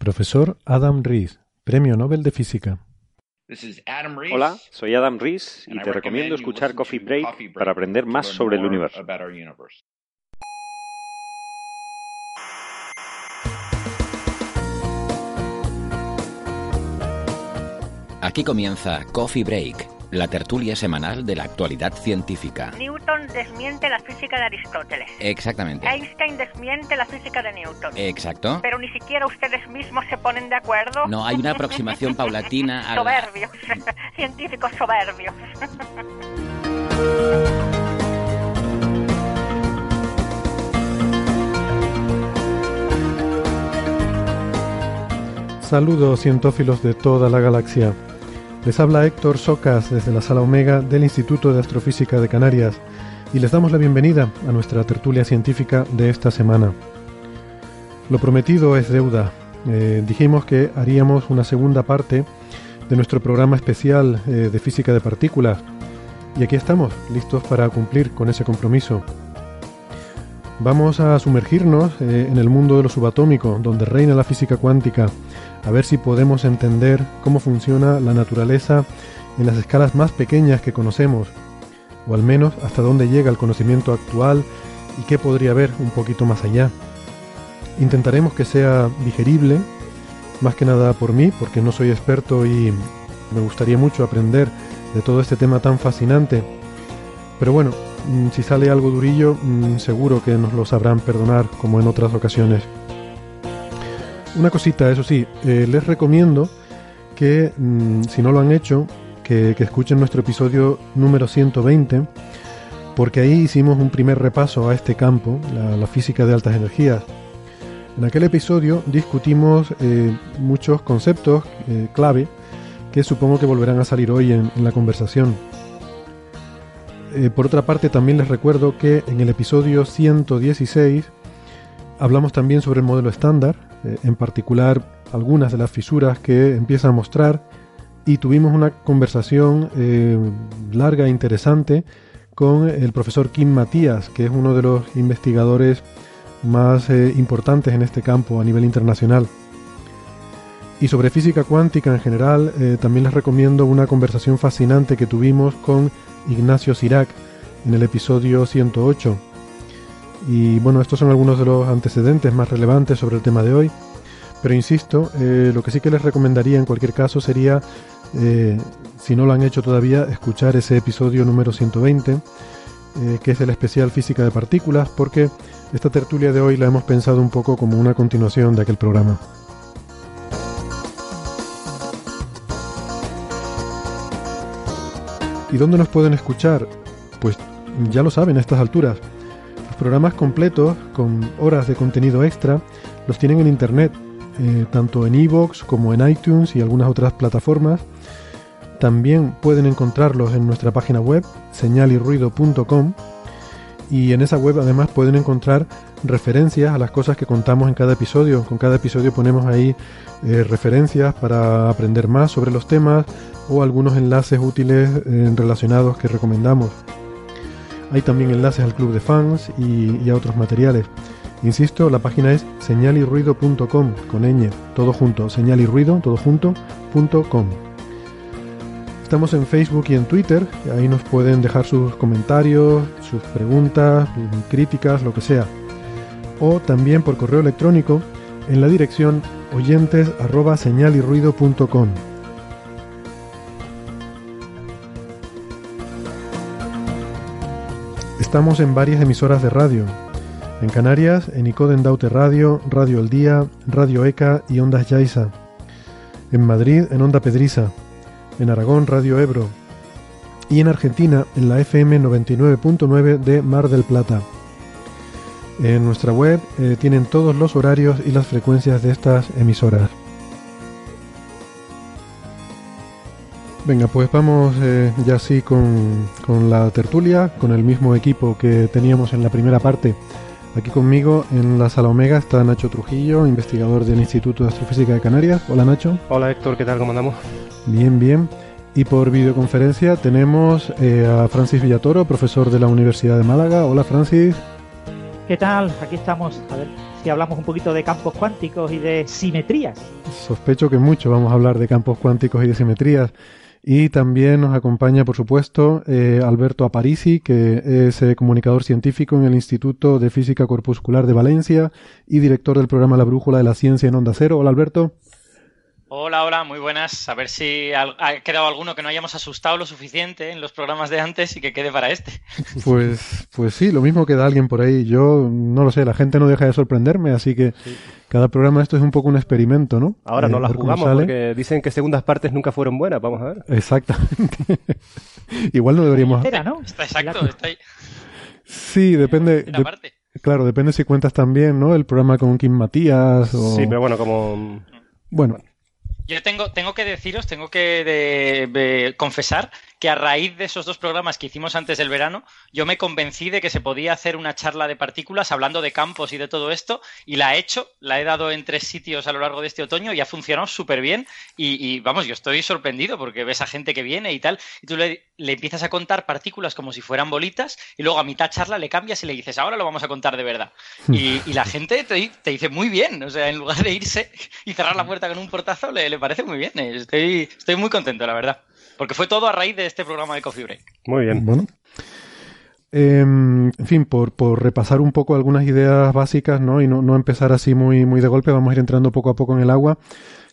Profesor Adam Rees, Premio Nobel de Física. Hola, soy Adam Rees y te recomiendo escuchar Coffee Break para aprender más sobre el universo. Aquí comienza Coffee Break, la tertulia semanal de la actualidad científica. Newton desmiente la física de Aristóteles. Exactamente. Einstein desmiente la física de Newton. Exacto. Pero ni siquiera ustedes mismos se ponen de acuerdo. No, hay una aproximación paulatina a la... Soberbios. Científicos soberbios. Saludos cientófilos de toda la galaxia. Les habla Héctor Socas desde la Sala Omega del Instituto de Astrofísica de Canarias y les damos la bienvenida a nuestra tertulia científica de esta semana. Lo prometido es deuda. Eh, dijimos que haríamos una segunda parte de nuestro programa especial eh, de física de partículas y aquí estamos, listos para cumplir con ese compromiso. Vamos a sumergirnos eh, en el mundo de lo subatómico, donde reina la física cuántica, a ver si podemos entender cómo funciona la naturaleza en las escalas más pequeñas que conocemos, o al menos hasta dónde llega el conocimiento actual y qué podría haber un poquito más allá. Intentaremos que sea digerible, más que nada por mí, porque no soy experto y me gustaría mucho aprender de todo este tema tan fascinante. Pero bueno, Mm, si sale algo durillo, mm, seguro que nos lo sabrán perdonar, como en otras ocasiones. Una cosita, eso sí, eh, les recomiendo que, mm, si no lo han hecho, que, escuchen nuestro episodio número 120, porque ahí hicimos un primer repaso a este campo, la, física de altas energías. En aquel episodio discutimos eh, muchos conceptos eh, clave que supongo que volverán a salir hoy en la conversación. Por otra parte, también les recuerdo que en el episodio 116 hablamos también sobre el modelo estándar, eh, en particular algunas de las fisuras que empieza a mostrar, y tuvimos una conversación eh, larga e interesante con el profesor Kim Matías, que es uno de los investigadores más importantes en este campo a nivel internacional. Y sobre física cuántica en general, también les recomiendo una conversación fascinante que tuvimos con Ignacio Sirac en el episodio 108. Y bueno, estos son algunos de los antecedentes más relevantes sobre el tema de hoy. Pero insisto, eh, lo que sí que les recomendaría en cualquier caso sería, eh, si no lo han hecho todavía, escuchar ese episodio número 120, eh, que es el especial Física de Partículas, porque esta tertulia de hoy la hemos pensado un poco como una continuación de aquel programa. ¿Y dónde nos pueden escuchar? Pues ya lo saben a estas alturas. Programas completos, con horas de contenido extra, los tienen en internet, eh, tanto en iVoox como en iTunes y algunas otras plataformas. También pueden encontrarlos en nuestra página web, señalirruido.com, y en esa web además pueden encontrar referencias a las cosas que contamos en cada episodio. Con cada episodio ponemos ahí eh, referencias para aprender más sobre los temas o algunos enlaces útiles eh, relacionados que recomendamos. Hay también enlaces al club de fans y, a otros materiales. Insisto, la página es señalirruido.com con ñ, todo junto, señalirruido, todo junto, punto com. Estamos en Facebook y en Twitter, ahí nos pueden dejar sus comentarios, sus preguntas, críticas, lo que sea. O también por correo electrónico en la dirección oyentes arroba. Estamos en varias emisoras de radio. En Canarias, en Icoden Daute Radio, Radio El Día, Radio ECA y Ondas Yaiza. En Madrid, en Onda Pedriza. En Aragón, Radio Ebro. Y en Argentina, en la FM 99.9 de Mar del Plata. En nuestra web eh, tienen todos los horarios y las frecuencias de estas emisoras. Venga, pues vamos eh, ya así con, con, la tertulia, con el mismo equipo que teníamos en la primera parte. Aquí conmigo en la sala Omega está Nacho Trujillo, investigador del Instituto de Astrofísica de Canarias. Hola Nacho. Hola Héctor, ¿qué tal? ¿Cómo andamos? Bien, bien. Y por videoconferencia tenemos eh, a Francis Villatoro, profesor de la Universidad de Málaga. Hola Francis. ¿Qué tal? Aquí estamos. A ver si hablamos un poquito de campos cuánticos y de simetrías. Sospecho que mucho vamos a hablar de campos cuánticos y de simetrías. Y también nos acompaña, por supuesto, eh, Alberto Aparici, que es eh, comunicador científico en el Instituto de Física Corpuscular de Valencia y director del programa La Brújula de la Ciencia en Onda Cero. Hola, Alberto. Hola, hola, muy buenas. A ver si ha quedado alguno que no hayamos asustado lo suficiente en los programas de antes y que quede para este. Pues, pues sí, lo mismo queda alguien por ahí. Yo no lo sé, la gente no deja de sorprenderme, así que cada programa esto es un poco un experimento, ¿no? Ahora no eh, la jugamos porque dicen que segundas partes nunca fueron buenas, vamos a ver. Exactamente. Igual no deberíamos. ¿no? Está exacto, está ahí. Sí, depende. Claro, depende si cuentas también, ¿no? El programa con Kim Matías o... Sí, pero bueno, como... Bueno, yo tengo, tengo que deciros, tengo que confesar que a raíz de esos dos programas que hicimos antes del verano, yo me convencí de que se podía hacer una charla de partículas hablando de campos y de todo esto, y la he hecho, la he dado en tres sitios a lo largo de este otoño y ha funcionado súper bien. Y, vamos, yo estoy sorprendido porque ves a gente que viene y tal, y tú le, empiezas a contar partículas como si fueran bolitas, y luego a mitad charla le cambias y le dices, ahora lo vamos a contar de verdad. Y, la gente te, dice muy bien, o sea, en lugar de irse y cerrar la puerta con un portazo, le, le parece muy bien. Estoy, estoy muy contento, la verdad. Porque fue todo a raíz de este programa de Coffee Break. Muy bien. Bueno. Em, en fin, por, por, repasar un poco algunas ideas básicas, ¿no? Y no, no, empezar así muy, muy de golpe, vamos a ir entrando poco a poco en el agua.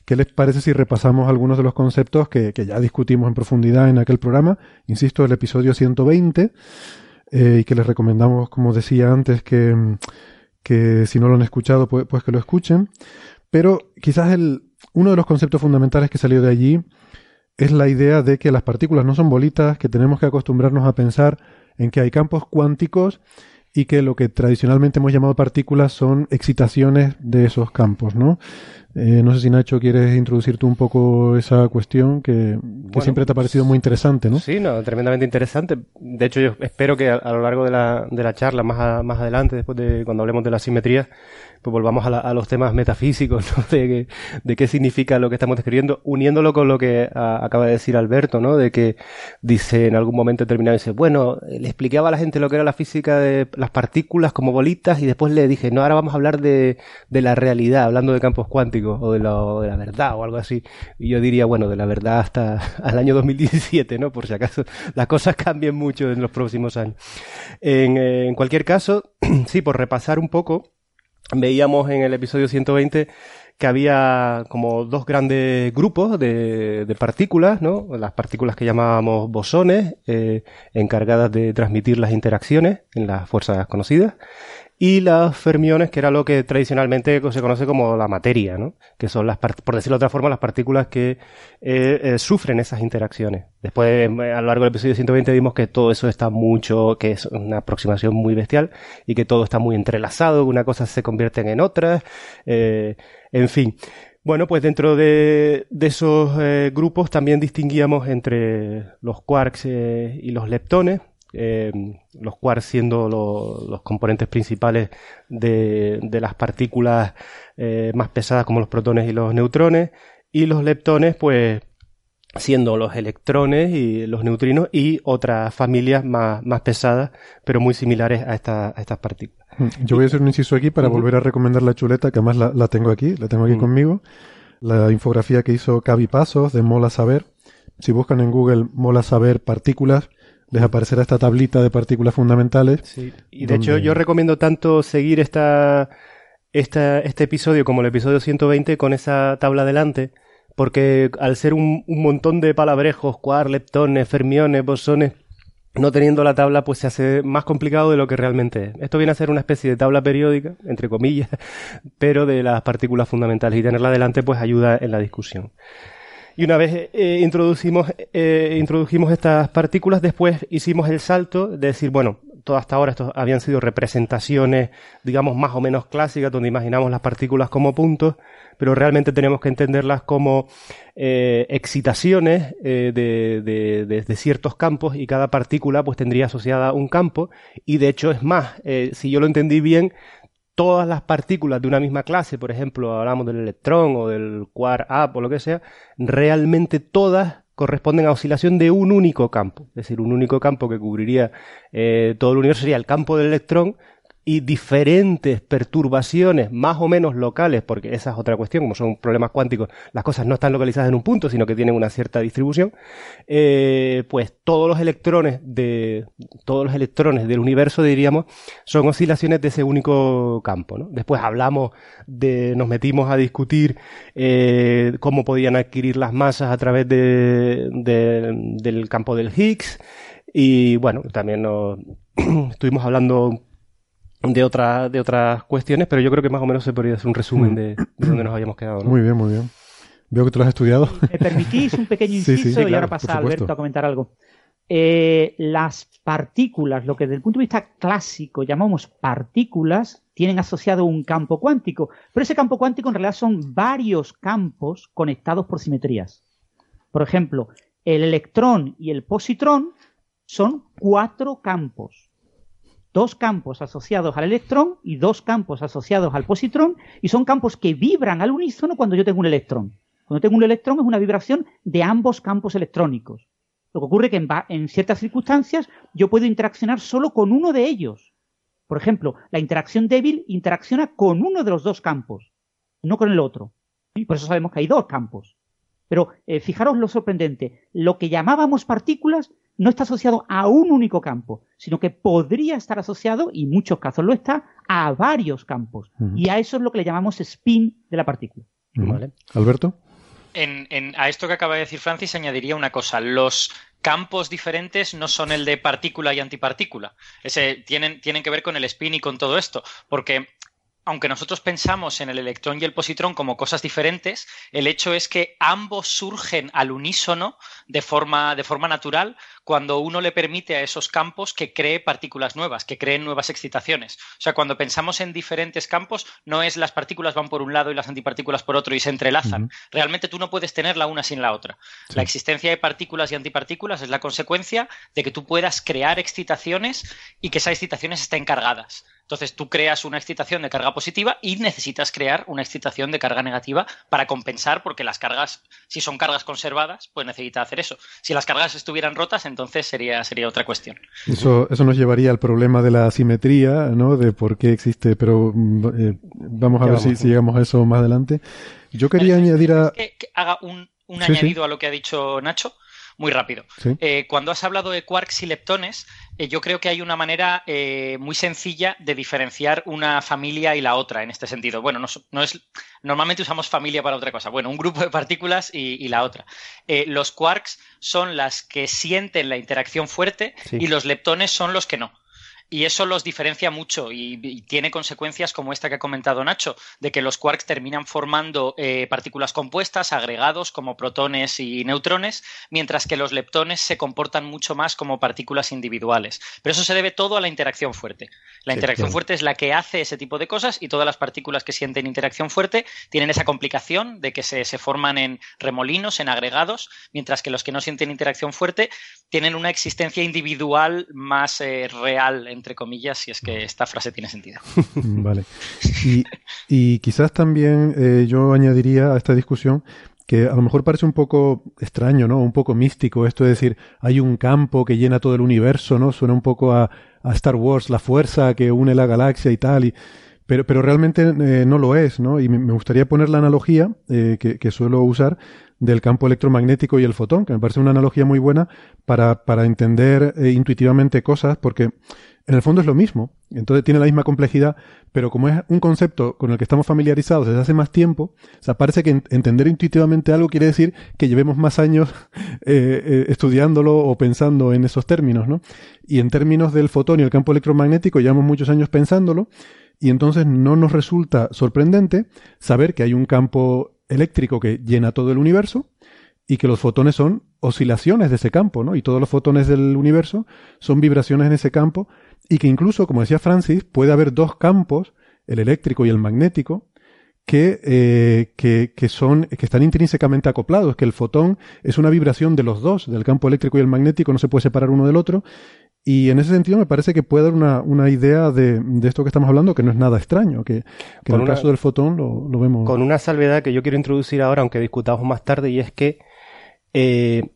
¿Qué les parece si repasamos algunos de los conceptos que, que ya discutimos en profundidad en aquel programa? Insisto, el episodio 120, eh, y que les recomendamos, como decía antes, que, que si no lo han escuchado, pues, pues que lo escuchen. Pero quizás el, uno de los conceptos fundamentales que salió de allí es la idea de que las partículas no son bolitas, que tenemos que acostumbrarnos a pensar en que hay campos cuánticos y que lo que tradicionalmente hemos llamado partículas son excitaciones de esos campos, ¿no? Eh, no sé si Nacho quieres introducir tú un poco esa cuestión que, siempre te ha parecido muy interesante, ¿no? Sí, no, tremendamente interesante. De hecho, yo espero que a, lo largo de la, de la charla, más, más adelante, después de cuando hablemos de la simetría, pues volvamos a, los temas metafísicos, ¿no? De, qué significa lo que estamos describiendo, uniéndolo con lo que acaba de decir Alberto, ¿no? De que dice en algún momento determinado, dice, bueno, le explicaba a la gente lo que era la física de las partículas como bolitas y después le dije, no, ahora vamos a hablar de, de la realidad, hablando de campos cuánticos o de, lo, de la verdad o algo así. Y yo diría, bueno, de la verdad hasta al año 2017, ¿no? Por si acaso las cosas cambien mucho en los próximos años. En cualquier caso, sí, por repasar un poco, veíamos en el episodio 120 que había como dos grandes grupos de, partículas, ¿no? Las partículas que llamábamos bosones, eh, encargadas de transmitir las interacciones en las fuerzas conocidas, y las fermiones, que era lo que tradicionalmente se conoce como la materia, ¿no? que son las, por decirlo de otra forma, las partículas que eh, eh, sufren esas interacciones. Después, eh, a lo largo del episodio 120 vimos que todo eso está mucho, que es una aproximación muy bestial y que todo está muy entrelazado, una cosa se convierte en otra, en fin. Bueno, pues dentro de, de esos grupos también distinguíamos entre los quarks y los leptones, eh, los quarks siendo los componentes principales de, las partículas eh, más pesadas como los protones y los neutrones, y los leptones, pues siendo los electrones y los neutrinos y otras familias más, pesadas, pero muy similares a, estas partículas. Mm, yo voy a hacer un inciso aquí para volver a recomendar la chuleta, que además la, tengo aquí, la tengo aquí mm. conmigo. La infografía que hizo Cavi Pasos de Mola Saber. Si buscan en Google Mola Saber partículas, les aparecerá esta tablita de partículas fundamentales. Sí. Y de hecho yo recomiendo tanto seguir esta, esta, este episodio como el episodio 120 con esa tabla delante, porque al ser un, un montón de palabrejos, quarks, leptones, fermiones, bosones, no teniendo la tabla pues se hace más complicado de lo que realmente es. Esto viene a ser una especie de tabla periódica, entre comillas, pero de las partículas fundamentales y tenerla delante pues ayuda en la discusión. Y una vez eh, introducimos, eh, introdujimos estas partículas, después hicimos el salto de decir, bueno, todo hasta ahora estos habían sido representaciones, digamos, más o menos clásicas, donde imaginamos las partículas como puntos, pero realmente tenemos que entenderlas como eh, excitaciones eh, de, de, ciertos campos y cada partícula pues tendría asociada un campo y de hecho es más, si yo lo entendí bien, todas las partículas de una misma clase, por ejemplo, hablamos del electrón o del quark up o lo que sea, realmente todas corresponden a oscilación de un único campo. Es decir, un único campo que cubriría eh, todo el universo sería el campo del electrón, y diferentes perturbaciones más o menos locales, porque esa es otra cuestión, como son problemas cuánticos, las cosas no están localizadas en un punto, sino que tienen una cierta distribución, eh, pues todos los electrones de todos los electrones del universo, diríamos, son oscilaciones de ese único campo. Después hablamos de, nos metimos a discutir eh, cómo podían adquirir las masas a través de, del campo del Higgs. Y bueno, también estuvimos hablando de, otra, de otras cuestiones, pero yo creo que más o menos se podría hacer un resumen de, de donde nos habíamos quedado. Muy bien, muy bien. Veo que tú lo has estudiado. ¿Me permitís un pequeño inciso y ahora pasa Alberto a comentar algo? Eh, las partículas, lo que desde el punto de vista clásico llamamos partículas, tienen asociado un campo cuántico, pero ese campo cuántico en realidad son varios campos conectados por simetrías. Por ejemplo, el electrón y el positrón son cuatro campos dos campos asociados al electrón y dos campos asociados al positrón, y son campos que vibran al unísono cuando yo tengo un electrón. Cuando tengo un electrón es una vibración de ambos campos electrónicos. Lo que ocurre que en, ciertas circunstancias yo puedo interaccionar solo con uno de ellos. Por ejemplo, la interacción débil interacciona con uno de los dos campos, no con el otro. Y por eso sabemos que hay dos campos. Pero eh, fijaros lo sorprendente. Lo que llamábamos partículas no está asociado a un único campo, sino que podría estar asociado, y en muchos casos lo está, a varios campos. Y a eso es lo que le llamamos spin de la partícula. Alberto. a esto que acaba de decir Francis añadiría una cosa. Los campos diferentes no son el de partícula y antipartícula. Ese, tienen, tienen que ver con el spin y con todo esto. Porque aunque nosotros pensamos en el electrón y el positrón como cosas diferentes, el hecho es que ambos surgen al unísono de forma, de forma natural cuando uno le permite a esos campos que cree partículas nuevas, que creen nuevas excitaciones. O sea, cuando pensamos en diferentes campos, no es las partículas van por un lado y las antipartículas por otro y se entrelazan. Realmente tú no puedes tener la una sin la otra. La existencia de partículas y antipartículas es la consecuencia de que tú puedas crear excitaciones y que esas excitaciones estén cargadas. Entonces tú creas una excitación de carga positiva y necesitas crear una excitación de carga negativa para compensar, porque las cargas, si son cargas conservadas, pues necesita hacer eso. Si las cargas estuvieran rotas, entonces sería, sería otra cuestión. Eso, eso nos llevaría al problema de la asimetría, ¿no? De por qué existe, pero mm, eh, vamos a ver si, llegamos a eso más adelante. Yo quería añadir a... Que, haga un, añadido a lo que ha dicho Nacho muy rápido. Eh, cuando has hablado de quarks y leptones, eh, yo creo que hay una manera eh, muy sencilla de diferenciar una familia y la otra en este sentido. Bueno, no, es. Normalmente usamos familia para otra cosa. Bueno, un grupo de partículas y, la otra. los quarks son las que sienten la interacción fuerte y los leptones son los que no. Y eso los diferencia mucho y, tiene consecuencias como esta que ha comentado Nacho, de que los quarks terminan formando eh, partículas compuestas, agregados como protones y neutrones, mientras que los leptones se comportan mucho más como partículas individuales. Pero eso se debe todo a la interacción fuerte. La interacción fuerte es la que hace ese tipo de cosas y todas las partículas que sienten interacción fuerte tienen esa complicación de que se, forman en remolinos, en agregados, mientras que los que no sienten interacción fuerte tienen una existencia individual más eh, real entre comillas, si es que esta frase tiene sentido. vale. Y, quizás también eh, yo añadiría a esta discusión que a lo mejor parece un poco extraño, ¿no? Un poco místico esto de decir, hay un campo que llena todo el universo, ¿no? Suena un poco a, Star Wars, la fuerza que une la galaxia y tal, y, pero, pero realmente eh, no lo es, ¿no? Y me, gustaría poner la analogía eh, que, que, suelo usar del campo electromagnético y el fotón, que me parece una analogía muy buena para, para entender intuitivamente cosas, porque en el fondo es lo mismo. Entonces tiene la misma complejidad, pero como es un concepto con el que estamos familiarizados desde hace más tiempo, se parece que entender intuitivamente algo quiere decir que llevemos más años eh, eh, estudiándolo o pensando en esos términos, ¿no? Y en términos del fotón y el campo electromagnético llevamos muchos años pensándolo, y entonces no nos resulta sorprendente saber que hay un campo eléctrico que llena todo el universo, y que los fotones son oscilaciones de ese campo, ¿no? Y todos los fotones del universo son vibraciones en ese campo y que incluso, como decía Francis, puede haber dos campos, el eléctrico y el magnético, que, eh, que, que, son, que están intrínsecamente acoplados, que el fotón es una vibración de los dos, del campo eléctrico y el magnético, no se puede separar uno del otro, y en ese sentido me parece que puede dar una, una idea de, de, esto que estamos hablando, que no es nada extraño, que, que en el caso del fotón lo, lo, vemos. Con una salvedad que yo quiero introducir ahora, aunque discutamos más tarde, y es que eh,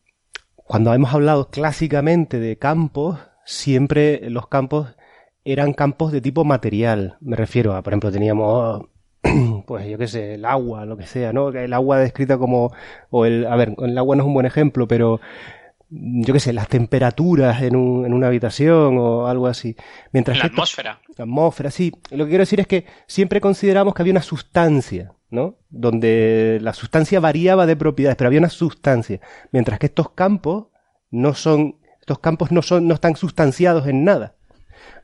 cuando hemos hablado clásicamente de campos, siempre los campos eran campos de tipo material. Me refiero a, por ejemplo, teníamos pues yo qué sé, el agua, lo que sea, ¿no? El agua descrita como, o el, a ver, el agua no es un buen ejemplo, pero yo qué sé, las temperaturas en, un, en una habitación o algo así. Mientras la atmósfera. La atmósfera, sí. Lo que quiero decir es que siempre consideramos que había una sustancia, ¿no? Donde la sustancia variaba de propiedades, pero había una sustancia. Mientras que estos campos no son, estos campos no son, no están sustanciados en nada.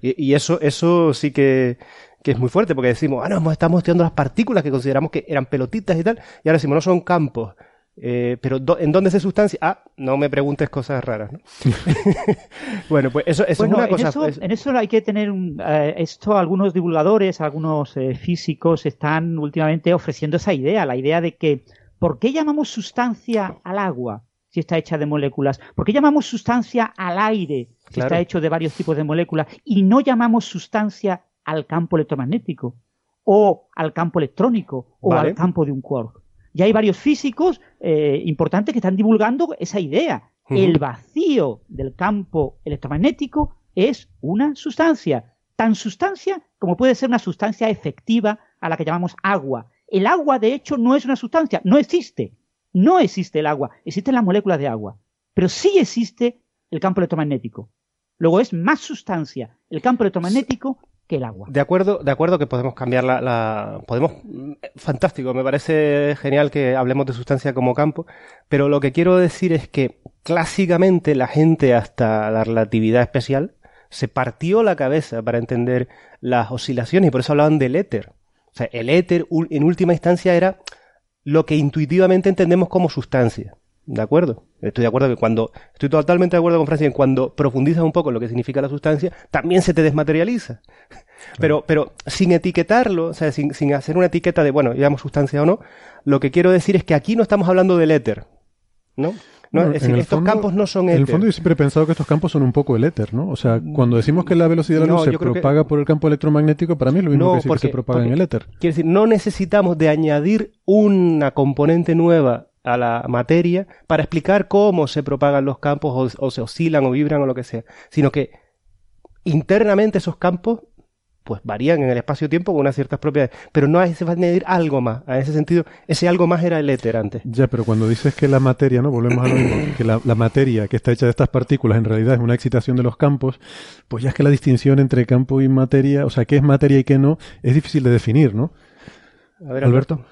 Y, y eso, eso sí que, que es muy fuerte, porque decimos, ah, no, estamos estudiando las partículas que consideramos que eran pelotitas y tal, y ahora decimos, no son campos. Eh, pero ¿en dónde se sustancia? Ah, no me preguntes cosas raras, ¿no? bueno, pues eso, eso es una cosa. En eso, hay que tener un, eh, esto algunos divulgadores, algunos eh, físicos están últimamente ofreciendo esa idea, la idea de que ¿por qué llamamos sustancia al agua si está hecha de moléculas? ¿Por qué llamamos sustancia al aire si está hecho de varios tipos de moléculas y no llamamos sustancia al campo electromagnético o al campo electrónico o al campo de un quark. Ya hay varios físicos eh, importantes que están divulgando esa idea. El vacío del campo electromagnético es una sustancia, tan sustancia como puede ser una sustancia efectiva a la que llamamos agua. El agua, de hecho, no es una sustancia, no existe. No existe el agua, existen las moléculas de agua. Pero sí existe el campo electromagnético. Luego es más sustancia el campo electromagnético que el agua. De acuerdo, de acuerdo que podemos cambiar la, podemos fantástico, me parece genial que hablemos de sustancia como campo, pero lo que quiero decir es que clásicamente la gente hasta la relatividad especial se partió la cabeza para entender las oscilaciones y por eso hablaban del éter. O sea, el éter en última instancia era lo que intuitivamente entendemos como sustancia. ¿De acuerdo? Estoy de acuerdo que cuando, estoy totalmente de acuerdo con Francia en cuando profundizas un poco en lo que significa la sustancia, también se te desmaterializa. Pero, pero sin etiquetarlo, o sea, sin, sin hacer una etiqueta de, bueno, digamos sustancia o no, lo que quiero decir es que aquí no estamos hablando del éter, ¿no? No, es decir, estos campos no son éter. En el fondo yo siempre he pensado que estos campos son un poco el éter, ¿no? O sea, cuando decimos que la velocidad de la luz se propaga por el campo electromagnético, para mí es lo mismo que decir que se propaga en el éter. Quiere decir, no necesitamos de añadir una componente nueva a la materia para explicar cómo se propagan los campos o, se oscilan o vibran o lo que sea, sino que internamente esos campos pues varían en el espacio-tiempo con unas ciertas propiedades, pero no se va a añadir algo más. En ese sentido, ese algo más era el éter antes. Ya, pero cuando dices que la materia, ¿no? Volvemos a lo mismo, que la, la, materia que está hecha de estas partículas en realidad es una excitación de los campos, pues ya es que la distinción entre campo y materia, o sea, qué es materia y qué no, es difícil de definir, ¿no? A ver, Alberto.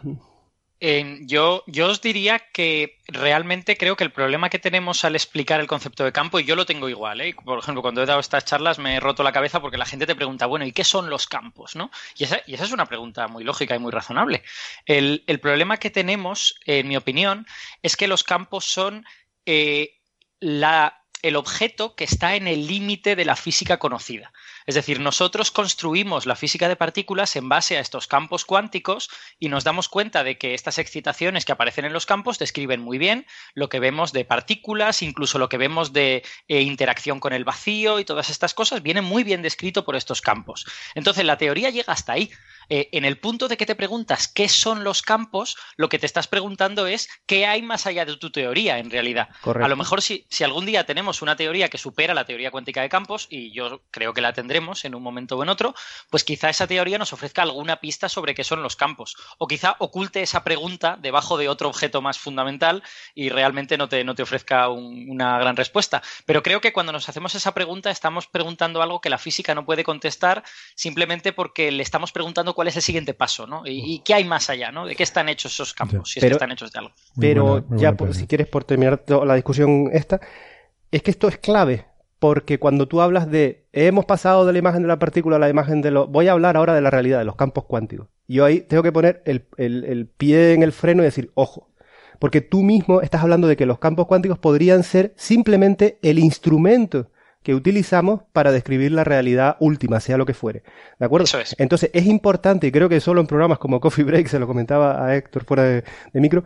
Yo, os diría que realmente creo que el problema que tenemos al explicar el concepto de campo, y yo lo tengo igual, ¿eh? por ejemplo, cuando he dado estas charlas me he roto la cabeza porque la gente te pregunta, bueno, ¿y qué son los campos? Y, esa, es una pregunta muy lógica y muy razonable. El, el, problema que tenemos, en mi opinión, es que los campos son eh, la, el objeto que está en el límite de la física conocida. Es decir, nosotros construimos la física de partículas en base a estos campos cuánticos y nos damos cuenta de que estas excitaciones que aparecen en los campos describen muy bien lo que vemos de partículas, incluso lo que vemos de eh, interacción con el vacío y todas estas cosas viene muy bien descrito por estos campos. Entonces, la teoría llega hasta ahí. Eh, en el punto de que te preguntas qué son los campos, lo que te estás preguntando es qué hay más allá de tu teoría en realidad. A lo mejor si, si algún día tenemos una teoría que supera la teoría cuántica de campos, y yo creo que la tendremos en un momento o en otro, pues quizá esa teoría nos ofrezca alguna pista sobre qué son los campos. O quizá oculte esa pregunta debajo de otro objeto más fundamental y realmente no te, no te ofrezca una gran respuesta. Pero creo que cuando nos hacemos esa pregunta estamos preguntando algo que la física no puede contestar simplemente porque le estamos preguntando cuál es el siguiente paso, ¿no? Y, qué hay más allá, ¿no? De qué están hechos esos campos, si es que están hechos de algo. Pero ya, si quieres, por terminar la discusión esta, es que esto es clave, porque cuando tú hablas de hemos pasado de la imagen de la partícula a la imagen de lo... Voy a hablar ahora de la realidad, de los campos cuánticos. Yo ahí tengo que poner el, el, el pie en el freno y decir, ojo, porque tú mismo estás hablando de que los campos cuánticos podrían ser simplemente el instrumento que utilizamos para describir la realidad última, sea lo que fuere. ¿De acuerdo? Eso es. Entonces es importante, y creo que solo en programas como Coffee Break, se lo comentaba a Héctor fuera de, micro,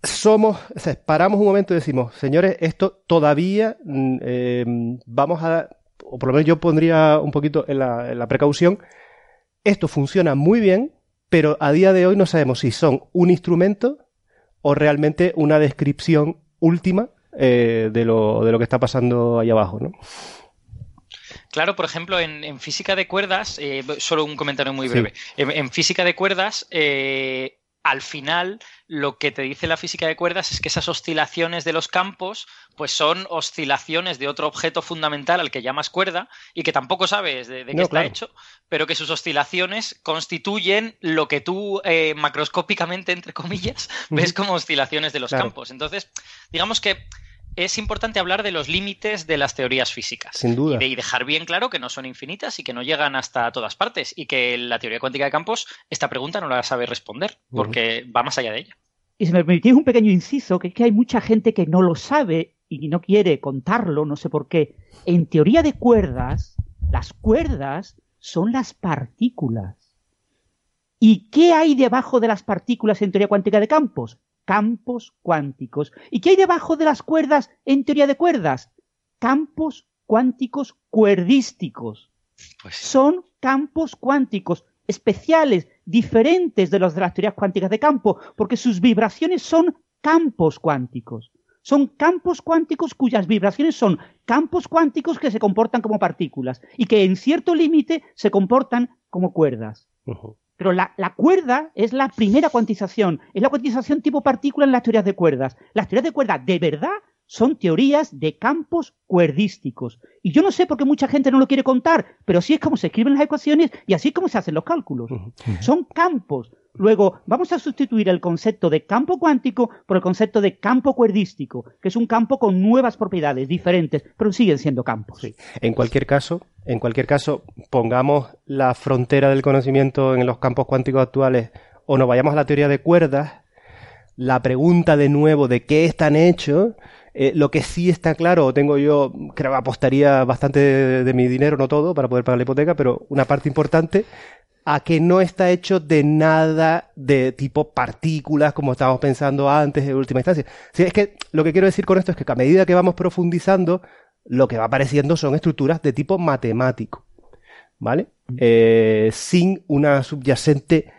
somos, o sea, paramos un momento y decimos, señores, esto todavía mm, eh, vamos a, o por lo menos yo pondría un poquito en la, en la precaución, esto funciona muy bien, pero a día de hoy no sabemos si son un instrumento o realmente una descripción última eh, de, lo, de lo que está pasando ahí abajo, ¿no? Claro, por ejemplo, en, física de cuerdas, eh, solo un comentario muy breve. En, física de cuerdas, eh, al final lo que te dice la física de cuerdas es que esas oscilaciones de los campos pues son oscilaciones de otro objeto fundamental al que llamas cuerda y que tampoco sabes de, qué está hecho, pero que sus oscilaciones constituyen lo que tú macroscópicamente, entre comillas, ves como oscilaciones de los campos. Entonces, digamos que es importante hablar de los límites de las teorías físicas. Sin duda. Y, dejar bien claro que no son infinitas y que no llegan hasta todas partes. Y que la teoría cuántica de campos, esta pregunta no la sabe responder, porque va más allá de ella. Y si me permitís un pequeño inciso, que es que hay mucha gente que no lo sabe y no quiere contarlo, no sé por qué. En teoría de cuerdas, las cuerdas son las partículas. ¿Y qué hay debajo de las partículas en teoría cuántica de campos? Campos cuánticos. ¿Y qué hay debajo de las cuerdas en teoría de cuerdas? Campos cuánticos cuerdísticos. Pues Son campos cuánticos especiales, diferentes de los de las teorías cuánticas de campo, porque sus vibraciones son campos cuánticos. Son campos cuánticos cuyas vibraciones son campos cuánticos que se comportan como partículas y que en cierto límite se comportan como cuerdas. Pero la, cuerda es la primera cuantización, es la cuantización tipo partícula en las teorías de cuerdas. Las teorías de cuerdas de verdad son teorías de campos cuerdísticos. Y yo no sé por qué mucha gente no lo quiere contar, pero así es como se escriben las ecuaciones y así es como se hacen los cálculos. Son campos. Luego, vamos a sustituir el concepto de campo cuántico por el concepto de campo cuerdístico, que es un campo con nuevas propiedades diferentes, pero siguen siendo campos. En cualquier caso, en cualquier caso, pongamos la frontera del conocimiento en los campos cuánticos actuales o nos vayamos a la teoría de cuerdas, la pregunta de nuevo de qué están hechos eh, lo que sí está claro, tengo yo, creo que apostaría bastante de, mi dinero, no todo, para poder pagar la hipoteca, pero una parte importante, a que no está hecho de nada de tipo partículas, como estábamos pensando antes, en última instancia. Sí, es que lo que quiero decir con esto es que a medida que vamos profundizando, lo que va apareciendo son estructuras de tipo matemático. ¿Vale? Eh, sin una subyacente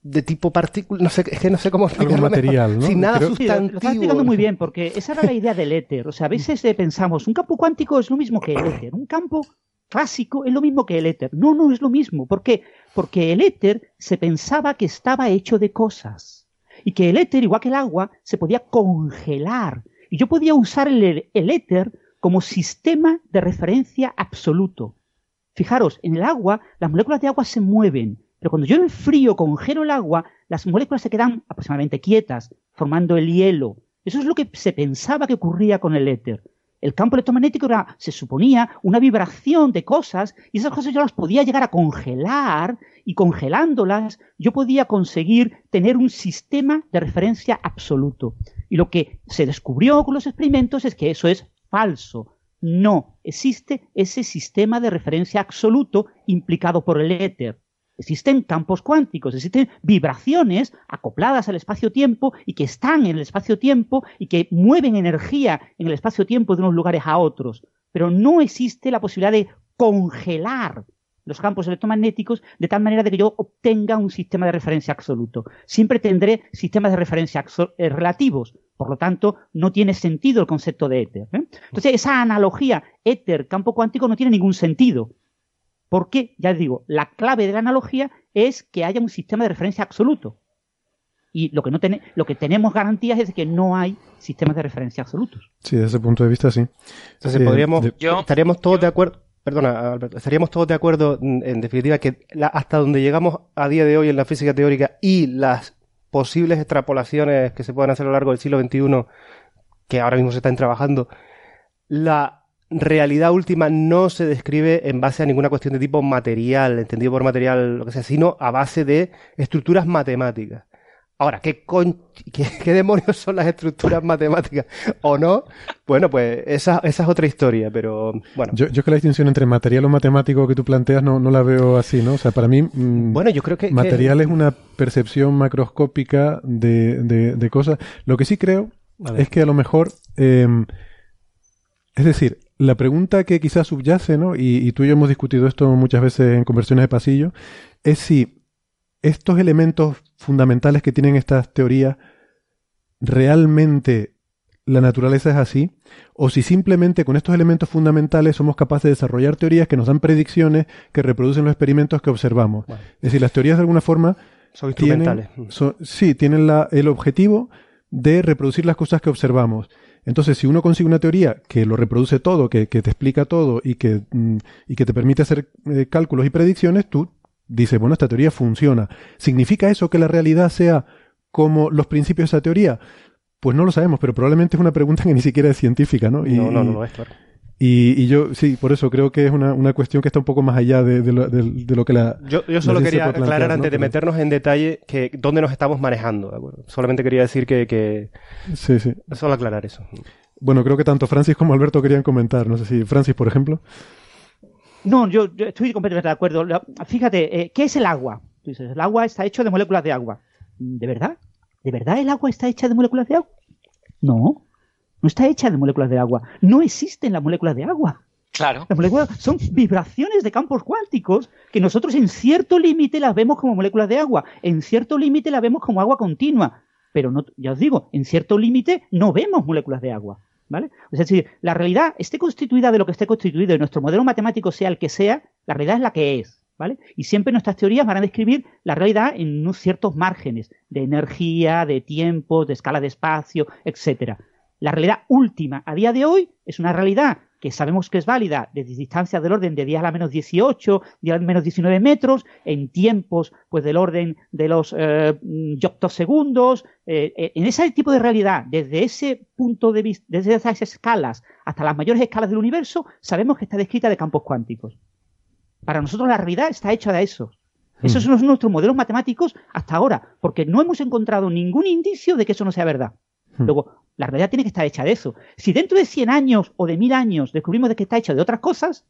de tipo partícula, no sé, es que no sé cómo Algo material, ¿no? Sin nada sustantivo. lo, estás explicando muy bien, porque esa era la idea del éter. O sea, a veces eh, pensamos, un campo cuántico es lo mismo que el éter, un campo clásico es lo mismo que el éter. No, no es lo mismo. ¿Por qué? Porque el éter se pensaba que estaba hecho de cosas. Y que el éter, igual que el agua, se podía congelar. Y yo podía usar el, el éter como sistema de referencia absoluto. Fijaros, en el agua, las moléculas de agua se mueven, pero cuando yo enfrío, congelo el agua, las moléculas se quedan aproximadamente quietas, formando el hielo. Eso es lo que se pensaba que ocurría con el éter. El campo electromagnético era, se suponía, una vibración de cosas y esas cosas yo las podía llegar a congelar y congelándolas yo podía conseguir tener un sistema de referencia absoluto. Y lo que se descubrió con los experimentos es que eso es falso. No existe ese sistema de referencia absoluto implicado por el éter. Existen campos cuánticos, existen vibraciones acopladas al espacio-tiempo y que están en el espacio-tiempo y que mueven energía en el espacio-tiempo de unos lugares a otros. Pero no existe la posibilidad de congelar los campos electromagnéticos de tal manera de que yo obtenga un sistema de referencia absoluto. Siempre tendré sistemas de referencia eh, relativos. Por lo tanto, no tiene sentido el concepto de éter. ¿eh? Entonces, esa analogía éter-campo cuántico no tiene ningún sentido. Porque, ya digo, la clave de la analogía es que haya un sistema de referencia absoluto. Y lo que, no lo que tenemos garantías es que no hay sistemas de referencia absolutos. Sí, desde ese punto de vista, sí. Entonces, podríamos, estaríamos todos de acuerdo. Perdona, Alberto, estaríamos todos de acuerdo, en definitiva, que hasta donde llegamos a día de hoy en la física teórica y las posibles extrapolaciones que se puedan hacer a lo largo del siglo XXI, que ahora mismo se están trabajando, la realidad última no se describe en base a ninguna cuestión de tipo material, entendido por material, lo que sea, sino a base de estructuras matemáticas. Ahora, ¿qué, qué, demonios son las estructuras matemáticas o no? Bueno, pues esa, esa es otra historia, pero bueno. Yo, yo que la distinción entre material o matemático que tú planteas no, no la veo así, ¿no? O sea, para mí. Mm, bueno, yo creo que. Material es una percepción macroscópica de, de, cosas. Lo que sí creo es que a lo mejor. Em, es decir, la pregunta que quizás subyace, ¿no? Y, y tú y yo hemos discutido esto muchas veces en conversiones de pasillo, es si estos elementos fundamentales que tienen estas teorías, realmente la naturaleza es así, o si simplemente con estos elementos fundamentales somos capaces de desarrollar teorías que nos dan predicciones que reproducen los experimentos que observamos. Es decir, las teorías de alguna forma son instrumentales. sí, tienen la, el objetivo de reproducir las cosas que observamos. Entonces, si uno consigue una teoría que lo reproduce todo, que, te explica todo y que, mm, y que te permite hacer eh, cálculos y predicciones, tú dice, bueno, esta teoría funciona. ¿Significa eso que la realidad sea como los principios de esa teoría? Pues no lo sabemos, pero probablemente es una pregunta que ni siquiera es científica, ¿no? Y, no, no, no, es claro. Y, yo, sí, por eso creo que es una, una cuestión que está un poco más allá de, lo, que la. Yo, yo solo quería aclarar antes de meternos en detalle que dónde nos estamos manejando, ¿de acuerdo? Solamente quería decir que, que. Sí, sí. Solo aclarar eso. Bueno, creo que tanto Francis como Alberto querían comentar. No sé si Francis, por ejemplo. No, yo, estoy completamente de acuerdo. Fíjate, eh, ¿qué es el agua? Tú dices, el agua está hecho de moléculas de agua. ¿De verdad? ¿De verdad el agua está hecha de moléculas de agua? No, no está hecha de moléculas de agua. No existen las moléculas de agua. Claro. Las moléculas son vibraciones de campos cuánticos que nosotros en cierto límite las vemos como moléculas de agua, en cierto límite las vemos como agua continua, pero no, ya os digo, en cierto límite no vemos moléculas de agua. ¿Vale? Es decir, la realidad esté constituida de lo que esté constituido y nuestro modelo matemático sea el que sea, la realidad es la que es. ¿Vale? Y siempre nuestras teorías van a describir la realidad en unos ciertos márgenes de energía, de tiempo, de escala de espacio, etcétera. La realidad última a día de hoy es una realidad que sabemos que es válida desde distancias del orden de 10 a la menos 18, 10 a la menos 19 metros, en tiempos pues del orden de los eh, segundos, eh, eh, en ese tipo de realidad, desde ese punto de vista, desde esas escalas hasta las mayores escalas del universo, sabemos que está descrita de campos cuánticos. Para nosotros la realidad está hecha de eso. Esos son nuestros modelos matemáticos hasta ahora, porque no hemos encontrado ningún indicio de que eso no sea verdad. Luego, la realidad tiene que estar hecha de eso. Si dentro de 100 años o de 1000 años descubrimos de que está hecha de otras cosas,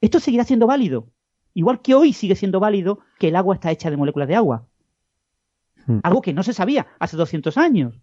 esto seguirá siendo válido. Igual que hoy sigue siendo válido que el agua está hecha de moléculas de agua. Hmm. Algo que no se sabía hace 200 años.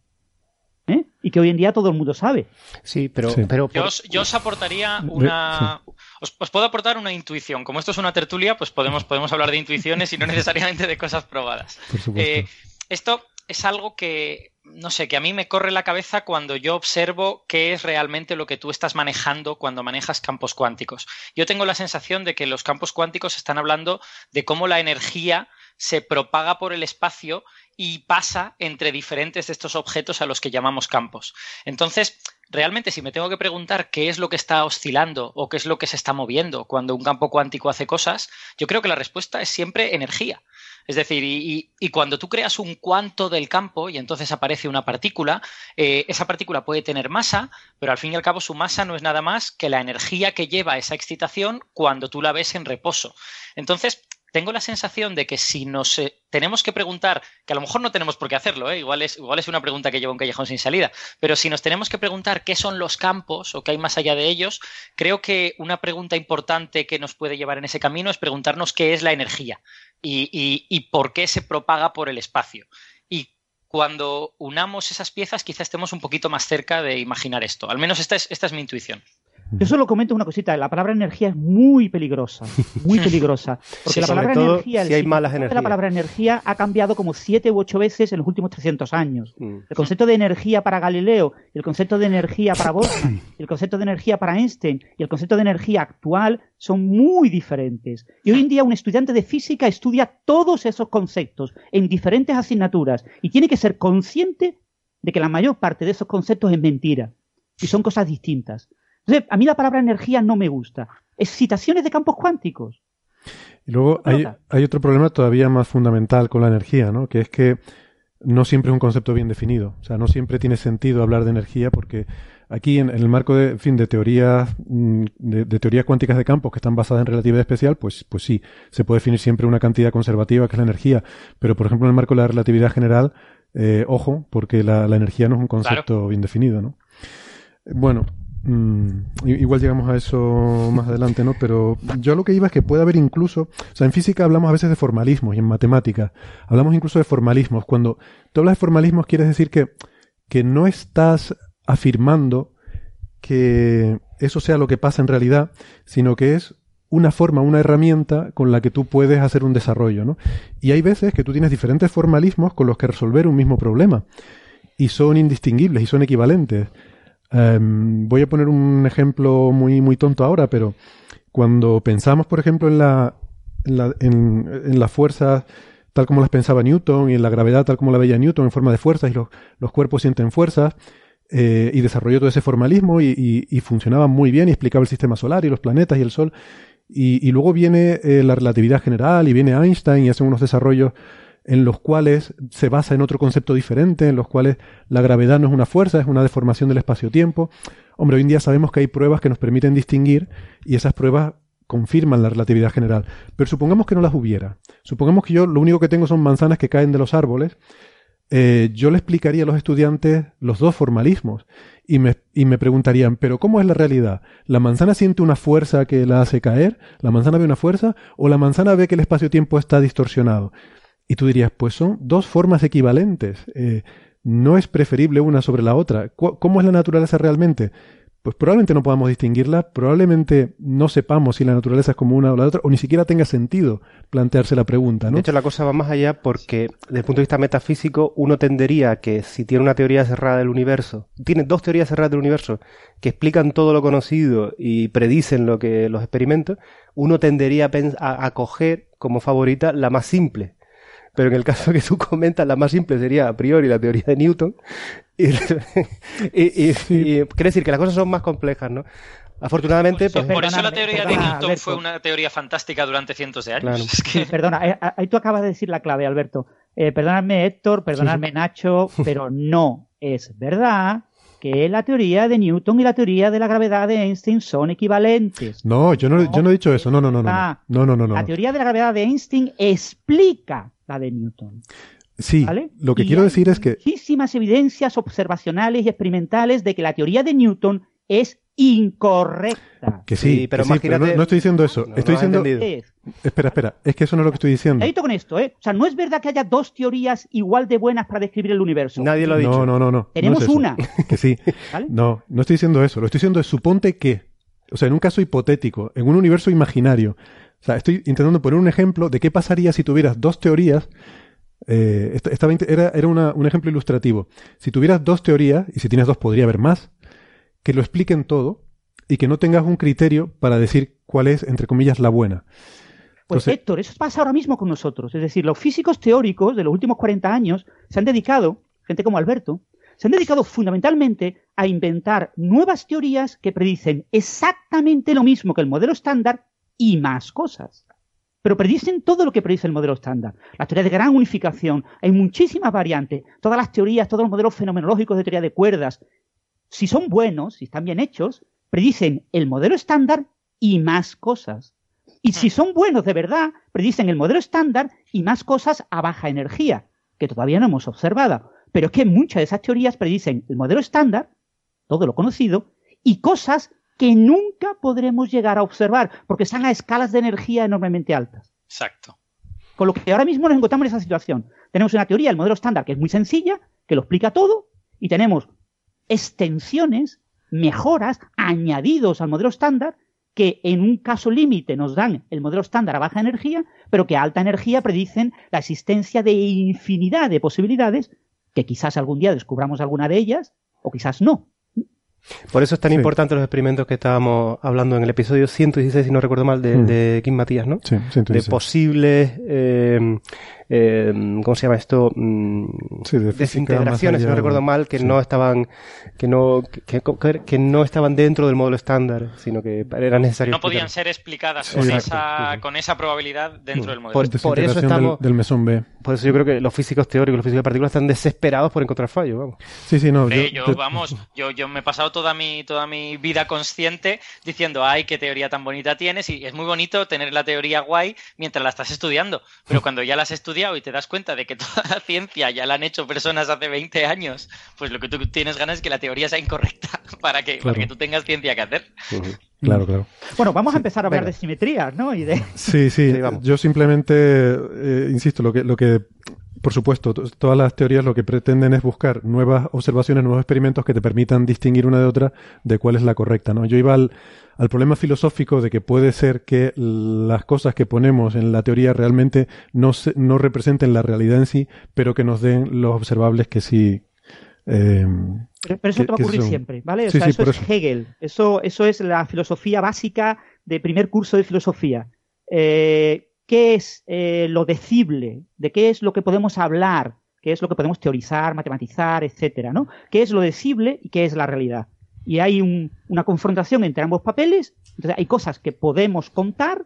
¿eh? Y que hoy en día todo el mundo sabe. Sí, pero... pero yo, os, aportaría una... Os, puedo aportar una intuición. Como esto es una tertulia, pues podemos, podemos hablar de intuiciones y no necesariamente de cosas probadas. Eh, esto es algo que no sé, que a mí me corre la cabeza cuando yo observo qué es realmente lo que tú estás manejando cuando manejas campos cuánticos. Yo tengo la sensación de que los campos cuánticos están hablando de cómo la energía se propaga por el espacio y pasa entre diferentes de estos objetos a los que llamamos campos. Entonces, realmente si me tengo que preguntar qué es lo que está oscilando o qué es lo que se está moviendo cuando un campo cuántico hace cosas, yo creo que la respuesta es siempre energía. Es decir, y, cuando tú creas un cuanto del campo y entonces aparece una partícula, eh, esa partícula puede tener masa, pero al fin y al cabo su masa no es nada más que la energía que lleva esa excitación cuando tú la ves en reposo. Entonces, tengo la sensación de que si nos eh, tenemos que preguntar, que a lo mejor no tenemos por qué hacerlo, ¿eh? igual, es, igual es una pregunta que lleva un callejón sin salida, pero si nos tenemos que preguntar qué son los campos o qué hay más allá de ellos, creo que una pregunta importante que nos puede llevar en ese camino es preguntarnos qué es la energía y, por qué se propaga por el espacio. Y cuando unamos esas piezas, quizás estemos un poquito más cerca de imaginar esto. Al menos esta es mi intuición. Yo solo comento una cosita, la palabra energía es muy peligrosa, muy peligrosa, porque la palabra energía, el hay malas la palabra energía ha cambiado como siete u ocho veces en los últimos 300 años. Mm. El concepto de energía para Galileo, el concepto de energía para Boltzmann, el concepto de energía para Einstein y el concepto de energía actual son muy diferentes. Y hoy en día un estudiante de física estudia todos esos conceptos en diferentes asignaturas y tiene que ser consciente de que la mayor parte de esos conceptos es mentira y son cosas distintas a mí la palabra energía no me gusta. Excitaciones de campos cuánticos. Y luego hay, hay, otro problema todavía más fundamental con la energía, ¿no? Que es que no siempre es un concepto bien definido. O sea, no siempre tiene sentido hablar de energía porque aquí en, el marco de, fin, de teorías, mm, de, teorías cuánticas de campos que están basadas en relatividad especial, pues, pues sí, se puede definir siempre una cantidad conservativa que es la energía. Pero, por ejemplo, en el marco de la relatividad general, Eh, ojo, porque la, energía no es un concepto bien definido, ¿no? Bueno, Mm, igual llegamos a eso más adelante, ¿no? Pero yo lo que iba es que puede haber incluso, o sea, en física hablamos a veces de formalismos y en matemática hablamos incluso de formalismos. Cuando tú hablas de formalismos quieres decir que, que no estás afirmando que eso sea lo que pasa en realidad, sino que es una forma, una herramienta con la que tú puedes hacer un desarrollo, ¿no? Y hay veces que tú tienes diferentes formalismos con los que resolver un mismo problema y son indistinguibles y son equivalentes. Em, voy a poner un ejemplo muy, muy tonto ahora, pero cuando pensamos, por ejemplo, en la, en, la, en, las fuerzas tal como las pensaba Newton y en la gravedad tal como la veía Newton en forma de fuerzas y los, los cuerpos sienten fuerzas eh, y desarrolló todo ese formalismo y, y, funcionaba muy bien y explicaba el sistema solar y los planetas y el Sol. Y, y luego viene eh, la relatividad general y viene Einstein y hacen unos desarrollos en los cuales se basa en otro concepto diferente, en los cuales la gravedad no es una fuerza, es una deformación del espacio-tiempo. Hombre, hoy en día sabemos que hay pruebas que nos permiten distinguir y esas pruebas confirman la relatividad general. Pero supongamos que no las hubiera. Supongamos que yo lo único que tengo son manzanas que caen de los árboles. Eh, yo le explicaría a los estudiantes los dos formalismos y me, y me preguntarían, pero ¿cómo es la realidad? ¿La manzana siente una fuerza que la hace caer? ¿La manzana ve una fuerza? ¿O la manzana ve que el espacio-tiempo está distorsionado? Y tú dirías, pues son dos formas equivalentes. Eh, no es preferible una sobre la otra. ¿Cómo es la naturaleza realmente? Pues probablemente no podamos distinguirla, probablemente no sepamos si la naturaleza es como una o la otra, o ni siquiera tenga sentido plantearse la pregunta, ¿no? De hecho, la cosa va más allá porque, desde el punto de vista metafísico, uno tendería que si tiene una teoría cerrada del universo, tiene dos teorías cerradas del universo que explican todo lo conocido y predicen lo que los experimentos, uno tendería a, a coger como favorita la más simple pero en el caso que tú comentas, la más simple sería a priori la teoría de Newton. Y, quiere decir que las cosas son más complejas, ¿no? Afortunadamente. Pues, por eso la teoría de Newton fue una teoría fantástica durante cientos de años. perdona, eh, ahí tú acabas de decir la clave, Alberto. Eh, perdonadme, Héctor, perdonadme, Nacho, pero no es verdad que la teoría de Newton y la teoría de la gravedad de Einstein son equivalentes. No, yo no, yo no he dicho eso. No, no, no, no. No, no, no, no. La teoría de la gravedad de Einstein explica la de Newton. Sí, lo que quiero decir es que... Muchísimas evidencias observacionales y experimentales de que la teoría de Newton es incorrecta. Que sí, pero, no, estoy diciendo eso. estoy diciendo... Espera, espera, es que eso no es lo que estoy diciendo. con esto, ¿eh? O sea, no es verdad que haya dos teorías igual de buenas para describir el universo. Nadie lo ha dicho. No, no, no, no. Tenemos una. Que sí. No, no estoy diciendo eso. Lo estoy diciendo es suponte que, o sea, en un caso hipotético, en un universo imaginario, o sea, estoy intentando poner un ejemplo de qué pasaría si tuvieras dos teorías. Eh, era, era un ejemplo ilustrativo. Si tuvieras dos teorías, y si tienes dos podría haber más, que lo expliquen todo y que no tengas un criterio para decir cuál es, entre comillas, la buena. Pues Héctor, eso pasa ahora mismo con nosotros. Es decir, los físicos teóricos de los últimos 40 años se han dedicado, gente como Alberto, se han dedicado fundamentalmente a inventar nuevas teorías que predicen exactamente lo mismo que el modelo estándar y más cosas. Pero predicen todo lo que predice el modelo estándar. La teoría de gran unificación, hay muchísimas variantes. Todas las teorías, todos los modelos fenomenológicos de teoría de cuerdas, si son buenos, si están bien hechos, predicen el modelo estándar y más cosas. Y si son buenos de verdad, predicen el modelo estándar y más cosas a baja energía, que todavía no hemos observado. Pero es que muchas de esas teorías predicen el modelo estándar, todo lo conocido, y cosas que nunca podremos llegar a observar, porque están a escalas de energía enormemente altas. Exacto. Con lo que ahora mismo nos encontramos en esa situación. Tenemos una teoría, el modelo estándar, que es muy sencilla, que lo explica todo, y tenemos extensiones, mejoras, añadidos al modelo estándar, que en un caso límite nos dan el modelo estándar a baja energía, pero que a alta energía predicen la existencia de infinidad de posibilidades, que quizás algún día descubramos alguna de ellas, o quizás no. Por eso es tan importante los experimentos que estábamos hablando en el episodio 116, si no recuerdo mal, de, mm. de Kim Matías, ¿no? Sí, De posibles eh, eh, ¿cómo se llama esto? Mm, sí, de desintegraciones, si no recuerdo mal, que no estaban, que no, que, que, no estaban dentro del módulo estándar, sino que era necesario. No podían ser explicadas con, esa, con esa probabilidad dentro del modelo. Por, por eso estamos, del, mesón B. Por eso yo creo que los físicos teóricos, los físicos de partículas están desesperados por encontrar fallos, vamos. Sí, sí, no. yo, vamos, yo, yo me he pasado toda mi, toda mi vida consciente diciendo, ay, qué teoría tan bonita tienes, y es muy bonito tener la teoría guay mientras la estás estudiando, pero cuando ya la has estudiado y te das cuenta de que toda la ciencia ya la han hecho personas hace 20 años, pues lo que tú tienes ganas es que la teoría sea incorrecta para que, para que tú tengas ciencia que hacer. Claro, claro. Bueno, vamos a empezar a hablar de simetrías, ¿no? Y de... Sí, sí, yo simplemente, eh, insisto, lo que, lo que por supuesto, todas las teorías lo que pretenden es buscar nuevas observaciones, nuevos experimentos que te permitan distinguir una de otra de cuál es la correcta, ¿no? Yo iba al, al problema filosófico de que puede ser que las cosas que ponemos en la teoría realmente no, no representen la realidad en sí, pero que nos den los observables que sí. Eh, pero, eso te va a ocurrir siempre, ¿vale? O sea, eso es Hegel. Eso, eso es la filosofía básica de primer curso de filosofía. Eh, qué es eh, lo decible, de qué es lo que podemos hablar, qué es lo que podemos teorizar, matematizar, etcétera, ¿no? ¿Qué es lo decible y qué es la realidad? Y hay una confrontación entre ambos papeles, entonces hay cosas que podemos contar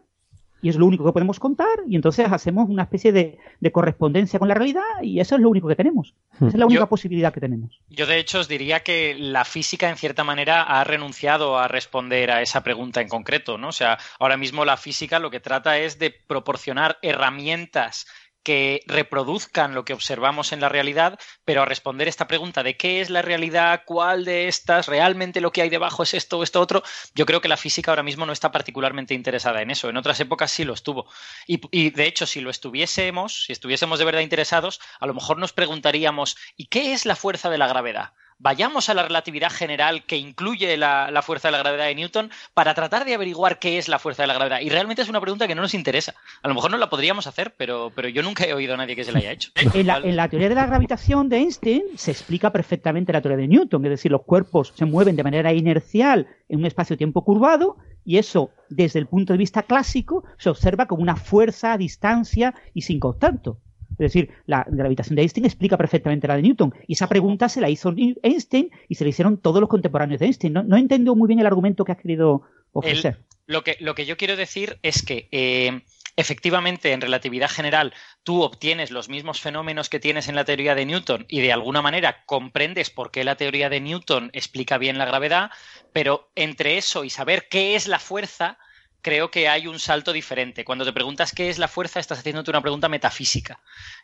y es lo único que podemos contar y entonces hacemos una especie de, correspondencia con la realidad y eso es lo único que tenemos. Esa es la única posibilidad que tenemos. Yo de hecho os diría que la física en cierta manera ha renunciado a responder a esa pregunta en concreto, ¿no? O sea, ahora mismo la física lo que trata es de proporcionar herramientas que reproduzcan lo que observamos en la realidad, pero a responder esta pregunta de qué es la realidad, cuál de estas, realmente lo que hay debajo es esto o esto otro, yo creo que la física ahora mismo no está particularmente interesada en eso. En otras épocas sí lo estuvo. Y, y de hecho, si lo estuviésemos, si estuviésemos de verdad interesados, a lo mejor nos preguntaríamos, ¿y qué es la fuerza de la gravedad? Vayamos a la relatividad general que incluye la, fuerza de la gravedad de Newton para tratar de averiguar qué es la fuerza de la gravedad. Y realmente es una pregunta que no nos interesa. A lo mejor no la podríamos hacer, pero, pero yo nunca he oído a nadie que se la haya hecho. En la, en la teoría de la gravitación de Einstein se explica perfectamente la teoría de Newton, es decir, los cuerpos se mueven de manera inercial en un espacio-tiempo curvado y eso, desde el punto de vista clásico, se observa como una fuerza a distancia y sin contacto. Es decir, la gravitación de Einstein explica perfectamente la de Newton. Y esa pregunta se la hizo Einstein y se la hicieron todos los contemporáneos de Einstein. No, no muy bien el argumento que has querido ofrecer. lo, que, lo que yo quiero decir es que eh, efectivamente en relatividad general tú obtienes los mismos fenómenos que tienes en la teoría de Newton y de alguna manera comprendes por qué la teoría de Newton explica bien la gravedad, pero entre eso y saber qué es la fuerza, creo que hay un salto diferente. Cuando te preguntas qué es la fuerza, estás haciéndote una pregunta metafísica.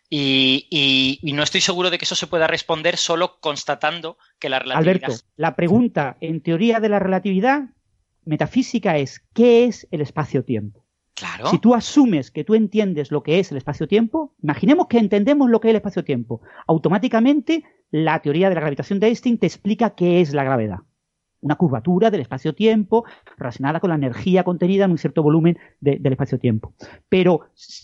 Y, no estoy seguro de que eso se pueda responder solo constatando que la relatividad. Alberto, la pregunta en teoría de la relatividad metafísica es: ¿qué es el espacio-tiempo? Claro. Si tú asumes que tú entiendes lo que es el espacio-tiempo, imaginemos que entendemos lo que es el espacio-tiempo. Automáticamente, la teoría de la gravitación de Einstein te explica qué es la gravedad una curvatura del espacio-tiempo relacionada con la energía contenida en un cierto volumen del espacio-tiempo. Pero,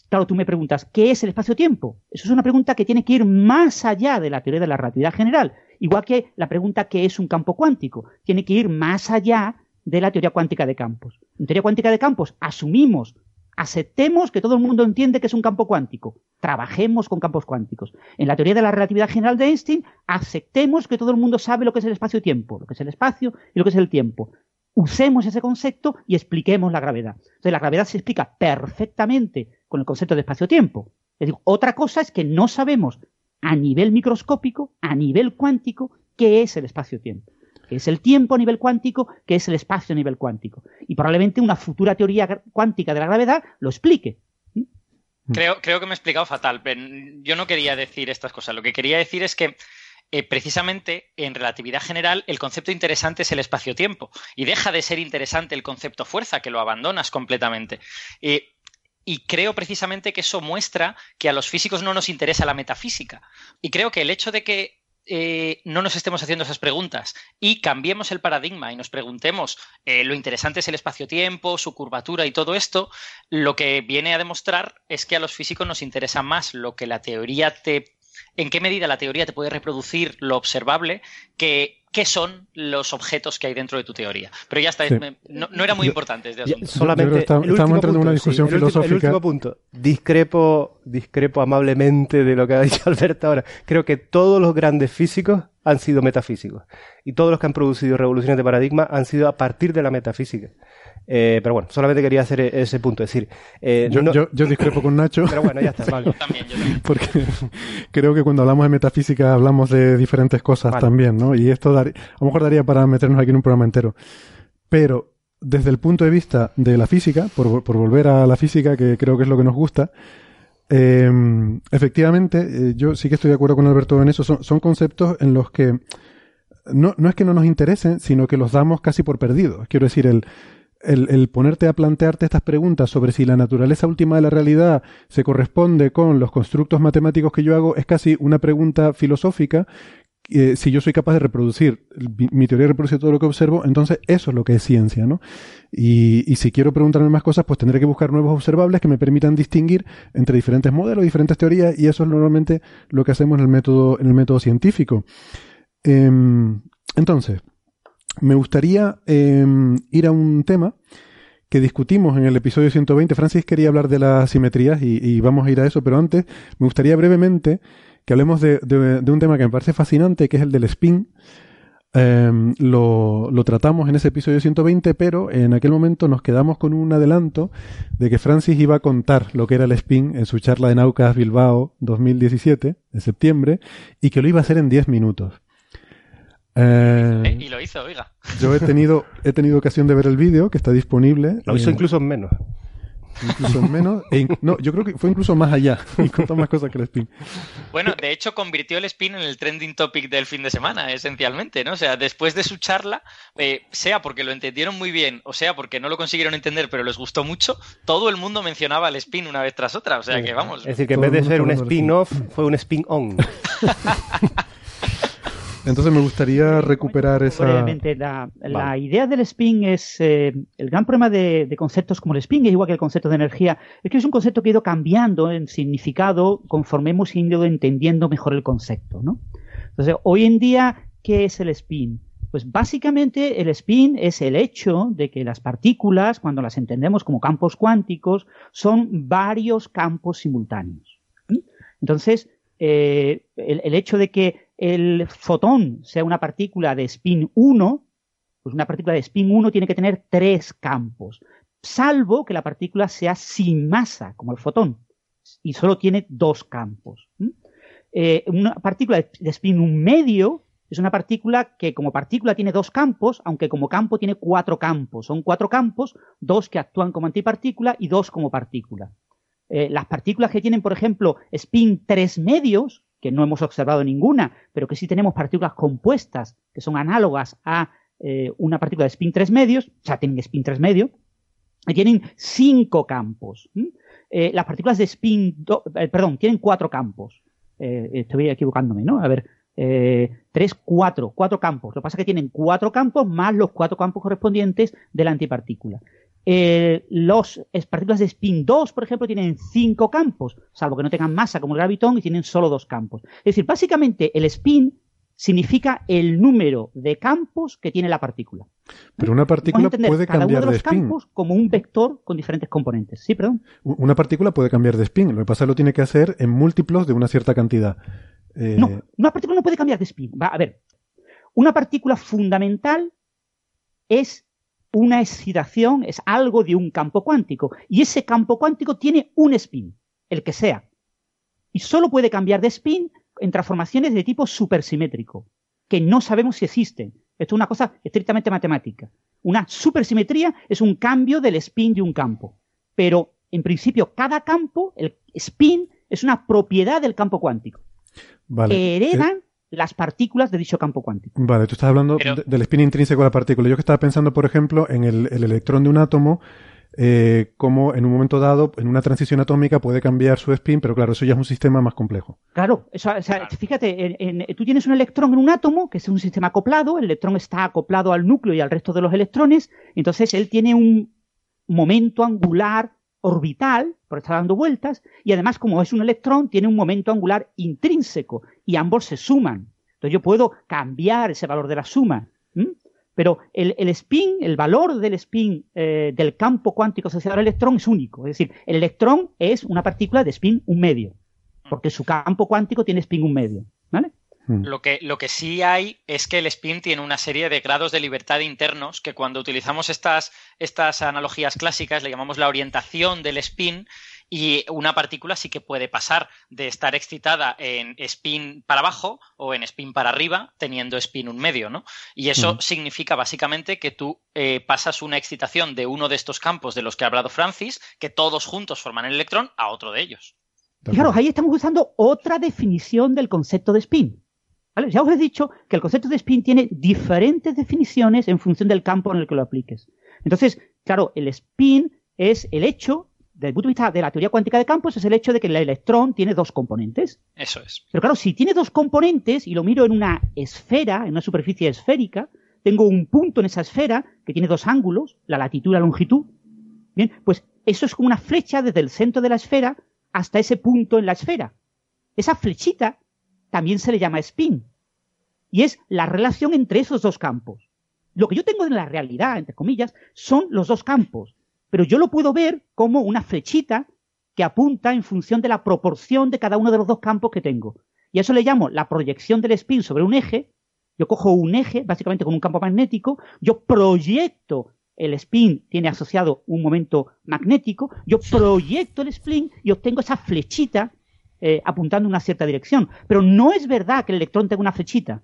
claro, tú me preguntas, ¿qué es el espacio-tiempo? Eso es una pregunta que tiene que ir más allá de la teoría de la relatividad general, igual que la pregunta ¿qué es un campo cuántico? Tiene que ir más allá de la teoría cuántica de campos. En teoría cuántica de campos asumimos aceptemos que todo el mundo entiende que es un campo cuántico. Trabajemos con campos cuánticos. En la teoría de la relatividad general de Einstein, aceptemos que todo el mundo sabe lo que es el espacio-tiempo, lo que es el espacio y lo que es el tiempo. Usemos ese concepto y expliquemos la gravedad. Entonces, la gravedad se explica perfectamente con el concepto de espacio-tiempo. Otra cosa es que no sabemos a nivel microscópico, a nivel cuántico, qué es el espacio-tiempo que es el tiempo a nivel cuántico, que es el espacio a nivel cuántico. Y probablemente una futura teoría cuántica de la gravedad lo explique. ¿Mm? Creo, creo que me he explicado fatal. yo no quería decir estas cosas. Lo que quería decir es que eh, precisamente en relatividad general el concepto interesante es el espacio-tiempo y deja de ser interesante el concepto fuerza, que lo abandonas completamente. Eh, y creo precisamente que eso muestra que a los físicos no nos interesa la metafísica. Y creo que el hecho de que eh, no nos estemos haciendo esas preguntas y cambiemos el paradigma y nos preguntemos eh, lo interesante es el espacio-tiempo, su curvatura y todo esto, lo que viene a demostrar es que a los físicos nos interesa más lo que la teoría te... en qué medida la teoría te puede reproducir lo observable que qué son los objetos que hay dentro de tu teoría. Pero ya está, no, era muy importante este asunto. Solamente estamos entrando en una discusión filosófica. El último punto. Discrepo, discrepo amablemente de lo que ha dicho Alberto ahora. Creo que todos los grandes físicos han sido metafísicos. Y todos los que han producido revoluciones de paradigma han sido a partir de la metafísica. Eh, pero bueno, solamente quería hacer e-, ese punto. Es decir, eh, yo, discrepo con Nacho. Pero bueno, ya está. Vale. Porque creo que cuando hablamos de metafísica hablamos de diferentes cosas también, ¿no? Y esto a lo mejor daría para meternos aquí en un programa entero. Pero desde el punto de vista de la física, por, por volver a la física, que creo que es lo que nos gusta, Em, efectivamente, eh, yo sí que estoy de acuerdo con Alberto en eso. Son, conceptos en los que no, no, es que no nos interesen, sino que los damos casi por perdidos. Quiero decir, el, el, ponerte a plantearte estas preguntas sobre si la naturaleza última de la realidad se corresponde con los constructos matemáticos que yo hago es casi una pregunta filosófica. Eh, si yo soy capaz de reproducir mi, teoría reproduce todo lo que observo, entonces eso es lo que es ciencia, ¿no? Y, si quiero preguntarme más cosas, pues tendré que buscar nuevos observables que me permitan distinguir entre diferentes modelos, diferentes teorías, y eso es normalmente lo que hacemos en el método, en el método científico. Em, entonces, me gustaría em, ir a un tema que discutimos en el episodio 120. Francis quería hablar de las simetrías y, vamos a ir a eso, pero antes me gustaría brevemente que hablemos de, un tema que me parece fascinante, que es el del spin. Em, lo, lo, tratamos en ese episodio 120, pero en aquel momento nos quedamos con un adelanto de que Francis iba a contar lo que era el spin en su charla de Naucas Bilbao 2017, de septiembre, y que lo iba a hacer en 10 minutos. Eh, y lo hizo, oiga. Yo he tenido, he tenido ocasión de ver el vídeo que está disponible. Lo hizo incluso en menos. Incluso en menos. E no, yo creo que fue incluso más allá y contó más cosas que el spin. Bueno, de hecho, convirtió el spin en el trending topic del fin de semana, esencialmente, ¿no? O sea, después de su charla, eh, sea porque lo entendieron muy bien, o sea porque no lo consiguieron entender, pero les gustó mucho, todo el mundo mencionaba el spin una vez tras otra. O sea que vamos. Es decir, que en vez de ser un spin-off, fue un spin-on. Entonces me gustaría recuperar esa... Brevemente, la, la idea del spin es... Eh, el gran problema de, conceptos como el spin, es igual que el concepto de energía, es que es un concepto que ha ido cambiando en significado conforme hemos ido entendiendo mejor el concepto, ¿no? Entonces, hoy en día, ¿qué es el spin? Pues básicamente el spin es el hecho de que las partículas, cuando las entendemos como campos cuánticos, son varios campos simultáneos. Entonces, eh, el, hecho de que el fotón sea una partícula de spin 1, pues una partícula de spin 1 tiene que tener tres campos, salvo que la partícula sea sin masa, como el fotón, y solo tiene dos campos. Eh, una partícula de spin 1 medio es una partícula que como partícula tiene dos campos, aunque como campo tiene cuatro campos. Son cuatro campos, dos que actúan como antipartícula y dos como partícula. Eh, las partículas que tienen, por ejemplo, spin 3 medios, que no hemos observado ninguna, pero que sí tenemos partículas compuestas que son análogas a eh, una partícula de spin 3 medios, o sea, tienen spin 3 medio, y tienen cinco campos. Eh, las partículas de spin, perdón, tienen cuatro campos. estoy equivocándome, ¿no? A ver, tres, cuatro, cuatro campos. Lo que pasa es que tienen cuatro campos más los cuatro campos correspondientes de la antipartícula. Eh, los partículas de spin 2, por ejemplo, tienen cinco campos, salvo que no tengan masa como el gravitón y tienen solo dos campos. Es decir, básicamente el spin significa el número de campos que tiene la partícula. Pero una partícula puede cada cambiar uno de, los campos como un vector con diferentes componentes. Sí, perdón. Una partícula puede cambiar de spin. Lo que pasa es que lo tiene que hacer en múltiplos de una cierta cantidad. Eh, no, una partícula no puede cambiar de spin. Va, a ver, una partícula fundamental es una excitación es algo de un campo cuántico y ese campo cuántico tiene un spin, el que sea. Y solo puede cambiar de spin en transformaciones de tipo supersimétrico, que no sabemos si existen. Esto es una cosa estrictamente matemática. Una supersimetría es un cambio del spin de un campo. Pero, en principio, cada campo, el spin, es una propiedad del campo cuántico. Vale. Heredan las partículas de dicho campo cuántico. Vale, tú estás hablando del spin intrínseco de la partícula. Yo que estaba pensando, por ejemplo, en el, electrón de un átomo, eh, como en un momento dado, en una transición atómica puede cambiar su spin, pero claro, eso ya es un sistema más complejo. Claro, eso, o sea, fíjate, tú tienes un electrón en un átomo, que es un sistema acoplado, el electrón está acoplado al núcleo y al resto de los electrones, entonces él tiene un momento angular orbital, por estar dando vueltas, y además como es un electrón, tiene un momento angular intrínseco, y ambos se suman. Entonces yo puedo cambiar ese valor de la suma. Pero el, spin, el valor del spin eh, del campo cuántico asociado al electrón es único. Es decir, el electrón es una partícula de spin un medio, porque su campo cuántico tiene spin un medio. ¿Vale? Hmm. Lo que, lo que sí hay es que el spin tiene una serie de grados de libertad internos que cuando utilizamos estas, estas analogías clásicas le llamamos la orientación del spin y una partícula sí que puede pasar de estar excitada en spin para abajo o en spin para arriba teniendo spin un medio, ¿no? Y eso hmm. significa básicamente que tú eh, pasas una excitación de uno de estos campos de los que ha hablado Francis, que todos juntos forman el electrón, a otro de ellos. Fijaros, ahí estamos usando otra definición del concepto de spin. Ya os he dicho que el concepto de spin tiene diferentes definiciones en función del campo en el que lo apliques. Entonces, claro, el spin es el hecho, desde el punto de vista de la teoría cuántica de campos, es el hecho de que el electrón tiene dos componentes. Eso es. Pero claro, si tiene dos componentes y lo miro en una esfera, en una superficie esférica, tengo un punto en esa esfera que tiene dos ángulos, la latitud y la longitud. Bien, pues eso es como una flecha desde el centro de la esfera hasta ese punto en la esfera. Esa flechita también se le llama spin. Y es la relación entre esos dos campos. Lo que yo tengo en la realidad, entre comillas, son los dos campos. Pero yo lo puedo ver como una flechita que apunta en función de la proporción de cada uno de los dos campos que tengo. Y a eso le llamo la proyección del spin sobre un eje. Yo cojo un eje, básicamente con un campo magnético, yo proyecto el spin tiene asociado un momento magnético, yo proyecto el spin y obtengo esa flechita eh, apuntando en una cierta dirección. Pero no es verdad que el electrón tenga una flechita.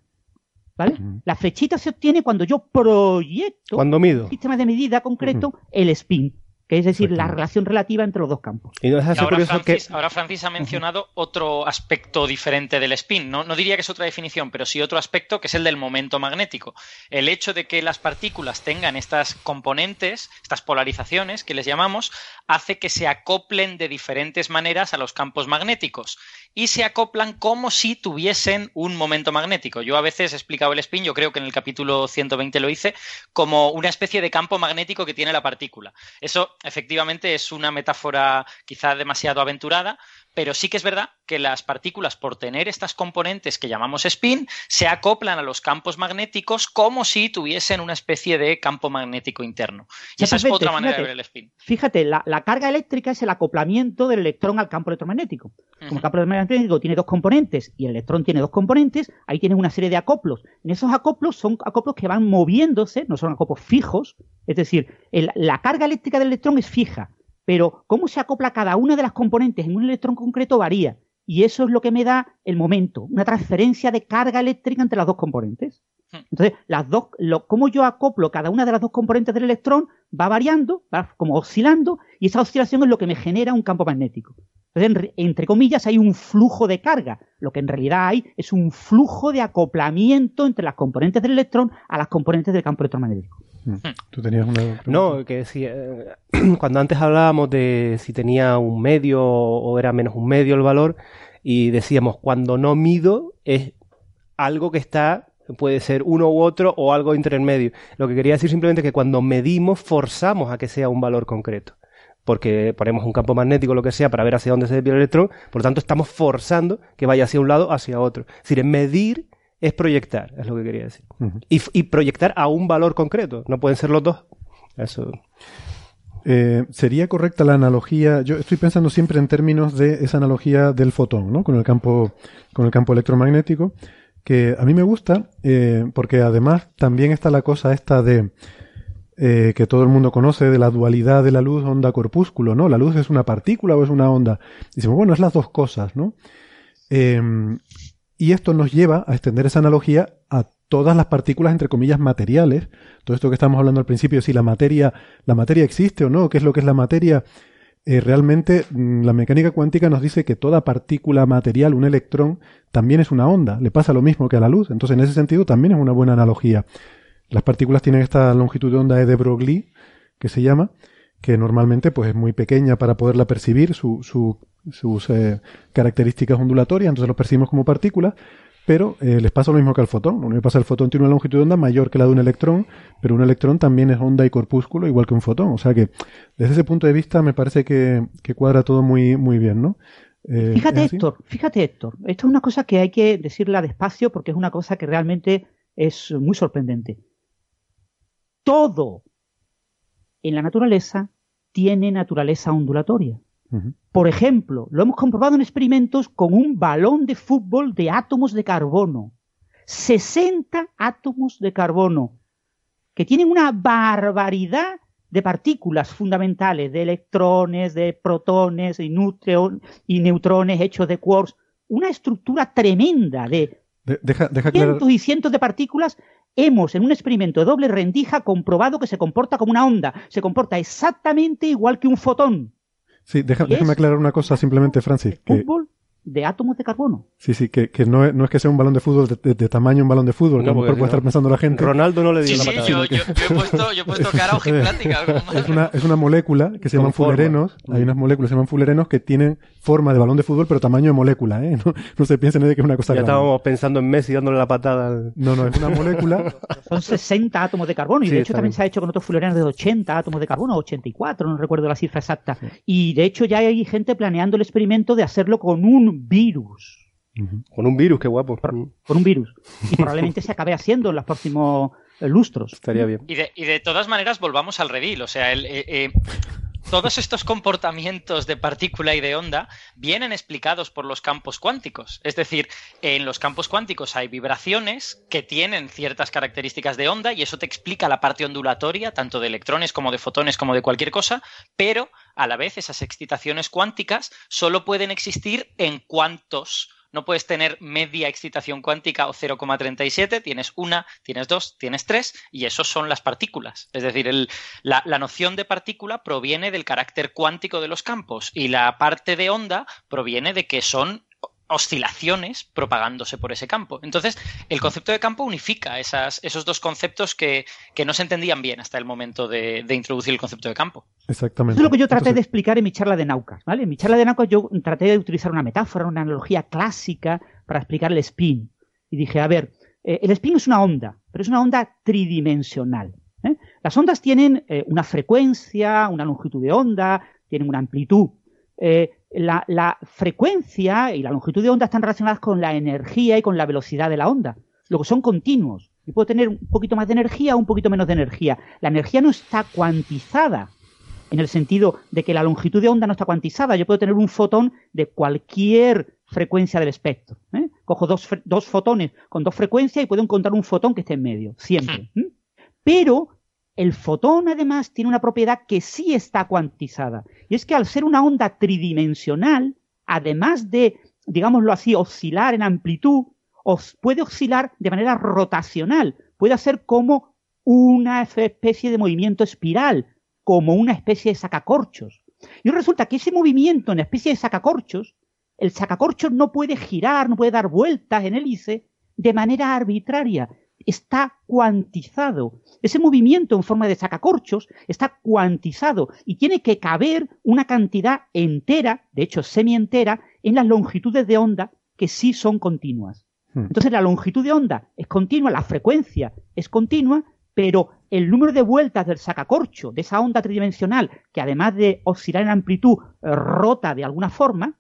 ¿Vale? La flechita se obtiene cuando yo proyecto cuando mido. un sistema de medida concreto, el spin que es decir, la relación relativa entre los dos campos. Y, ahora, Francis, ahora, Francis, ha mencionado otro aspecto diferente del spin. No, no diría que es otra definición, pero sí otro aspecto que es el del momento magnético. El hecho de que las partículas tengan estas componentes, estas polarizaciones que les llamamos, hace que se acoplen de diferentes maneras a los campos magnéticos y se acoplan como si tuviesen un momento magnético. Yo a veces he explicado el spin, yo creo que en el capítulo 120 lo hice, como una especie de campo magnético que tiene la partícula. Eso efectivamente es una metáfora quizá demasiado aventurada, pero sí que es verdad que las partículas, por tener estas componentes que llamamos spin, se acoplan a los campos magnéticos como si tuviesen una especie de campo magnético interno. Y esa es otra manera de ver el spin. Fíjate, la, carga eléctrica es el acoplamiento del electrón al campo electromagnético. Como el campo electromagnético tiene dos componentes y el electrón tiene dos componentes, ahí tienes una serie de acoplos. En esos acoplos son acoplos que van moviéndose, no son acoplos fijos, es decir, la carga eléctrica del electrón es fija pero cómo se acopla cada una de las componentes en un electrón concreto varía. Y eso es lo que me da el momento, una transferencia de carga eléctrica entre las dos componentes. Hmm. Entonces, las dos, lo, cómo yo acoplo cada una de las dos componentes del electrón va variando, va como oscilando, y esa oscilación es lo que me genera un campo magnético. Entonces, entre comillas, hay un flujo de carga. Lo que en realidad hay es un flujo de acoplamiento entre las componentes del electrón a las componentes del campo electromagnético. Mm. Hmm. ¿Tú tenías una No, que si, eh, cuando antes hablábamos de si tenía un medio o era menos un medio el valor, y decíamos, cuando no mido es algo que está, puede ser uno u otro o algo intermedio. Lo que quería decir simplemente es que cuando medimos forzamos a que sea un valor concreto. Porque ponemos un campo magnético o lo que sea para ver hacia dónde se desvía el electrón, por lo tanto estamos forzando que vaya hacia un lado o hacia otro. Es decir, medir es proyectar, es lo que quería decir. y, proyectar a un valor concreto, no pueden ser los dos. Eso. Eh, sería correcta la analogía. Yo estoy pensando siempre en términos de esa analogía del fotón, ¿no? Con el campo, con el campo electromagnético, que a mí me gusta, eh, porque además también está la cosa esta de eh, que todo el mundo conoce de la dualidad de la luz onda-corpúsculo, ¿no? La luz es una partícula o es una onda. Y bueno, es las dos cosas, ¿no? Y esto nos lleva a extender esa analogía a todas las partículas, entre comillas, materiales. Todo esto que estamos hablando al principio, si la materia, la materia existe o no, qué es lo que es la materia. Eh, realmente mm, la mecánica cuántica nos dice que toda partícula material, un electrón, también es una onda. Le pasa lo mismo que a la luz. Entonces, en ese sentido, también es una buena analogía. Las partículas tienen esta longitud de onda de Broglie, que se llama, que normalmente pues es muy pequeña para poderla percibir, su, su sus eh, características ondulatorias, entonces los percibimos como partículas, pero eh, les pasa lo mismo que al fotón. Lo único que pasa, el fotón tiene una longitud de onda mayor que la de un electrón, pero un electrón también es onda y corpúsculo igual que un fotón. O sea que desde ese punto de vista me parece que, cuadra todo muy, muy bien, ¿no? Eh, fíjate Héctor, fíjate Héctor, esto es una cosa que hay que decirla despacio porque es una cosa que realmente es muy sorprendente. Todo en la naturaleza tiene naturaleza ondulatoria. Por ejemplo, lo hemos comprobado en experimentos con un balón de fútbol de átomos de carbono. 60 átomos de carbono, que tienen una barbaridad de partículas fundamentales, de electrones, de protones y, y neutrones hechos de quarks, una estructura tremenda de, cientos y cientos de partículas hemos en un experimento de doble rendija comprobado que se comporta como una onda, se comporta exactamente igual que un fotón. Sí, déjame aclarar una cosa simplemente, Francis. Fútbol de átomos de carbono. Sí, sí, que, que no, es, no, es, que sea un balón de fútbol de, tamaño un balón de fútbol, que a lo mejor puede estar pensando la gente. Ronaldo no le dio la patada. Sí, yo, yo, he puesto, yo he puesto cara ojiplática. es, una, es una molécula que se llaman fullerenos. Hay unas moléculas que se llaman fullerenos que tienen forma de balón de fútbol, pero tamaño de molécula, ¿eh? No, no se piensen de que es una cosa Ya estábamos pensando en Messi dándole la patada al... No, no, es una molécula... Son 60 átomos de carbono y de hecho también se ha hecho con otros fullerenos de 80 átomos de carbono, 84, no recuerdo la cifra exacta. Y de hecho ya hay gente planeando el experimento de hacerlo con un virus. Con un virus, qué guapo. Con un virus. Y probablemente se acabe haciendo en los próximos eh, lustros. Estaría bien. Y de, y de, todas maneras, volvamos al redil. O sea, el, eh, eh, todos estos comportamientos de partícula y de onda vienen explicados por los campos cuánticos. Es decir, en los campos cuánticos hay vibraciones que tienen ciertas características de onda y eso te explica la parte ondulatoria, tanto de electrones como de fotones como de cualquier cosa, pero a la vez esas excitaciones cuánticas solo pueden existir en cuantos no puedes tener media excitación cuántica o 0,37, tienes una, tienes dos, tienes tres, y eso son las partículas. Es decir, la, la noción de partícula proviene del carácter cuántico de los campos y la parte de onda proviene de que son oscilaciones propagándose por ese campo. Entonces, el concepto de campo unifica esas, esos dos conceptos que, no se entendían bien hasta el momento de, introducir el concepto de campo. Exactamente. Eso es lo que yo traté de explicar en mi charla de Naucas, ¿vale? En mi charla de Naucas yo traté de utilizar una metáfora, una analogía clásica para explicar el spin. Y dije, a ver, eh, el spin es una onda, pero es una onda tridimensional. ¿eh? Las ondas tienen eh, una frecuencia, una longitud de onda, tienen una amplitud la, frecuencia y la longitud de onda están relacionadas con la energía y con la velocidad de la onda. Luego son continuos. Yo puedo tener un poquito más de energía o un poquito menos de energía. La energía no está cuantizada en el sentido de que la longitud de onda no está cuantizada. Yo puedo tener un fotón de cualquier frecuencia del espectro. ¿eh? Cojo dos, dos, fotones con dos frecuencias y puedo encontrar un fotón que esté en medio, siempre. Pero el fotón además tiene una propiedad que sí está cuantizada. Y es que al ser una onda tridimensional, además de, digámoslo así, oscilar en amplitud, os puede oscilar de manera rotacional. Puede hacer como una especie de movimiento espiral, como una especie de sacacorchos. Y resulta que ese movimiento en especie de sacacorchos, el sacacorchos no puede girar, no puede dar vueltas en hélice de manera arbitraria, está cuantizado. Ese movimiento en forma de sacacorchos está cuantizado y tiene que caber una cantidad entera, de hecho semi-entera, en las longitudes de onda que sí son continuas. Hmm. Entonces la longitud de onda es continua, la frecuencia es continua, pero el número de vueltas del sacacorcho, de esa onda tridimensional, que además de oscilar en amplitud, eh, rota de alguna forma,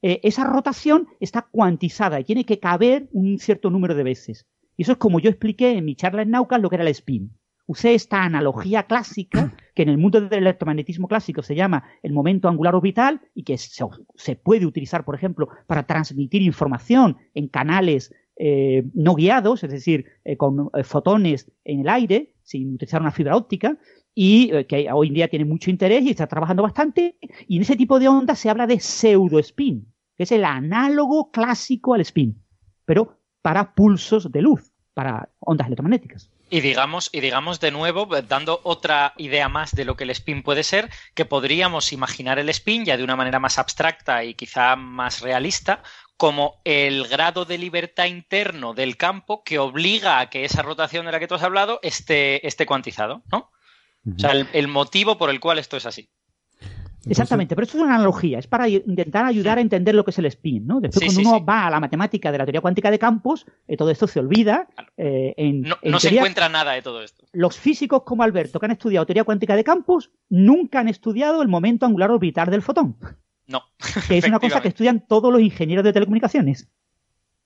eh, esa rotación está cuantizada y tiene que caber un cierto número de veces. Y eso es como yo expliqué en mi charla en Naucas lo que era el spin. Usé esta analogía clásica, que en el mundo del electromagnetismo clásico se llama el momento angular orbital y que se, puede utilizar, por ejemplo, para transmitir información en canales eh, no guiados, es decir, eh, con eh, fotones en el aire, sin utilizar una fibra óptica, y que hoy en día tiene mucho interés y está trabajando bastante. Y en ese tipo de ondas se habla de pseudo-spin, que es el análogo clásico al spin. Pero para pulsos de luz, para ondas electromagnéticas. Y digamos, y digamos de nuevo, dando otra idea más de lo que el spin puede ser, que podríamos imaginar el spin ya de una manera más abstracta y quizá más realista, como el grado de libertad interno del campo que obliga a que esa rotación de la que tú has hablado esté, esté cuantizado, ¿no? O sea, el motivo por el cual esto es así. Exactamente, pero esto es una analogía, es para intentar ayudar a entender lo que es el spin, ¿no? Después cuando uno va a la matemática de la teoría cuántica de campos, eh, todo esto se olvida. Eh, no, se encuentra nada de todo esto. Los físicos como Alberto que han estudiado teoría cuántica de campos nunca han estudiado el momento angular orbital del fotón. No. Que es una cosa que estudian todos los ingenieros de telecomunicaciones.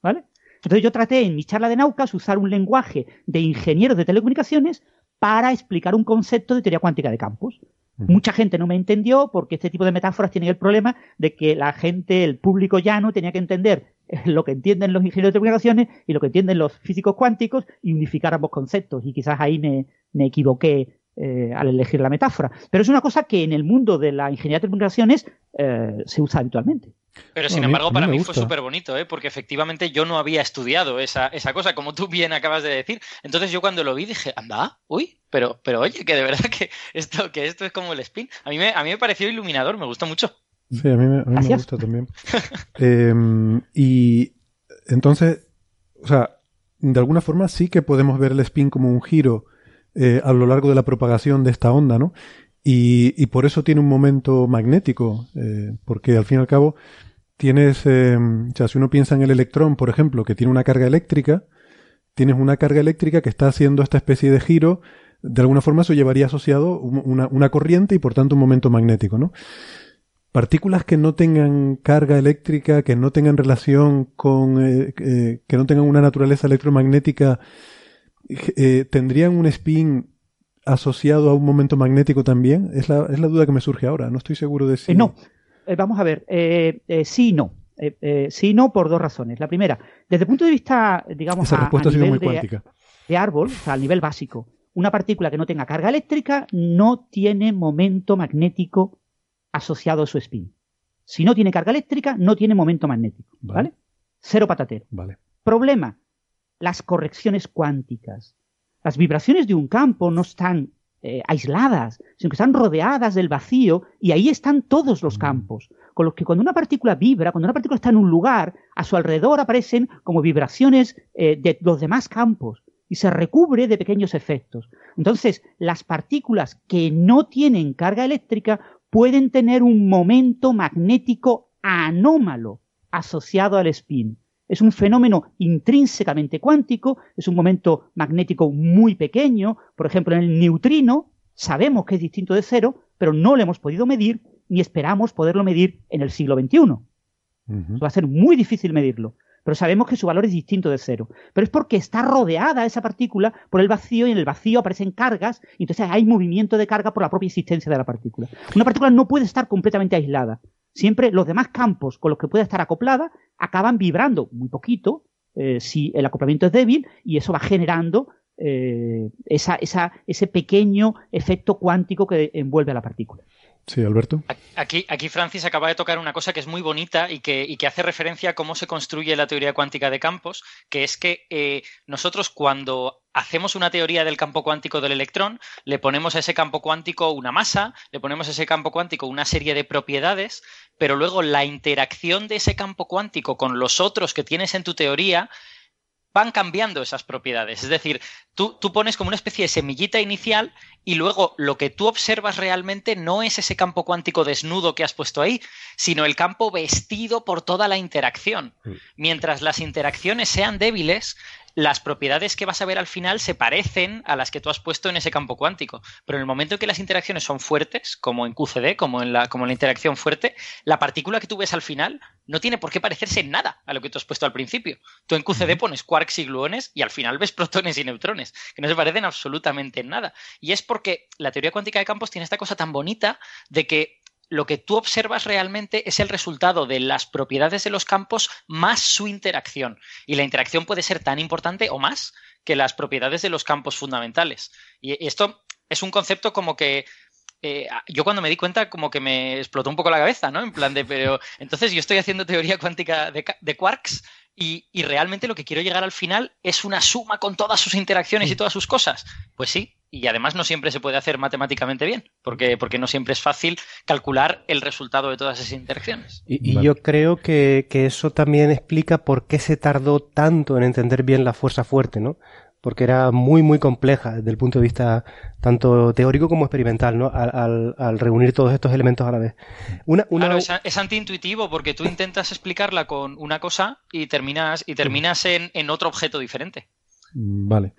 ¿Vale? Entonces yo traté en mi charla de Naucas usar un lenguaje de ingenieros de telecomunicaciones para explicar un concepto de teoría cuántica de campos. Mucha gente no me entendió porque este tipo de metáforas tienen el problema de que la gente, el público llano, tenía que entender lo que entienden los ingenieros de telecomunicaciones y lo que entienden los físicos cuánticos y unificar ambos conceptos. Y quizás ahí me, equivoqué eh, al elegir la metáfora. Pero es una cosa que en el mundo de la ingeniería de telecomunicaciones eh, se usa habitualmente. Pero sin embargo, para mí, fue súper bonito, ¿eh? porque efectivamente yo no había estudiado esa, esa, cosa, como tú bien acabas de decir. Entonces yo cuando lo vi dije, anda, uy, pero, pero oye, que de verdad que esto, que esto es como el spin. A mí me, a mí me pareció iluminador, me gustó mucho. Sí, a mí me, a mí me gusta también. Em, y entonces, o sea, de alguna forma sí que podemos ver el spin como un giro eh, a lo largo de la propagación de esta onda, ¿no? Y, y por eso tiene un momento magnético, eh, porque al fin y al cabo tienes, eh, o sea, si uno piensa en el electrón, por ejemplo, que tiene una carga eléctrica, tienes una carga eléctrica que está haciendo esta especie de giro, de alguna forma eso llevaría asociado una, una corriente y por tanto un momento magnético, ¿no? Partículas que no tengan carga eléctrica, que no tengan relación con, eh, eh, que no tengan una naturaleza electromagnética, eh, ¿tendrían un spin asociado a un momento magnético también? Es la, es la duda que me surge ahora. No estoy seguro de si. no. vamos a ver. sí y no. sí y no por dos razones. La primera, desde el punto de vista, digamos, Esa respuesta a, muy cuántica. de árbol, o sea, a nivel básico, una partícula que no tenga carga eléctrica no tiene momento magnético asociado a su spin. Si no tiene carga eléctrica, no tiene momento magnético. ¿Vale? Cero patatero. Vale. Problema, las correcciones cuánticas. Las vibraciones de un campo no están eh, aisladas, sino que están rodeadas del vacío y ahí están todos los mm. campos. Con lo que cuando una partícula vibra, cuando una partícula está en un lugar, a su alrededor aparecen como vibraciones eh, de los demás campos y se recubre de pequeños efectos. Entonces, las partículas que no tienen carga eléctrica pueden tener un momento magnético anómalo asociado al spin. Es un fenómeno intrínsecamente cuántico, es un momento magnético muy pequeño. Por ejemplo, en el neutrino sabemos que es distinto de cero, pero no lo hemos podido medir ni esperamos poderlo medir en el siglo XXI. Va a ser muy difícil medirlo pero sabemos que su valor es distinto de cero. Pero es porque está rodeada esa partícula por el vacío y en el vacío aparecen cargas y entonces hay movimiento de carga por la propia existencia de la partícula. Una partícula no puede estar completamente aislada. Siempre los demás campos con los que puede estar acoplada acaban vibrando muy poquito eh, si el acoplamiento es débil y eso va generando eh, ese pequeño efecto cuántico que envuelve a la partícula. Sí, Alberto. Aquí, aquí Francis acaba de tocar una cosa que es muy bonita y que, que hace referencia a cómo se construye la teoría cuántica de campos, que es que eh, nosotros cuando hacemos una teoría del campo cuántico del electrón, le ponemos a ese campo cuántico una masa, le ponemos a ese campo cuántico una serie de propiedades, pero luego la interacción de ese campo cuántico con los otros que tienes en tu teoría van cambiando esas propiedades. Es decir, tú, tú, pones como una especie de semillita inicial y luego lo que tú observas realmente no es ese campo cuántico desnudo que has puesto ahí, sino el campo vestido por toda la interacción. Mientras las interacciones sean débiles, las propiedades que vas a ver al final se parecen a las que tú has puesto en ese campo cuántico. Pero en el momento en que las interacciones son fuertes, como en QCD, como en la, como en la interacción fuerte, la partícula que tú ves al final no tiene por qué parecerse en nada a lo que tú has puesto al principio. Tú en QCD pones quarks y gluones y al final ves protones y neutrones, que no se parecen absolutamente en nada. Y es porque la teoría cuántica de campos tiene esta cosa tan bonita de que lo que tú observas realmente es el resultado de las propiedades de los campos más su interacción. Y la interacción puede ser tan importante o más que las propiedades de los campos fundamentales. Y esto es un concepto como que eh, yo cuando me di cuenta como que me explotó un poco la cabeza, ¿no? En plan de, pero entonces yo estoy haciendo teoría cuántica de, quarks y, y, realmente lo que quiero llegar al final es una suma con todas sus interacciones y todas sus cosas. Pues sí, y además no siempre se puede hacer matemáticamente bien, porque, porque no siempre es fácil calcular el resultado de todas esas interacciones. Y, yo creo que, eso también explica por qué se tardó tanto en entender bien la fuerza fuerte, ¿no? Porque era muy, muy compleja desde el punto de vista tanto teórico como experimental, ¿no? Al, al, reunir todos estos elementos a la vez. Una, Claro, es, antiintuitivo porque tú intentas explicarla con una cosa y terminas, y terminas en, en otro objeto diferente. Vale.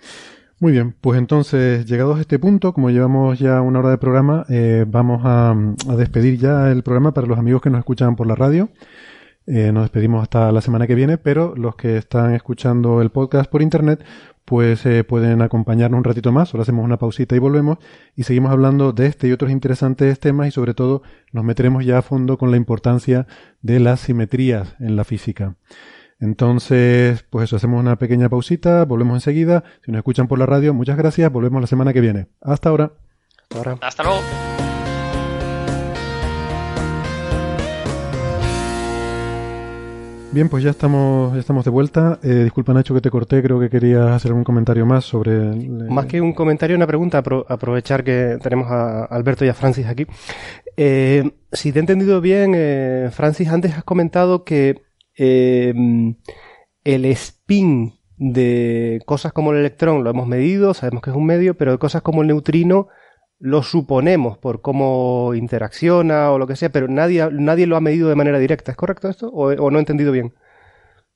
Muy bien, pues entonces, llegados a este punto, como llevamos ya una hora de programa, eh, vamos a, despedir ya el programa para los amigos que nos escuchan por la radio. Eh, nos despedimos hasta la semana que viene, pero los que están escuchando el podcast por internet, pues eh, pueden acompañarnos un ratito más. Ahora hacemos una pausita y volvemos y seguimos hablando de este y otros interesantes temas y sobre todo nos meteremos ya a fondo con la importancia de las simetrías en la física. Entonces, pues eso, hacemos una pequeña pausita, volvemos enseguida. Si nos escuchan por la radio, muchas gracias, volvemos la semana que viene. Hasta ahora. Ahora. Hasta luego. Bien, pues ya estamos, ya estamos de vuelta. Eh, disculpa Nacho que te corté, creo que querías hacer un comentario más sobre... Más que un comentario, una pregunta, aprovechar que tenemos a Alberto y a Francis aquí. Eh, si te he entendido bien, eh, Francis, antes has comentado que el spin de cosas como el electrón lo hemos medido, sabemos que es un medio, pero de cosas como el neutrino lo suponemos por cómo interacciona o lo que sea, pero nadie, nadie lo ha medido de manera directa. ¿Es correcto esto? ¿O, no he entendido bien?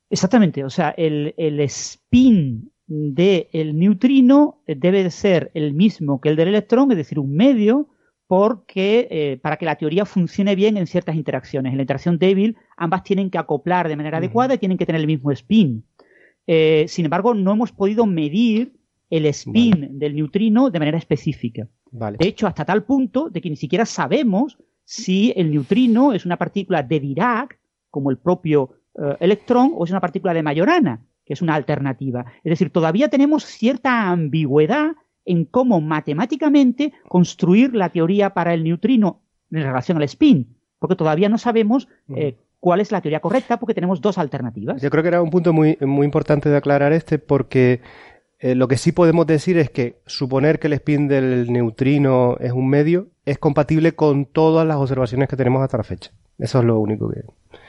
Exactamente. O sea, el, spin del neutrino debe de ser el mismo que el del electrón, es decir, un medio, porque eh, para que la teoría funcione bien en ciertas interacciones. En la interacción débil, ambas tienen que acoplar de manera adecuada y tienen que tener el mismo spin. Eh, sin embargo, no hemos podido medir el spin del neutrino de manera específica. De hecho, hasta tal punto de que ni siquiera sabemos si el neutrino es una partícula de Dirac, como el propio eh, electrón, o es una partícula de Majorana, que es una alternativa. Es decir, todavía tenemos cierta ambigüedad en cómo matemáticamente construir la teoría para el neutrino en relación al spin, porque todavía no sabemos eh, cuál es la teoría correcta, porque tenemos dos alternativas. Yo creo que era un punto muy, muy importante de aclarar este, porque eh, lo que sí podemos decir es que suponer que el spin del neutrino es un medio es compatible con todas las observaciones que tenemos hasta la fecha. Eso es lo único que.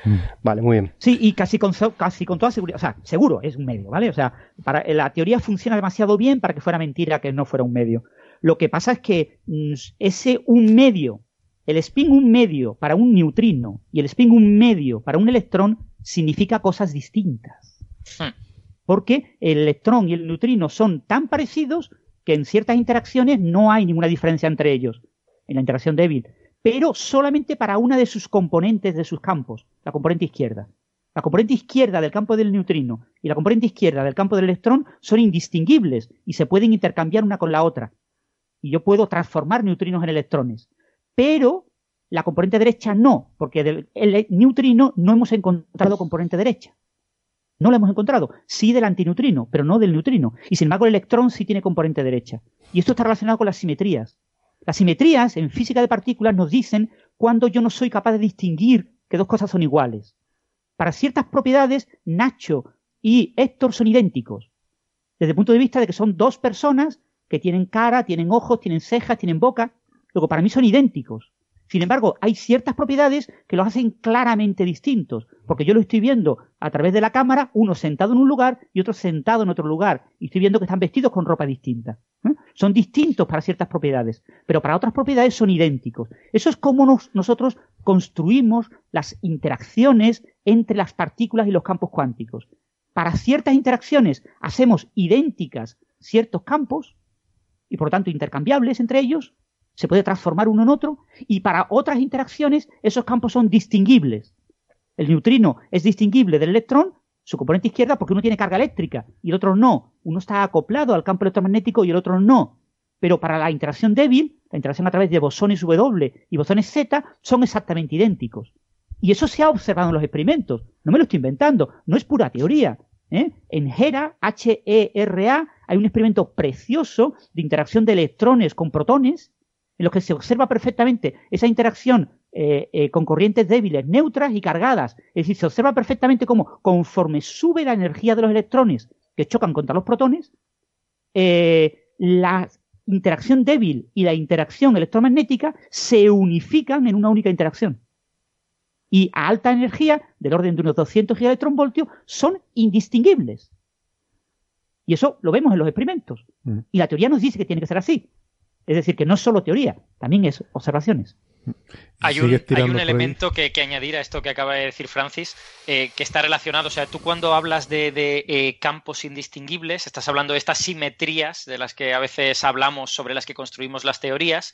Mm. Vale, muy bien. Sí, y casi con, casi con toda seguridad. O sea, seguro es un medio, ¿vale? O sea, para, la teoría funciona demasiado bien para que fuera mentira que no fuera un medio. Lo que pasa es que mm, ese un medio, el spin un medio para un neutrino y el spin un medio para un electrón significa cosas distintas. Hmm porque el electrón y el neutrino son tan parecidos que en ciertas interacciones no hay ninguna diferencia entre ellos, en la interacción débil, pero solamente para una de sus componentes de sus campos, la componente izquierda. La componente izquierda del campo del neutrino y la componente izquierda del campo del electrón son indistinguibles y se pueden intercambiar una con la otra. Y yo puedo transformar neutrinos en electrones. Pero la componente derecha no, porque del neutrino no hemos encontrado componente derecha. No lo hemos encontrado. Sí del antineutrino, pero no del neutrino. Y sin embargo el electrón sí tiene componente derecha. Y esto está relacionado con las simetrías. Las simetrías en física de partículas nos dicen cuando yo no soy capaz de distinguir que dos cosas son iguales. Para ciertas propiedades, Nacho y Héctor son idénticos. Desde el punto de vista de que son dos personas que tienen cara, tienen ojos, tienen cejas, tienen boca. Luego, para mí son idénticos. Sin embargo, hay ciertas propiedades que los hacen claramente distintos, porque yo lo estoy viendo a través de la cámara, uno sentado en un lugar y otro sentado en otro lugar, y estoy viendo que están vestidos con ropa distinta. ¿eh? Son distintos para ciertas propiedades, pero para otras propiedades son idénticos. Eso es como nosotros construimos las interacciones entre las partículas y los campos cuánticos. Para ciertas interacciones hacemos idénticas ciertos campos, y por lo tanto intercambiables entre ellos, se puede transformar uno en otro y para otras interacciones esos campos son distinguibles. El neutrino es distinguible del electrón, su componente izquierda, porque uno tiene carga eléctrica y el otro no. Uno está acoplado al campo electromagnético y el otro no. Pero para la interacción débil, la interacción a través de bosones W y bosones Z, son exactamente idénticos. Y eso se ha observado en los experimentos. No me lo estoy inventando, no es pura teoría. ¿eh? En HERA, H-E-R-A, hay un experimento precioso de interacción de electrones con protones en los que se observa perfectamente esa interacción eh, eh, con corrientes débiles, neutras y cargadas. Es decir, se observa perfectamente cómo conforme sube la energía de los electrones que chocan contra los protones, eh, la interacción débil y la interacción electromagnética se unifican en una única interacción. Y a alta energía, del orden de unos 200 gigaelectronvoltios, son indistinguibles. Y eso lo vemos en los experimentos. Mm. Y la teoría nos dice que tiene que ser así. Es decir, que no es solo teoría, también es observaciones. Hay un, elemento que, añadir a esto que acaba de decir Francis, eh, que está relacionado. O sea, tú cuando hablas de, eh, campos indistinguibles, estás hablando de estas simetrías de las que a veces hablamos, sobre las que construimos las teorías,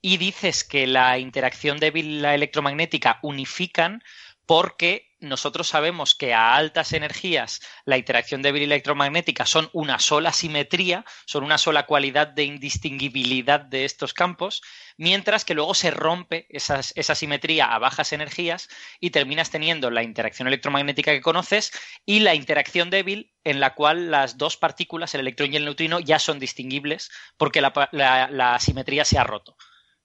y dices que la interacción débil y la electromagnética unifican porque nosotros sabemos que a altas energías la interacción débil electromagnética son una sola simetría, son una sola cualidad de indistinguibilidad de estos campos, mientras que luego se rompe esa simetría a bajas energías y terminas teniendo la interacción electromagnética que conoces y la interacción débil en la cual las dos partículas, el electrón y el neutrino, ya son distinguibles porque la simetría se ha roto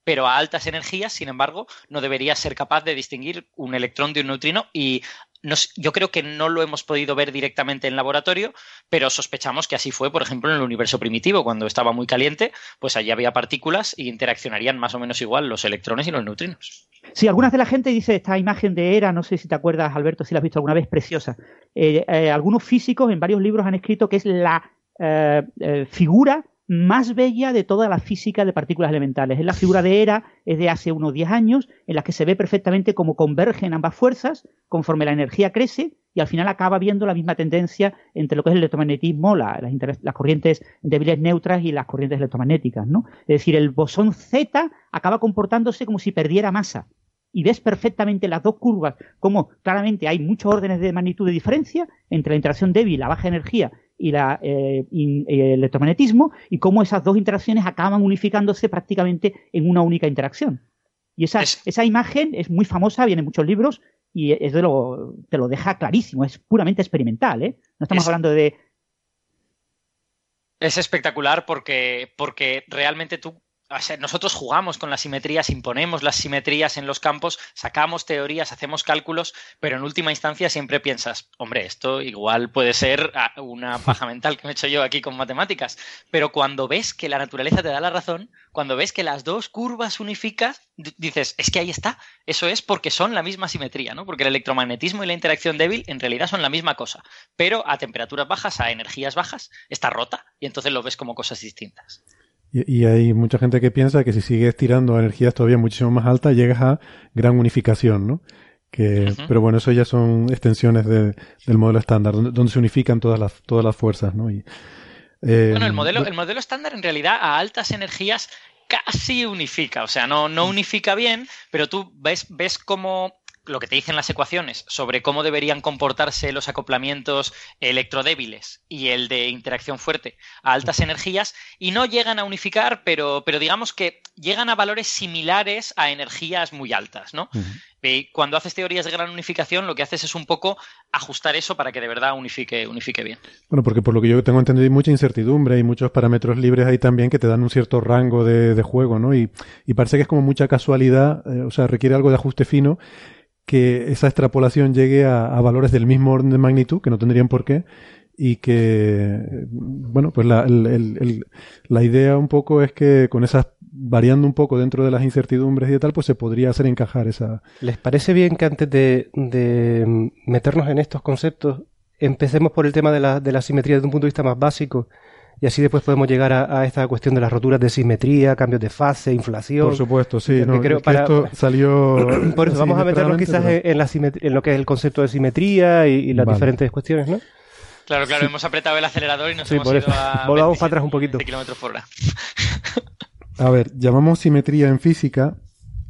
pero a altas energías, sin embargo, no debería ser capaz de distinguir un electrón de un neutrino y yo creo que no lo hemos podido ver directamente en laboratorio, pero sospechamos que así fue, por ejemplo, en el universo primitivo, cuando estaba muy caliente, pues allí había partículas y interaccionarían más o menos igual los electrones y los neutrinos. Sí, algunas de la gente dice esta imagen de ERA, no sé si te acuerdas, Alberto, si la has visto alguna vez, preciosa. Eh, eh, algunos físicos en varios libros han escrito que es la eh, figura más bella de toda la física de partículas elementales. Es la figura de Hera, es de hace unos 10 años, en la que se ve perfectamente cómo convergen ambas fuerzas conforme la energía crece y al final acaba viendo la misma tendencia entre lo que es el electromagnetismo, las, corrientes débiles neutras y las corrientes electromagnéticas. ¿no? Es decir, el bosón Z acaba comportándose como si perdiera masa. Y ves perfectamente las dos curvas, como claramente hay muchos órdenes de magnitud de diferencia entre la interacción débil, la baja energía y la, eh, el electromagnetismo y cómo esas dos interacciones acaban unificándose prácticamente en una única interacción. Y esa, esa imagen es muy famosa, viene en muchos libros y es de lo, te lo deja clarísimo, es puramente experimental, ¿eh? No estamos hablando de... Es espectacular porque, porque realmente tú nosotros jugamos con las simetrías, imponemos las simetrías en los campos, sacamos teorías, hacemos cálculos, pero en última instancia siempre piensas, hombre, esto igual puede ser ah, una paja mental que me he hecho yo aquí con matemáticas. Pero cuando ves que la naturaleza te da la razón, cuando ves que las dos curvas unificas, dices, es que ahí está. Eso es porque son la misma simetría, ¿no? Porque el electromagnetismo y la interacción débil en realidad son la misma cosa, pero a temperaturas bajas, a energías bajas, está rota y entonces lo ves como cosas distintas. Y, hay mucha gente que piensa que si sigues tirando a energías todavía muchísimo más altas, llegas a gran unificación, ¿no? Que, Pero bueno, eso ya son extensiones del modelo estándar, donde, se unifican todas las, todas las fuerzas, ¿no? Y, eh, bueno, el modelo, el modelo estándar en realidad a altas energías casi unifica, o sea, no, no unifica bien, pero tú ves, ves cómo lo que te dicen las ecuaciones sobre cómo deberían comportarse los acoplamientos electrodébiles y el de interacción fuerte a altas energías y no llegan a unificar, pero, pero digamos que llegan a valores similares a energías muy altas, ¿no? cuando haces teorías de gran unificación, lo que haces es un poco ajustar eso para que de verdad unifique, unifique bien. Bueno, porque por lo que yo tengo entendido hay mucha incertidumbre y muchos parámetros libres ahí también que te dan un cierto rango de, juego, ¿no? Y, parece que es como mucha casualidad, eh, o sea, requiere algo de ajuste fino que esa extrapolación llegue a, valores del mismo orden de magnitud, que no tendrían por qué, y que, bueno, pues la, la idea un poco es que con esas, variando un poco dentro de las incertidumbres y tal, pues se podría hacer encajar esa... ¿Les parece bien que antes de, de meternos en estos conceptos, empecemos por el tema de la, de la simetría desde un punto de vista más básico? Y así después podemos llegar a, esta cuestión de las roturas de simetría, cambios de fase, inflación. Por supuesto, sí. No, creo, para, esto salió. Por eso vamos a meternos quizás en, la en lo que es el concepto de simetría y, las diferentes cuestiones, ¿no? Claro, claro, hemos apretado el acelerador y nos hemos ido a. Volvamos para atrás un poquito. kilómetros por hora. a ver, llamamos simetría en física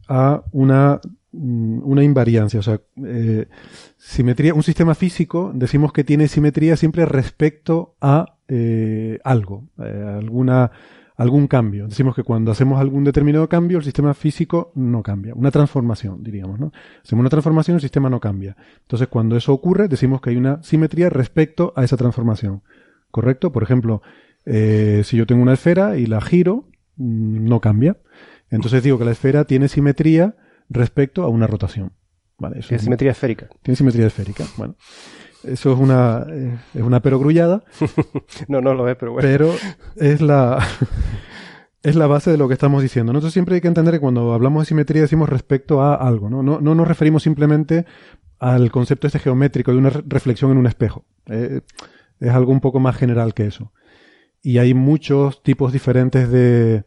a una, mm, una invariancia, o sea, eh, simetría, un sistema físico, decimos que tiene simetría siempre respecto a eh, algo, eh, alguna, algún cambio. Decimos que cuando hacemos algún determinado cambio, el sistema físico no cambia. Una transformación, diríamos, ¿no? Hacemos una transformación, el sistema no cambia. Entonces, cuando eso ocurre, decimos que hay una simetría respecto a esa transformación. ¿Correcto? Por ejemplo, eh, si yo tengo una esfera y la giro, mm, no cambia. Entonces digo que la esfera tiene simetría respecto a una rotación. Vale, tiene simetría esférica. Tiene simetría esférica. Bueno. Eso es una, eh, es una perogrullada. no, no lo es, pero bueno. Pero es la, es la base de lo que estamos diciendo. Nosotros siempre hay que entender que cuando hablamos de simetría decimos respecto a algo, ¿no? No, no nos referimos simplemente al concepto este geométrico de una reflexión en un espejo. Eh, es algo un poco más general que eso. Y hay muchos tipos diferentes de,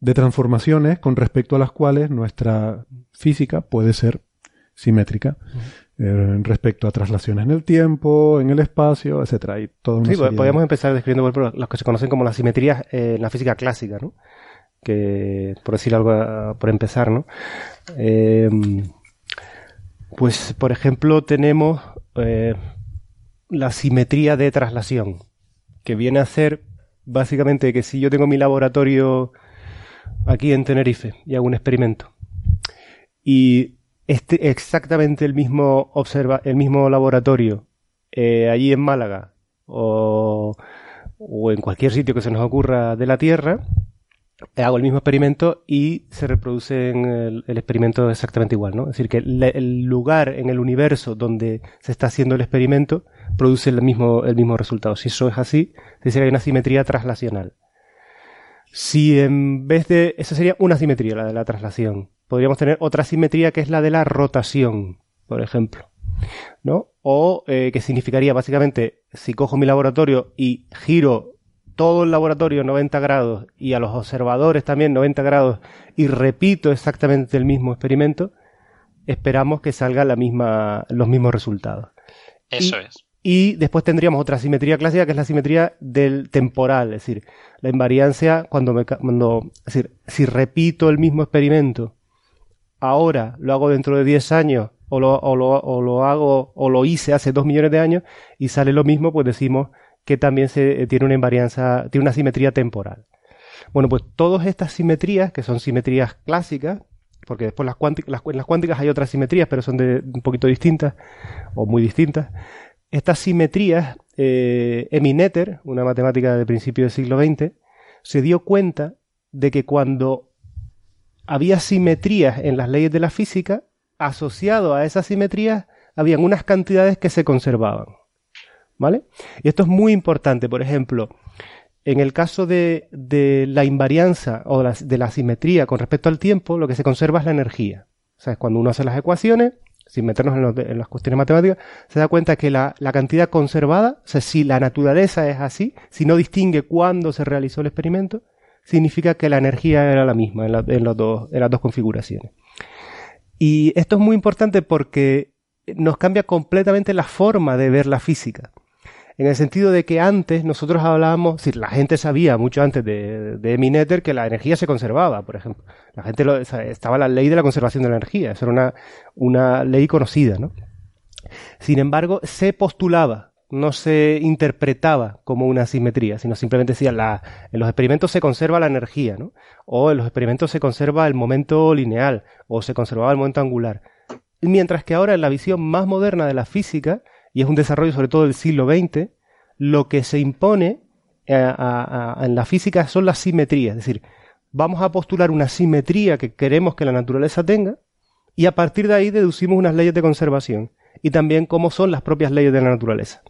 de transformaciones con respecto a las cuales nuestra física puede ser simétrica. Eh, respecto a traslaciones en el tiempo, en el espacio, etcétera. Y todo sí, podríamos empezar describiendo por los que se conocen como las simetrías en la física clásica, ¿no? Que, por decir algo, por empezar, ¿no? Eh, Pues, por ejemplo, tenemos eh, la simetría de traslación, que viene a ser básicamente que si yo tengo mi laboratorio aquí en Tenerife y hago un experimento y este exactamente el mismo observa el mismo laboratorio eh, allí en Málaga o, o en cualquier sitio que se nos ocurra de la Tierra hago el mismo experimento y se reproduce en el, experimento exactamente igual, ¿no? Es decir, que el lugar en el universo donde se está haciendo el experimento produce el mismo, el mismo resultado. Si eso es así, se dice que hay una simetría traslacional. Si en vez de, esa sería una simetría, la de la traslación, podríamos tener otra simetría que es la de la rotación, por ejemplo. ¿No? O eh, que significaría básicamente, si cojo mi laboratorio y giro todo el laboratorio 90 grados y a los observadores también 90 grados y repito exactamente el mismo experimento, esperamos que salgan la misma, los mismos resultados. Eso es. Y después tendríamos otra simetría clásica que es la simetría del temporal, es decir, la invariancia cuando me cuando, es decir, si repito el mismo experimento, ahora lo hago dentro de 10 años o lo, o lo, o lo hago o lo hice hace 2 millones de años y sale lo mismo, pues decimos que también se, eh, tiene una invarianza, tiene una simetría temporal. Bueno, pues todas estas simetrías, que son simetrías clásicas, porque después las, las, en las cuánticas hay otras simetrías, pero son de un poquito distintas o muy distintas, estas simetrías, eh, Emineter, una matemática de principio del siglo XX, se dio cuenta de que cuando había simetrías en las leyes de la física, asociado a esas simetrías habían unas cantidades que se conservaban. ¿Vale? Y esto es muy importante. Por ejemplo, en el caso de, la invarianza o de la, simetría con respecto al tiempo, lo que se conserva es la energía. O sea, cuando uno hace las ecuaciones, sin meternos en, las cuestiones matemáticas, se da cuenta que la, cantidad conservada, o sea, si la naturaleza es así, si no distingue cuándo se realizó el experimento, significa que la energía era la misma en, las dos configuraciones. Y esto es muy importante porque nos cambia completamente la forma de ver la física en el sentido de que antes nosotros hablábamos, si la gente sabía mucho antes de, de que la energía se conservaba, por ejemplo. La gente lo, estaba la ley de la conservación de la energía, eso era una, una ley conocida, ¿no? Sin embargo, se postulaba, no se interpretaba como una simetría, sino simplemente decía, la, en los experimentos se conserva la energía. O en los experimentos se conserva el momento lineal, o se conservaba el momento angular. Mientras que ahora en la visión más moderna de la física, y es un desarrollo sobre todo del siglo XX, lo que se impone eh, en la física son las simetrías, es decir, vamos a postular una simetría que queremos que la naturaleza tenga y a partir de ahí deducimos unas leyes de conservación y también cómo son las propias leyes de la naturaleza.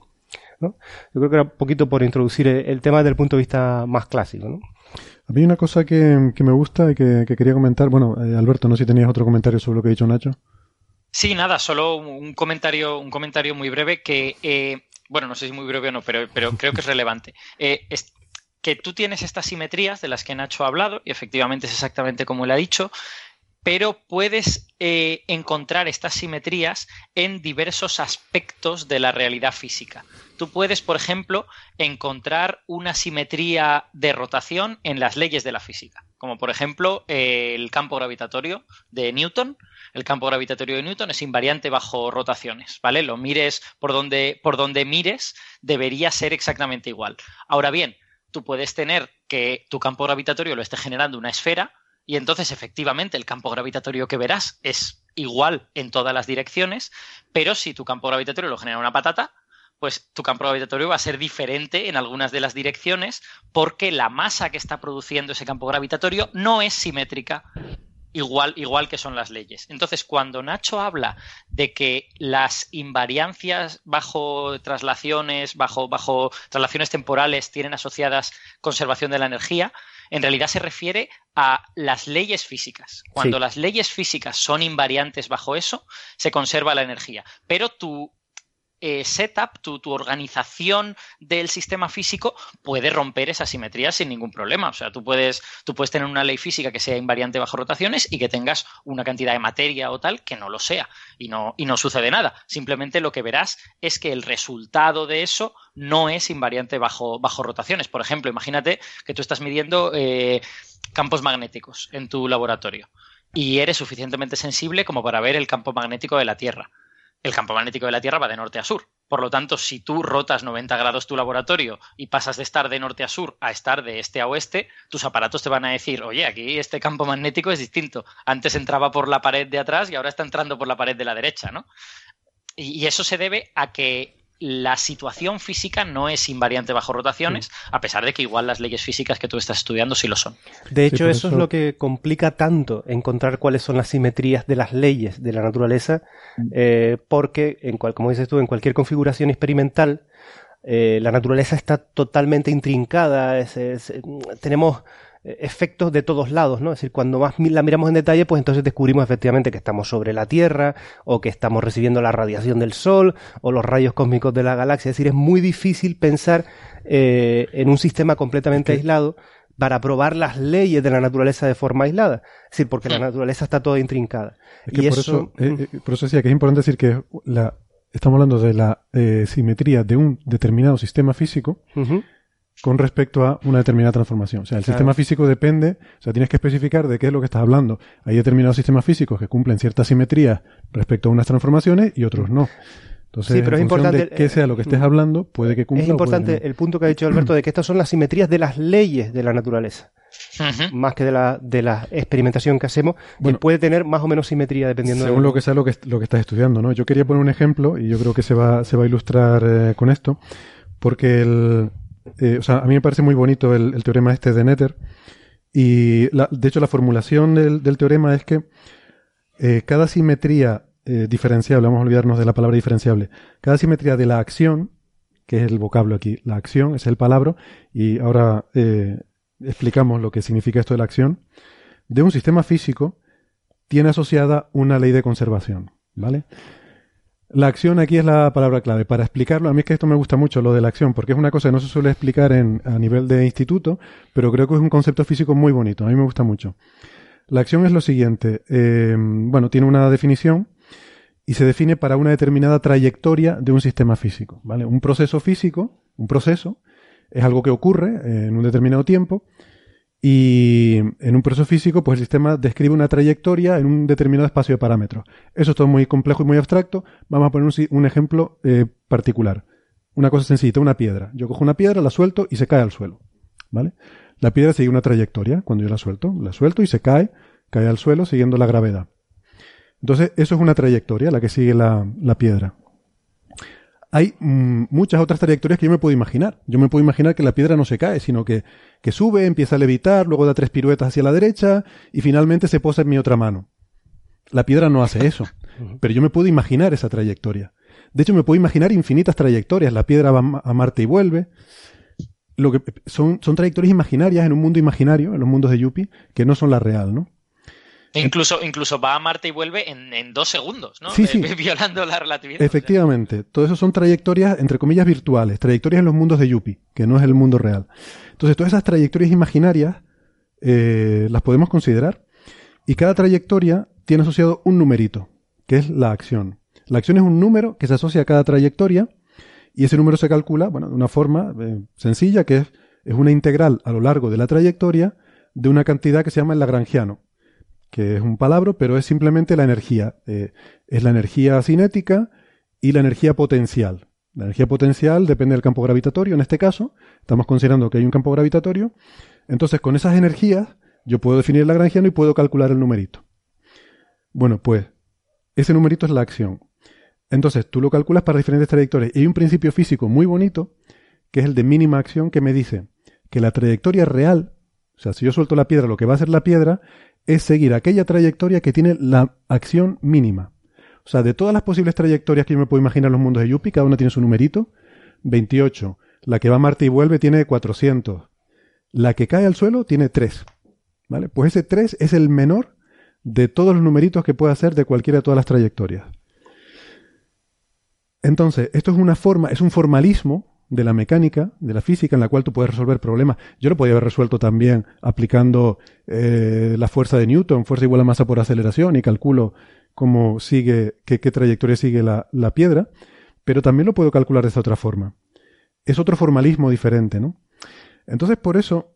¿No? Yo creo que era un poquito por introducir el tema desde el punto de vista más clásico. ¿no? A mí una cosa que, me gusta y que, quería comentar, bueno, eh, Alberto, no sé si tenías otro comentario sobre lo que ha dicho Nacho. Sí, nada, solo un comentario, un comentario muy breve que, eh, bueno, no sé si muy breve o no, pero, pero creo que es relevante. Eh, es que tú tienes estas simetrías de las que Nacho ha hablado, y efectivamente es exactamente como él ha dicho, pero puedes eh, encontrar estas simetrías en diversos aspectos de la realidad física. Tú puedes, por ejemplo, encontrar una simetría de rotación en las leyes de la física, como por ejemplo el campo gravitatorio de Newton, el campo gravitatorio de Newton es invariante bajo rotaciones, ¿vale? Lo mires por donde, por donde mires, debería ser exactamente igual. Ahora bien, tú puedes tener que tu campo gravitatorio lo esté generando una esfera y entonces efectivamente el campo gravitatorio que verás es igual en todas las direcciones, pero si tu campo gravitatorio lo genera una patata, pues tu campo gravitatorio va a ser diferente en algunas de las direcciones porque la masa que está produciendo ese campo gravitatorio no es simétrica igual, igual que son las leyes. Entonces, cuando Nacho habla de que las invariancias bajo traslaciones, bajo, bajo traslaciones temporales tienen asociadas conservación de la energía, en realidad se refiere a las leyes físicas. Cuando las leyes físicas son invariantes bajo eso, se conserva la energía. Pero tu eh, setup, tu, organización del sistema físico puede romper esa simetría sin ningún problema. O sea, tú puedes, tú puedes tener una ley física que sea invariante bajo rotaciones y que tengas una cantidad de materia o tal que no lo sea y no, y no sucede nada. Simplemente lo que verás es que el resultado de eso no es invariante bajo, bajo rotaciones. Por ejemplo, imagínate que tú estás midiendo eh, campos magnéticos en tu laboratorio y eres suficientemente sensible como para ver el campo magnético de la Tierra. El campo magnético de la Tierra va de norte a sur. Por lo tanto, si tú rotas 90 grados tu laboratorio y pasas de estar de norte a sur a estar de este a oeste, tus aparatos te van a decir, oye, aquí este campo magnético es distinto. Antes entraba por la pared de atrás y ahora está entrando por la pared de la derecha, ¿no? Y eso se debe a que la situación física no es invariante bajo rotaciones, a pesar de que igual las leyes físicas que tú estás estudiando sí lo son. De hecho, eso, es lo que complica tanto encontrar cuáles son las simetrías de las leyes de la naturaleza, mm. eh, porque, en cual, como dices tú, en cualquier configuración experimental, eh, la naturaleza está totalmente intrincada, tenemos efectos de todos lados, ¿no? Es decir, cuando más la miramos en detalle, pues entonces descubrimos efectivamente que estamos sobre la Tierra, o que estamos recibiendo la radiación del Sol, o los rayos cósmicos de la galaxia. Es decir, es muy difícil pensar eh, en un sistema completamente aislado para probar las leyes de la naturaleza de forma aislada. Es decir, porque la naturaleza está toda intrincada. y por, eso, eh, eh, por eso decía que es importante decir que la, estamos hablando de la simetría de un determinado sistema físico, con respecto a una determinada transformación. O sea, el sistema físico depende, o sea, tienes que especificar de qué es lo que estás hablando. Hay determinados sistemas físicos que cumplen cierta simetría respecto a unas transformaciones y otros no. Entonces, sí, pero es importante de qué sea lo que estés hablando, puede que cumpla. Es importante el punto que ha dicho Alberto de que estas son las simetrías de las leyes de la naturaleza. Más que de la, de la experimentación que hacemos, bueno, puede tener más o menos simetría dependiendo según lo que sea lo que, lo que estás estudiando, ¿no? Yo quería poner un ejemplo y yo creo que se va, se va a ilustrar eh, con esto, porque el, eh, o sea, a mí me parece muy bonito el, teorema este de Nether. Y de hecho, la formulación del, teorema es que eh, cada simetría eh, diferenciable, vamos a olvidarnos de la palabra diferenciable, cada simetría de la acción, que es el vocablo aquí, la acción es el palabra, y ahora explicamos lo que significa esto de la acción, de un sistema físico tiene asociada una ley de conservación, ¿vale? La acción aquí es la palabra clave. Para explicarlo, a mí es que esto me gusta mucho, lo de la acción, porque es una cosa que no se suele explicar en, a nivel de instituto, pero creo que es un concepto físico muy bonito. A mí me gusta mucho. La acción es lo siguiente. Eh, bueno, tiene una definición y se define para una determinada trayectoria de un sistema físico. ¿vale? Un proceso físico, un proceso, es algo que ocurre en un determinado tiempo y en un proceso físico, pues el sistema describe una trayectoria en un determinado espacio de parámetros. Eso es todo muy complejo y muy abstracto. Vamos a poner un, ejemplo eh, particular. Una cosa sencilla, una piedra. Yo cojo una piedra, la suelto y se cae al suelo. ¿Vale? La piedra sigue una trayectoria cuando yo la suelto. La suelto y se cae, cae al suelo siguiendo la gravedad. Entonces, eso es una trayectoria, la que sigue la piedra hay mm, muchas otras trayectorias que yo me puedo imaginar. Yo me puedo imaginar que la piedra no se cae, sino que, que sube, empieza a levitar, luego da tres piruetas hacia la derecha y finalmente se posa en mi otra mano. La piedra no hace eso, pero yo me puedo imaginar esa trayectoria. De hecho, me puedo imaginar infinitas trayectorias. La piedra va a Marte y vuelve. Lo que son, son trayectorias imaginarias en un mundo imaginario, en los mundos de Yuppie, que no son la real, ¿no? Incluso, incluso va a Marte y vuelve en, dos segundos, ¿no? Sí, sí. Violando la relatividad. Efectivamente. Todo eso son trayectorias, entre comillas, virtuales. Trayectorias en los mundos de Yuppie, que no es el mundo real. Entonces, todas esas trayectorias imaginarias eh, las podemos considerar. Y cada trayectoria tiene asociado un numerito, que es la acción. La acción es un número que se asocia a cada trayectoria y ese número se calcula, bueno, de una forma eh, sencilla, que es, es una integral a lo largo de la trayectoria de una cantidad que se llama el lagrangiano que es un palabra, pero es simplemente la energía. Eh, es la energía cinética y la energía potencial. La energía potencial depende del campo gravitatorio, en este caso, estamos considerando que hay un campo gravitatorio. Entonces, con esas energías, yo puedo definir el lagrangiano y puedo calcular el numerito. Bueno, pues, ese numerito es la acción. Entonces, tú lo calculas para diferentes trayectorias. Y hay un principio físico muy bonito, que es el de mínima acción, que me dice que la trayectoria real, o sea, si yo suelto la piedra, lo que va a hacer la piedra es seguir aquella trayectoria que tiene la acción mínima. O sea, de todas las posibles trayectorias que yo me puedo imaginar en los mundos de Yuppie, cada una tiene su numerito. 28. La que va a Marte y vuelve tiene 400. La que cae al suelo tiene 3. ¿Vale? Pues ese 3 es el menor de todos los numeritos que puede hacer de cualquiera de todas las trayectorias. Entonces, esto es una forma, es un formalismo de la mecánica, de la física, en la cual tú puedes resolver problemas. Yo lo podía haber resuelto también aplicando eh, la fuerza de Newton, fuerza igual a masa por aceleración, y calculo cómo sigue, qué, trayectoria sigue la, piedra, pero también lo puedo calcular de esa otra forma. Es otro formalismo diferente, ¿no? Entonces, por eso,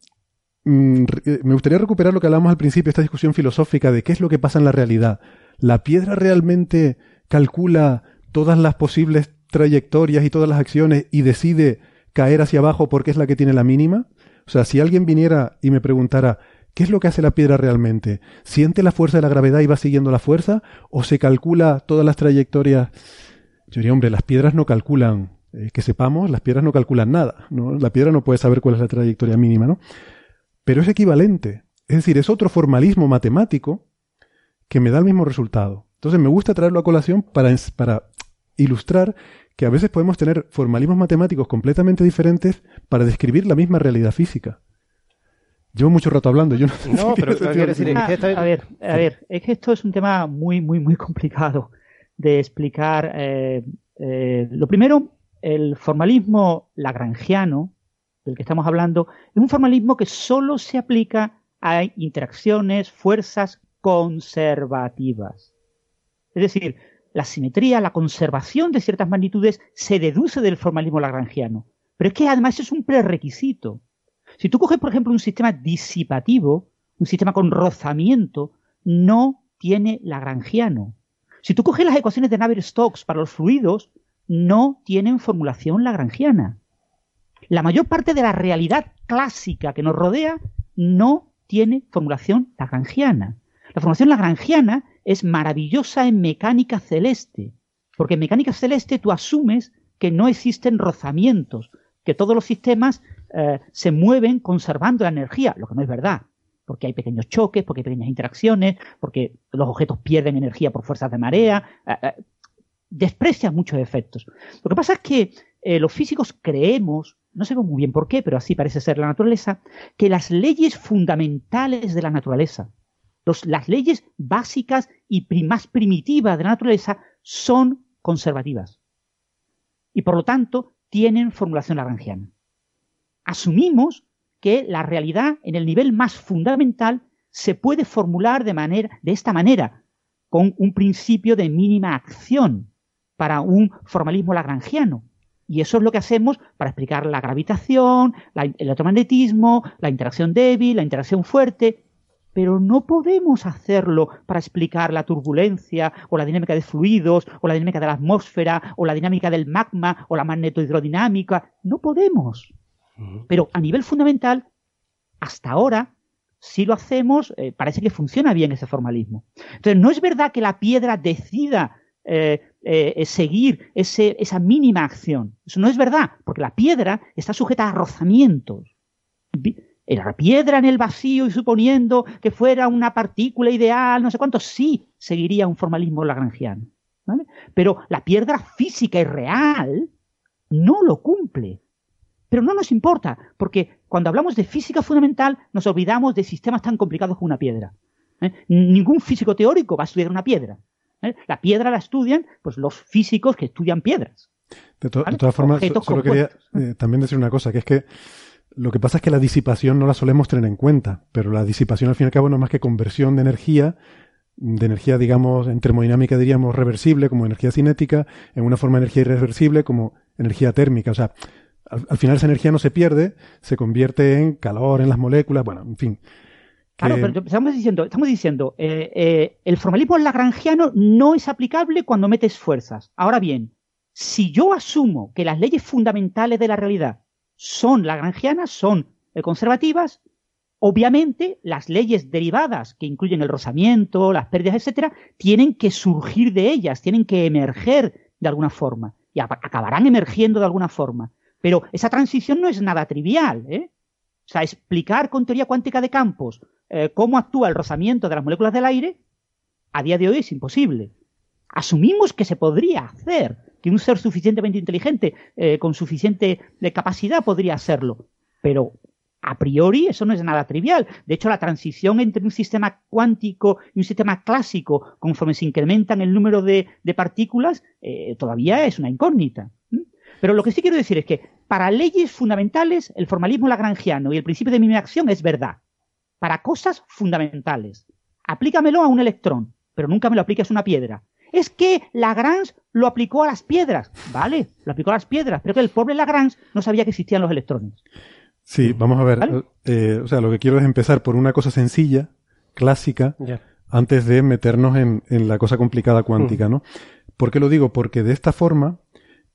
mm, eh, me gustaría recuperar lo que hablamos al principio, esta discusión filosófica de qué es lo que pasa en la realidad. ¿La piedra realmente calcula todas las posibles trayectorias y todas las acciones y decide caer hacia abajo porque es la que tiene la mínima? O sea, si alguien viniera y me preguntara, ¿qué es lo que hace la piedra realmente? ¿Siente la fuerza de la gravedad y va siguiendo la fuerza? ¿O se calcula todas las trayectorias? Yo diría, hombre, las piedras no calculan, eh, que sepamos, las piedras no calculan nada, ¿no? La piedra no puede saber cuál es la trayectoria mínima, ¿no? Pero es equivalente. Es decir, es otro formalismo matemático que me da el mismo resultado. Entonces me gusta traerlo a colación para, para ilustrar que a veces podemos tener formalismos matemáticos completamente diferentes para describir la misma realidad física. Llevo mucho rato hablando, yo no, pero decir, a ver, a ver, es que esto es un tema muy, muy, muy complicado de explicar. Eh, eh, lo primero, el formalismo lagrangiano, del que estamos hablando, es un formalismo que solo se aplica a interacciones, fuerzas conservativas. Es decir, la simetría, la conservación de ciertas magnitudes se deduce del formalismo lagrangiano. Pero es que además es un prerequisito. Si tú coges, por ejemplo, un sistema disipativo, un sistema con rozamiento, no tiene lagrangiano. Si tú coges las ecuaciones de Navier-Stokes para los fluidos, no tienen formulación lagrangiana. La mayor parte de la realidad clásica que nos rodea no tiene formulación lagrangiana. La formulación lagrangiana es maravillosa en mecánica celeste, porque en mecánica celeste tú asumes que no existen rozamientos, que todos los sistemas eh, se mueven conservando la energía, lo que no es verdad, porque hay pequeños choques, porque hay pequeñas interacciones, porque los objetos pierden energía por fuerzas de marea, eh, eh, desprecian muchos efectos. Lo que pasa es que los físicos creemos, no sé muy bien por qué, pero así parece ser la naturaleza, que las leyes fundamentales de la naturaleza, las leyes básicas y más primitivas de la naturaleza son conservativas. Y por lo tanto tienen formulación lagrangiana. Asumimos que la realidad en el nivel más fundamental se puede formular de, manera, de esta manera, con un principio de mínima acción para un formalismo lagrangiano. Y eso es lo que hacemos para explicar la gravitación, el electromagnetismo, la interacción débil, la interacción fuerte, pero no podemos hacerlo para explicar la turbulencia o la dinámica de fluidos o la dinámica de la atmósfera o la dinámica del magma o la magnetohidrodinámica. No podemos. Pero a nivel fundamental, hasta ahora, si lo hacemos, eh, parece que funciona bien ese formalismo. Entonces, no es verdad que la piedra decida eh, eh, seguir esa mínima acción. Eso no es verdad, porque la piedra está sujeta a rozamientos la piedra en el vacío y suponiendo que fuera una partícula ideal, no sé cuánto, sí seguiría un formalismo lagrangiano. Pero la piedra física y real no lo cumple. Pero no nos importa, porque cuando hablamos de física fundamental nos olvidamos de sistemas tan complicados como una piedra. ¿eh? Ningún físico teórico va a estudiar una piedra. ¿eh? La piedra la estudian pues, los físicos que estudian piedras. De, todas formas, solo quería eh, también decir una cosa, que es que lo que pasa es que la disipación no la solemos tener en cuenta, pero la disipación al fin y al cabo no es más que conversión de energía, de energía, digamos, en termodinámica diríamos reversible como energía cinética, en una forma de energía irreversible como energía térmica. O sea, al, final esa energía no se pierde, se convierte en calor en las moléculas, bueno, en fin. Claro, pero estamos diciendo, estamos diciendo eh, eh, el formalismo lagrangiano no es aplicable cuando metes fuerzas. Ahora bien, si yo asumo que las leyes fundamentales de la realidad son lagrangianas, son conservativas. Obviamente, las leyes derivadas que incluyen el rozamiento, las pérdidas, etcétera, tienen que surgir de ellas, tienen que emerger de alguna forma y acabarán emergiendo de alguna forma. Pero esa transición no es nada trivial. ¿eh? O sea, explicar con teoría cuántica de campos eh, cómo actúa el rozamiento de las moléculas del aire, a día de hoy es imposible. Asumimos que se podría hacer, que un ser suficientemente inteligente, eh, con suficiente eh, capacidad, podría hacerlo. Pero a priori eso no es nada trivial. De hecho, la transición entre un sistema cuántico y un sistema clásico, conforme se incrementan el número de, partículas, eh, todavía es una incógnita. Pero lo que sí quiero decir es que para leyes fundamentales, el formalismo lagrangiano y el principio de mínima acción es verdad. Para cosas fundamentales. Aplícamelo a un electrón, pero nunca me lo apliques a una piedra. Es que Lagrange lo aplicó a las piedras. Vale, lo aplicó a las piedras, pero que el pobre Lagrange no sabía que existían los electrones. Sí, vamos a ver. Eh, o sea, lo que quiero es empezar por una cosa sencilla, clásica, antes de meternos en, la cosa complicada cuántica, ¿no? ¿Por qué lo digo? Porque de esta forma,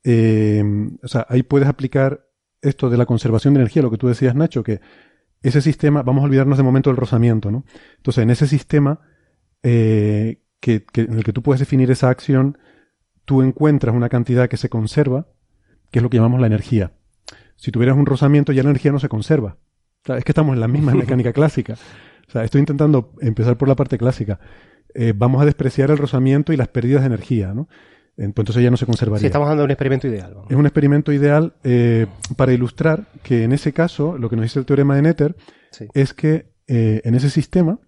eh, o sea, ahí puedes aplicar esto de la conservación de energía, lo que tú decías, Nacho, que ese sistema, vamos a olvidarnos de momento del rozamiento, ¿no? Entonces, en ese sistema eh, que, en el que tú puedes definir esa acción, tú encuentras una cantidad que se conserva, que es lo que llamamos la energía. Si tuvieras un rozamiento, ya la energía no se conserva. es que estamos en la misma mecánica clásica. O sea, estoy intentando empezar por la parte clásica. Eh, vamos a despreciar el rozamiento y las pérdidas de energía, ¿no? Entonces ya no se conservaría. Sí, estamos hablando de un experimento ideal. Es un experimento ideal eh, para ilustrar que en ese caso, lo que nos dice el teorema de Netter es que eh, en ese sistema,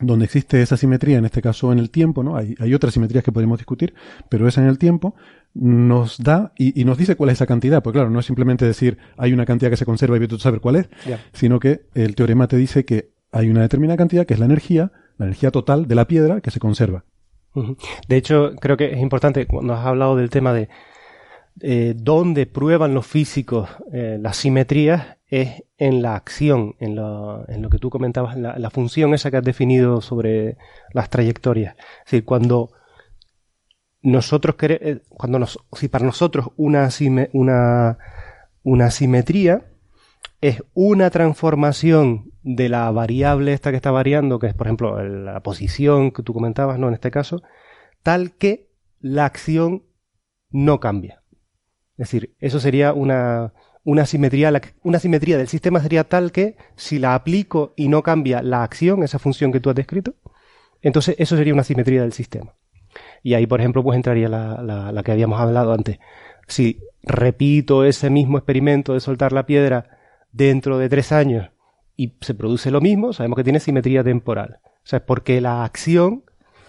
donde existe esa simetría, en este caso en el tiempo, ¿no? Hay, hay otras simetrías que podemos discutir, pero esa en el tiempo, nos da y, nos dice cuál es esa cantidad. Pues claro, no es simplemente decir hay una cantidad que se conserva y tú saber cuál es, sino que el teorema te dice que hay una determinada cantidad que es la energía, la energía total de la piedra que se conserva. De hecho, creo que es importante cuando has hablado del tema de eh, dónde prueban los físicos eh, las simetrías es en la acción, en lo, en lo que tú comentabas, la, la, función esa que has definido sobre las trayectorias. Es decir, cuando nosotros eh, cuando nos, si para nosotros una, una, una simetría es una transformación de la variable esta que está variando, que es por ejemplo la posición que tú comentabas, ¿no? En este caso, tal que la acción no cambia. Es decir, eso sería una, una simetría, una simetría del sistema sería tal que si la aplico y no cambia la acción, esa función que tú has descrito, entonces eso sería una simetría del sistema. Y ahí, por ejemplo, pues entraría la, la, que habíamos hablado antes. Si repito ese mismo experimento de soltar la piedra dentro de tres años y se produce lo mismo, sabemos que tiene simetría temporal. O sea, es porque la acción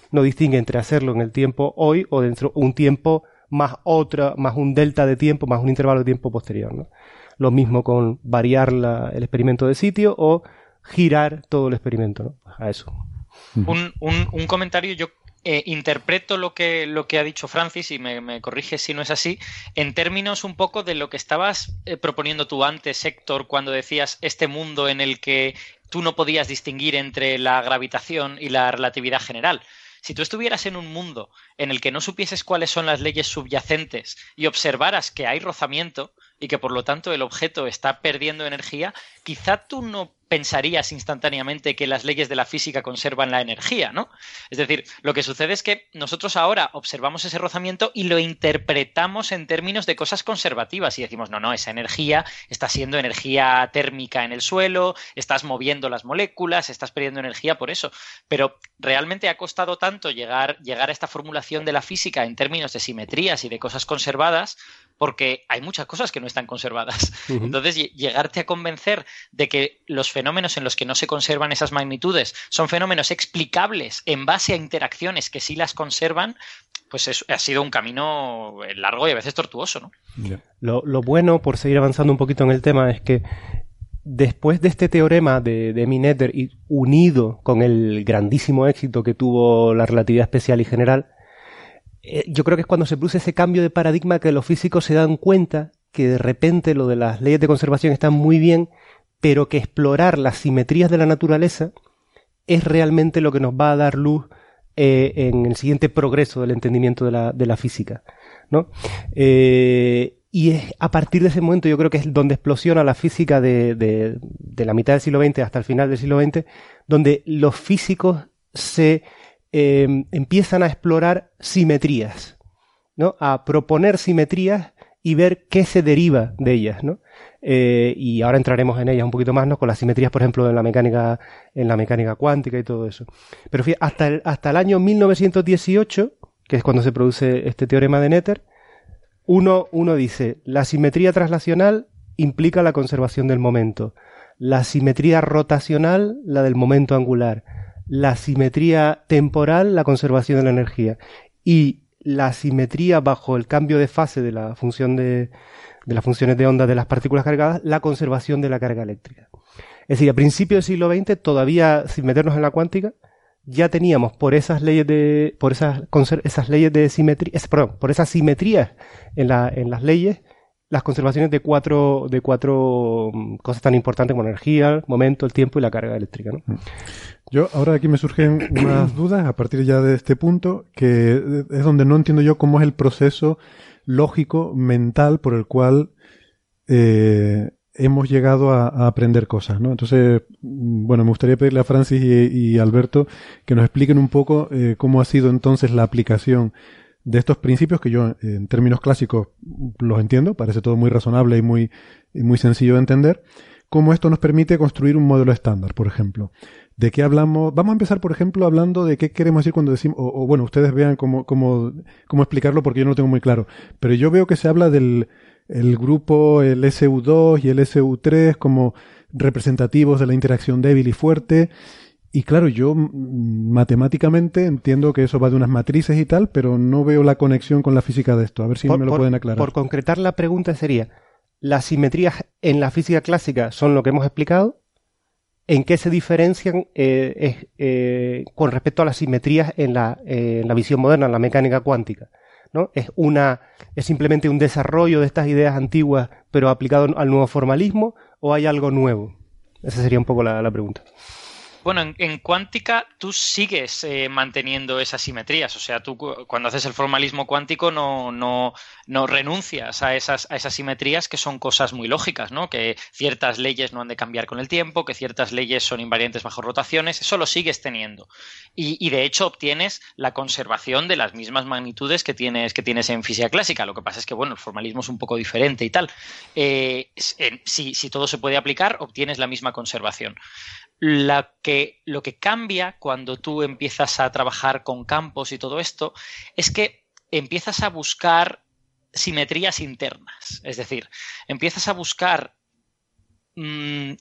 no distingue entre hacerlo en el tiempo hoy o dentro de un tiempo más otra, más un delta de tiempo, más un intervalo de tiempo posterior. ¿no? Lo mismo con variar el experimento de sitio o girar todo el experimento, ¿no? A eso. Un, un, un comentario, yo eh, interpreto lo que, lo que ha dicho Francis y me, corrige si no es así, en términos un poco de lo que estabas eh, proponiendo tú antes, Héctor, cuando decías este mundo en el que tú no podías distinguir entre la gravitación y la relatividad general. Si tú estuvieras en un mundo en el que no supieses cuáles son las leyes subyacentes y observaras que hay rozamiento y que por lo tanto el objeto está perdiendo energía, quizá tú no pensarías instantáneamente que las leyes de la física conservan la energía, ¿no? Es decir, lo que sucede es que nosotros ahora observamos ese rozamiento y lo interpretamos en términos de cosas conservativas y decimos, no, no, esa energía está siendo energía térmica en el suelo, estás moviendo las moléculas, estás perdiendo energía por eso. Pero realmente ha costado tanto llegar, llegar a esta formulación de la física en términos de simetrías y de cosas conservadas porque hay muchas cosas que no están conservadas. Entonces, llegarte a convencer de que los fenómenos en los que no se conservan esas magnitudes son fenómenos explicables en base a interacciones que sí las conservan, pues ha sido un camino largo y a veces tortuoso, ¿no? Lo, bueno, por seguir avanzando un poquito en el tema, es que después de este teorema de, de Minetter y unido con el grandísimo éxito que tuvo la relatividad especial y general, eh, yo creo que es cuando se produce ese cambio de paradigma que los físicos se dan cuenta que de repente lo de las leyes de conservación están muy bien, pero que explorar las simetrías de la naturaleza es realmente lo que nos va a dar luz eh, en el siguiente progreso del entendimiento de la, de la física. ¿no? Eh, y es a partir de ese momento yo creo que es donde explosiona la física de, de, de la mitad del siglo XX hasta el final del siglo XX, donde los físicos se Em, empiezan a explorar simetrías, ¿no? A proponer simetrías y ver qué se deriva de ellas, ¿no? Eh, y ahora entraremos en ellas un poquito más, ¿no? Con las simetrías, por ejemplo, en la mecánica, en la mecánica cuántica y todo eso. Pero fíjate, hasta el, hasta el año 1918, que es cuando se produce este teorema de Netter, uno, uno dice, la simetría traslacional implica la conservación del momento. La simetría rotacional, la del momento angular la simetría temporal, la conservación de la energía. Y la simetría bajo el cambio de fase de la función de, de las funciones de onda de las partículas cargadas, la conservación de la carga eléctrica. Es decir, a principios del siglo XX, todavía sin meternos en la cuántica, ya teníamos por esas leyes de, por esas, esas leyes de simetría, perdón, por esas simetrías en, la, en las leyes, las conservaciones de cuatro, de cuatro mm, cosas tan importantes como energía, momento, el tiempo y la carga eléctrica. ¿no? Mm. Yo ahora aquí me surgen unas dudas a partir ya de este punto, que es donde no entiendo yo cómo es el proceso lógico, mental, por el cual eh, hemos llegado a, aprender cosas, ¿no? Entonces, mm, bueno, me gustaría pedirle a Francis y, Alberto que nos expliquen un poco eh, cómo ha sido entonces la aplicación de estos principios que yo en términos clásicos los entiendo, parece todo muy razonable y muy, muy sencillo de entender, cómo esto nos permite construir un modelo estándar, por ejemplo. ¿De qué hablamos? Vamos a empezar, por ejemplo, hablando de qué queremos decir cuando decimos, o, bueno, ustedes vean cómo, cómo, cómo explicarlo porque yo no lo tengo muy claro. Pero yo veo que se habla del el grupo, el SU2 y el SU3 como representativos de la interacción débil y fuerte. Y claro, yo matemáticamente entiendo que eso va de unas matrices y tal, pero no veo la conexión con la física de esto. A ver si me lo pueden aclarar. Por concretar la pregunta sería, ¿las simetrías en la física clásica son lo que hemos explicado? ¿En qué se diferencian eh, eh, con respecto a las simetrías en la, en la visión moderna, en la mecánica cuántica? ¿no? Es una, es simplemente un desarrollo de estas ideas antiguas, pero aplicado al nuevo formalismo, o hay algo nuevo? Esa sería un poco la pregunta. Bueno, en, cuántica tú sigues eh, manteniendo esas simetrías. O sea, tú cuando haces el formalismo cuántico no, no, no renuncias a esas, a esas simetrías que son cosas muy lógicas, ¿no? Que ciertas leyes no han de cambiar con el tiempo, que ciertas leyes son invariantes bajo rotaciones. Eso lo sigues teniendo. Y, de hecho obtienes la conservación de las mismas magnitudes que tienes, que tienes en física clásica. Lo que pasa es que, bueno, el formalismo es un poco diferente y tal. Eh, si, si todo se puede aplicar, obtienes la misma conservación que, lo que cambia cuando tú empiezas a trabajar con campos y todo esto es que empiezas a buscar simetrías internas. Es decir, empiezas a buscar mm,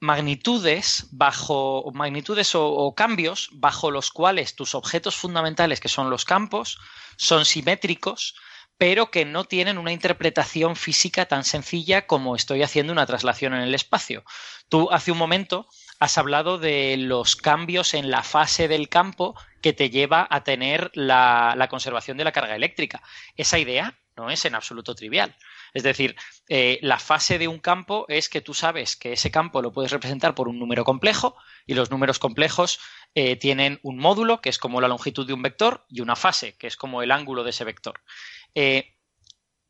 magnitudes bajo magnitudes o, cambios bajo los cuales tus objetos fundamentales, que son los campos, son simétricos, pero que no tienen una interpretación física tan sencilla como estoy haciendo una traslación en el espacio. Tú hace un momento has hablado de los cambios en la fase del campo que te lleva a tener la, conservación de la carga eléctrica. Esa idea no es en absoluto trivial. Es decir, eh, la fase de un campo es que tú sabes que ese campo lo puedes representar por un número complejo y los números complejos eh, tienen un módulo, que es como la longitud de un vector, y una fase, que es como el ángulo de ese vector. Eh,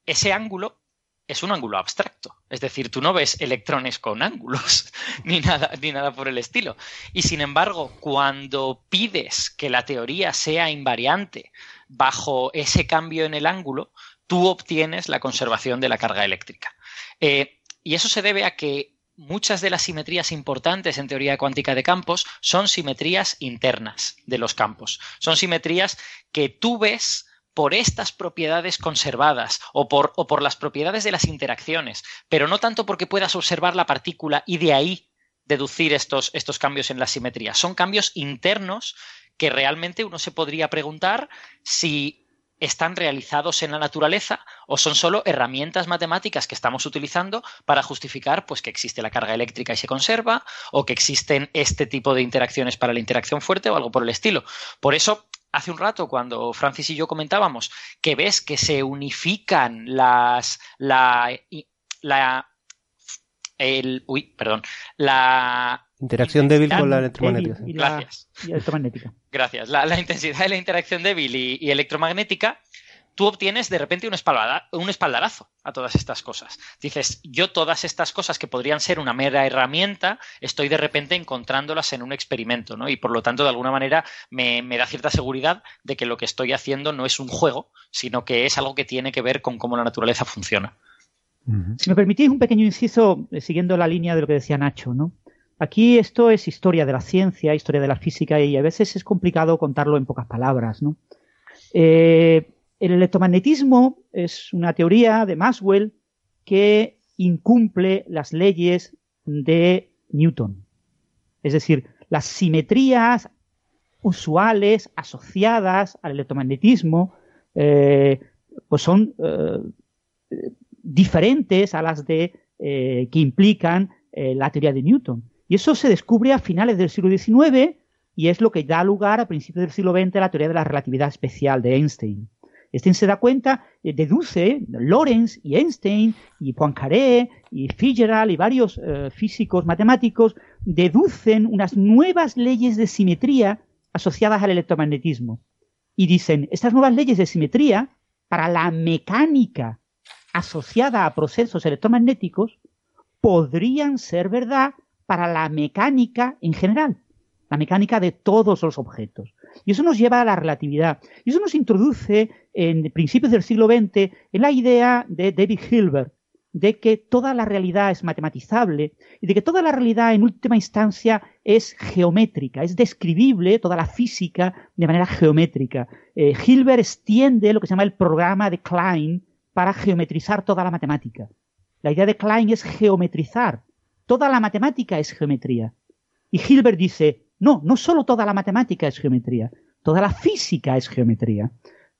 ese ángulo es un ángulo abstracto. Es decir, tú no ves electrones con ángulos ni nada, ni nada por el estilo. Y sin embargo, cuando pides que la teoría sea invariante bajo ese cambio en el ángulo, tú obtienes la conservación de la carga eléctrica. Eh, y eso se debe a que muchas de las simetrías importantes en teoría cuántica de campos son simetrías internas de los campos. Son simetrías que tú ves por estas propiedades conservadas o por, o por las propiedades de las interacciones, pero no tanto porque puedas observar la partícula y de ahí deducir estos, estos cambios en la simetría. Son cambios internos que realmente uno se podría preguntar si están realizados en la naturaleza o son solo herramientas matemáticas que estamos utilizando para justificar pues que existe la carga eléctrica y se conserva o que existen este tipo de interacciones para la interacción fuerte o algo por el estilo. Por eso hace un rato cuando Francis y yo comentábamos que ves que se unifican las la, la el uy, perdón, la interacción débil con la electromagnética. Gracias. Gracias. La, intensidad de la interacción débil y electromagnética tú obtienes de repente un, un espaldarazo a todas estas cosas. Dices, yo todas estas cosas que podrían ser una mera herramienta, estoy de repente encontrándolas en un experimento, ¿no? Y por lo tanto, de alguna manera, me, da cierta seguridad de que lo que estoy haciendo no es un juego, sino que es algo que tiene que ver con cómo la naturaleza funciona. Si me permitís un pequeño inciso, eh, siguiendo la línea de lo que decía Nacho, ¿no? Aquí esto es historia de la ciencia, historia de la física, y a veces es complicado contarlo en pocas palabras, ¿no? Eh, el electromagnetismo es una teoría de Maxwell que incumple las leyes de Newton. Es decir, las simetrías usuales asociadas al electromagnetismo eh, pues son eh, diferentes a las de que implican la teoría de Newton. Y eso se descubre a finales del siglo XIX y es lo que da lugar a principios del siglo XX a la teoría de la relatividad especial de Einstein. Einstein se da cuenta, eh, deduce, Lorentz y Einstein y Poincaré y Fitzgerald y varios eh, físicos matemáticos deducen unas nuevas leyes de simetría asociadas al electromagnetismo. Y dicen, estas nuevas leyes de simetría para la mecánica asociada a procesos electromagnéticos podrían ser verdad para la mecánica en general, la mecánica de todos los objetos. Y eso nos lleva a la relatividad. Y eso nos introduce en principios del siglo XX en la idea de David Hilbert, de que toda la realidad es matematizable y de que toda la realidad en última instancia es geométrica, es describible toda la física de manera geométrica. Eh, Hilbert extiende lo que se llama el programa de Klein para geometrizar toda la matemática. La idea de Klein es geometrizar. Toda la matemática es geometría. Y Hilbert dice, no, no solo toda la matemática es geometría, toda la física es geometría.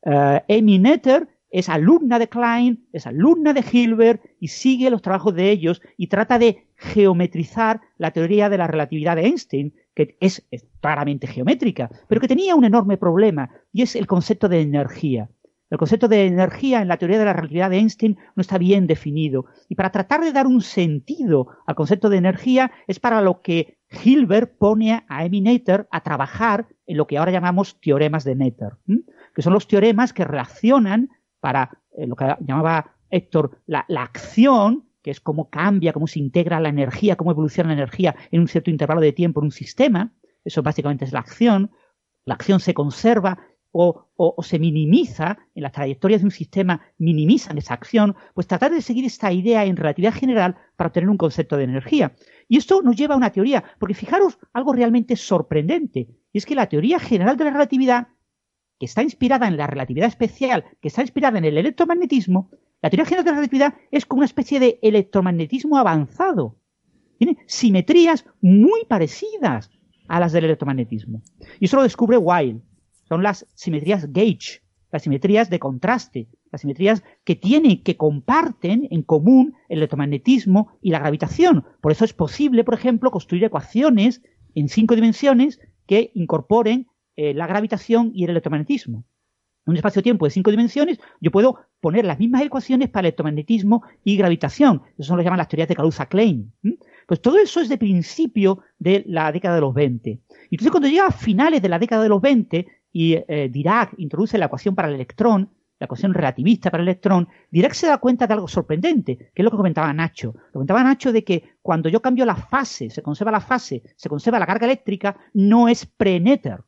Uh, Amy Netter es alumna de Klein, es alumna de Hilbert y sigue los trabajos de ellos y trata de geometrizar la teoría de la relatividad de Einstein, que es, claramente geométrica, pero que tenía un enorme problema y es el concepto de energía. El concepto de energía en la teoría de la relatividad de Einstein no está bien definido. Y para tratar de dar un sentido al concepto de energía es para lo que Hilbert pone a Noether a trabajar en lo que ahora llamamos teoremas de Noether, que son los teoremas que relacionan para eh, lo que llamaba Héctor la, la acción, que es cómo cambia, cómo se integra la energía, cómo evoluciona la energía en un cierto intervalo de tiempo en un sistema. Eso básicamente es la acción. La acción se conserva o, se minimiza, en las trayectorias de un sistema minimizan esa acción, pues tratar de seguir esta idea en relatividad general para obtener un concepto de energía. Y esto nos lleva a una teoría, porque fijaros algo realmente sorprendente, y es que la teoría general de la relatividad que está inspirada en la relatividad especial, que está inspirada en el electromagnetismo, la teoría general de la relatividad es como una especie de electromagnetismo avanzado. Tiene simetrías muy parecidas a las del electromagnetismo. Y eso lo descubre Weil. Son las simetrías gauge, las simetrías de contraste, las simetrías que tienen, que comparten en común el electromagnetismo y la gravitación. Por eso es posible, por ejemplo, construir ecuaciones en cinco dimensiones que incorporen eh, la gravitación y el electromagnetismo. En un espacio-tiempo de cinco dimensiones, yo puedo poner las mismas ecuaciones para electromagnetismo y gravitación. Eso son lo que llaman las teorías de Kaluza-Klein. Pues todo eso es de principio de la década de los 20. Y entonces cuando llega a finales de la década de los 20 y eh, Dirac introduce la ecuación para el electrón, la ecuación relativista para el electrón, Dirac se da cuenta de algo sorprendente, que es lo que comentaba Nacho. Lo comentaba Nacho de que cuando yo cambio la fase, se conserva la fase, se conserva la carga eléctrica, no es pre-Nether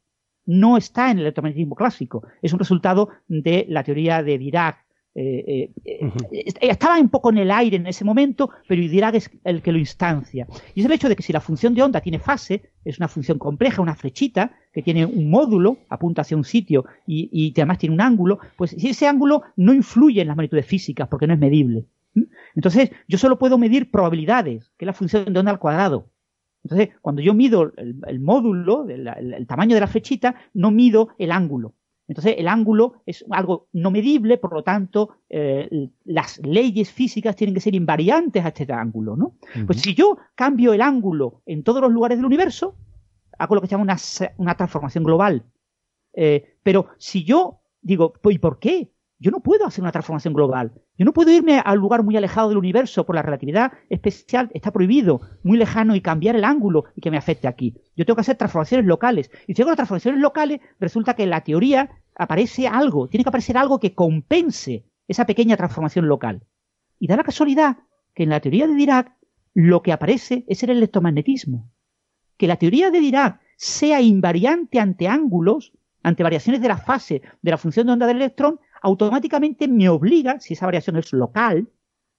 no está en el electromagnetismo clásico. Es un resultado de la teoría de Dirac. Eh, eh, estaba un poco en el aire en ese momento, pero Dirac es el que lo instancia. Y es el hecho de que si la función de onda tiene fase, es una función compleja, una flechita, que tiene un módulo, apunta hacia un sitio y, y además tiene un ángulo, pues si ese ángulo no influye en las magnitudes físicas porque no es medible. Entonces, yo solo puedo medir probabilidades, que es la función de onda al cuadrado. Entonces, cuando yo mido el, módulo, el, tamaño de la flechita, no mido el ángulo. Entonces, el ángulo es algo no medible, por lo tanto, eh, las leyes físicas tienen que ser invariantes a este ángulo, ¿no? Pues si yo cambio el ángulo en todos los lugares del universo, hago lo que se llama una, transformación global. Eh, pero si yo digo, ¿y por qué? Yo no puedo hacer una transformación global. Yo no puedo irme a un lugar muy alejado del universo por la relatividad especial, está prohibido, muy lejano y cambiar el ángulo y que me afecte aquí. Yo tengo que hacer transformaciones locales. Y si hago las transformaciones locales, resulta que en la teoría aparece algo, tiene que aparecer algo que compense esa pequeña transformación local. Y da la casualidad que en la teoría de Dirac lo que aparece es el electromagnetismo. Que la teoría de Dirac sea invariante ante ángulos, ante variaciones de la fase de la función de onda del electrón, automáticamente me obliga, si esa variación es local,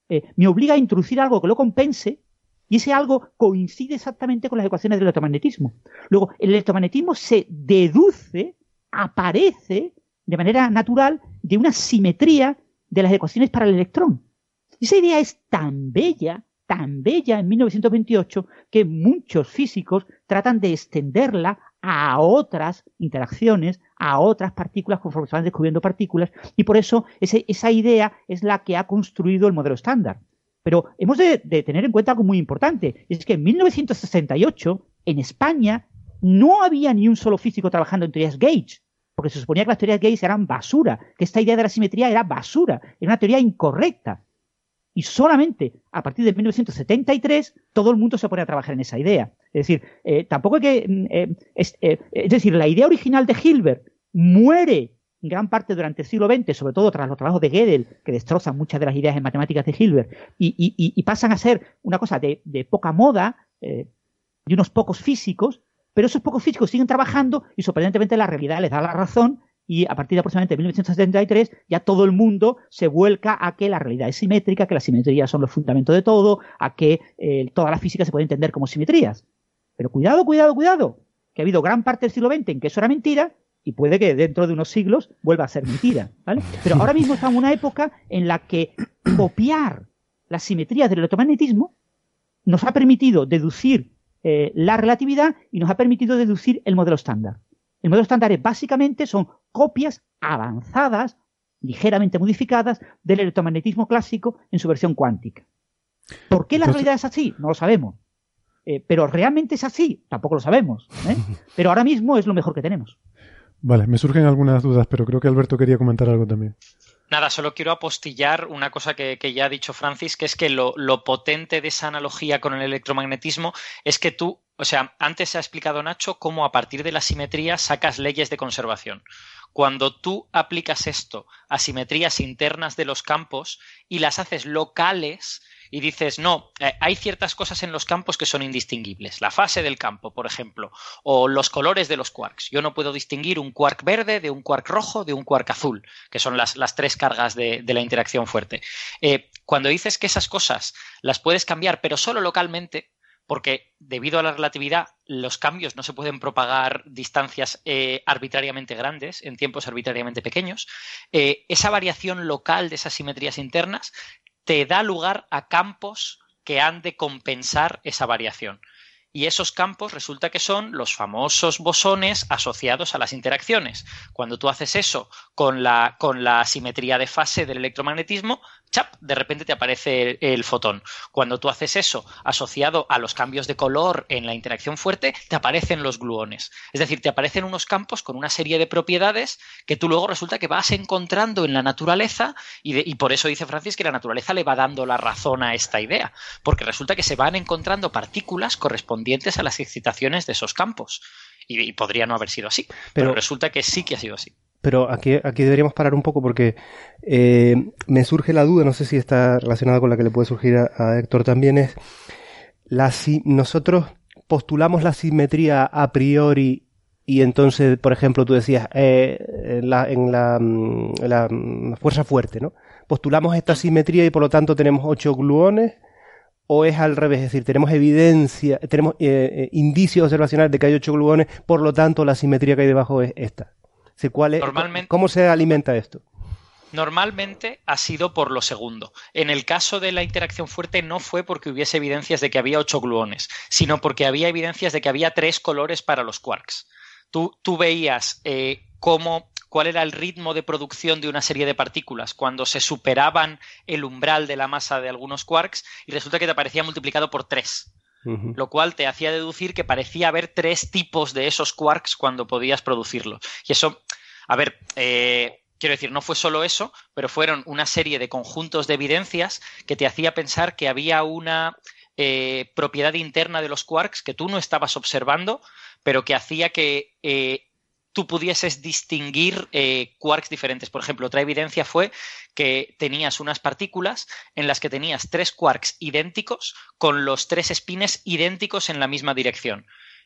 eh, me obliga a introducir algo que lo compense y ese algo coincide exactamente con las ecuaciones del electromagnetismo. Luego, el electromagnetismo se deduce, aparece de manera natural de una simetría de las ecuaciones para el electrón. esa idea es tan bella, tan bella en 1928, que muchos físicos tratan de extenderla a otras interacciones, a otras partículas conforme se van descubriendo partículas, y por eso esa idea es la que ha construido el modelo estándar. Pero hemos de, tener en cuenta algo muy importante, es que en 1968, en España, no había ni un solo físico trabajando en teorías gauge, porque se suponía que las teorías gays eran basura, que esta idea de la simetría era basura, era una teoría incorrecta. Y solamente a partir de 1973 todo el mundo se pone a trabajar en esa idea. Es decir, eh, tampoco hay que... Mm, eh, eh, es, decir, la idea original de Hilbert muere en gran parte durante el siglo XX, sobre todo tras los trabajos de Gödel, que destrozan muchas de las ideas en matemáticas de Hilbert, y, pasan a ser una cosa de, poca moda, de unos pocos físicos, pero esos pocos físicos siguen trabajando y sorprendentemente la realidad les da la razón y a partir de aproximadamente 1973 ya todo el mundo se vuelca a que la realidad es simétrica, que las simetrías son los fundamentos de todo, a que eh, toda la física se puede entender como simetrías. Pero cuidado, cuidado, cuidado, que ha habido gran parte del siglo XX en que eso era mentira y puede que dentro de unos siglos vuelva a ser mentira. Pero ahora mismo estamos en una época en la que copiar las simetrías del electromagnetismo nos ha permitido deducir eh, la relatividad y nos ha permitido deducir el modelo estándar. El modelo estándar es, básicamente son copias avanzadas, ligeramente modificadas, del electromagnetismo clásico en su versión cuántica. ¿Por qué la realidad es así? No lo sabemos. Eh, pero realmente es así, tampoco lo sabemos. ¿eh? Pero ahora mismo es lo mejor que tenemos. Vale, me surgen algunas dudas, pero creo que Alberto quería comentar algo también. Nada, solo quiero apostillar una cosa que, ya ha dicho Francis, que es que lo, potente de esa analogía con el electromagnetismo es que tú, o sea, antes se ha explicado Nacho cómo a partir de la simetría sacas leyes de conservación. Cuando tú aplicas esto a simetrías internas de los campos y las haces locales, y dices, no, eh, hay ciertas cosas en los campos que son indistinguibles. La fase del campo, por ejemplo, o los colores de los quarks. Yo no puedo distinguir un quark verde de un quark rojo de un quark azul, que son las, las tres cargas de, la interacción fuerte. Eh, cuando dices que esas cosas las puedes cambiar, pero solo localmente, porque debido a la relatividad los cambios no se pueden propagar distancias eh, arbitrariamente grandes en tiempos arbitrariamente pequeños, esa variación local de esas simetrías internas te da lugar a campos que han de compensar esa variación. Y esos campos resulta que son los famosos bosones asociados a las interacciones. Cuando tú haces eso con la, con la simetría de fase del electromagnetismo, chap, de repente te aparece el, fotón. Cuando tú haces eso asociado a los cambios de color en la interacción fuerte, te aparecen los gluones. Es decir, te aparecen unos campos con una serie de propiedades que tú luego resulta que vas encontrando en la naturaleza y, por eso dice Francis que la naturaleza le va dando la razón a esta idea, porque resulta que se van encontrando partículas correspondientes a las excitaciones de esos campos. Y, podría no haber sido así, pero resulta que sí que ha sido así pero aquí, aquí deberíamos parar un poco porque eh, me surge la duda, no sé si está relacionada con la que le puede surgir a, Héctor también, es la, si nosotros postulamos la simetría a priori y entonces, por ejemplo, tú decías, eh, en, la, en, la, mm, mm, fuerza fuerte, ¿no? Postulamos esta simetría y por lo tanto tenemos ocho gluones, o es al revés, es decir, tenemos evidencia, tenemos eh, indicios observacionales de que hay ocho gluones, por lo tanto la simetría que hay debajo es esta. ¿Cómo se alimenta esto? Normalmente ha sido por lo segundo. En el caso de la interacción fuerte no fue porque hubiese evidencias de que había ocho gluones, sino porque había evidencias de que había tres colores para los quarks. Tú, tú veías eh, cómo, cuál era el ritmo de producción de una serie de partículas cuando se superaban el umbral de la masa de algunos quarks y resulta que te aparecía multiplicado por tres lo cual te hacía deducir que parecía haber tres tipos de esos quarks cuando podías producirlos. Y eso, a ver, eh, quiero decir, no fue solo eso, pero fueron una serie de conjuntos de evidencias que te hacía pensar que había una eh, propiedad interna de los quarks que tú no estabas observando, pero que hacía que eh, tú pudieses distinguir eh, quarks diferentes. Por ejemplo, otra evidencia fue que tenías unas partículas en las que tenías tres quarks idénticos con los tres espines idénticos en la misma dirección.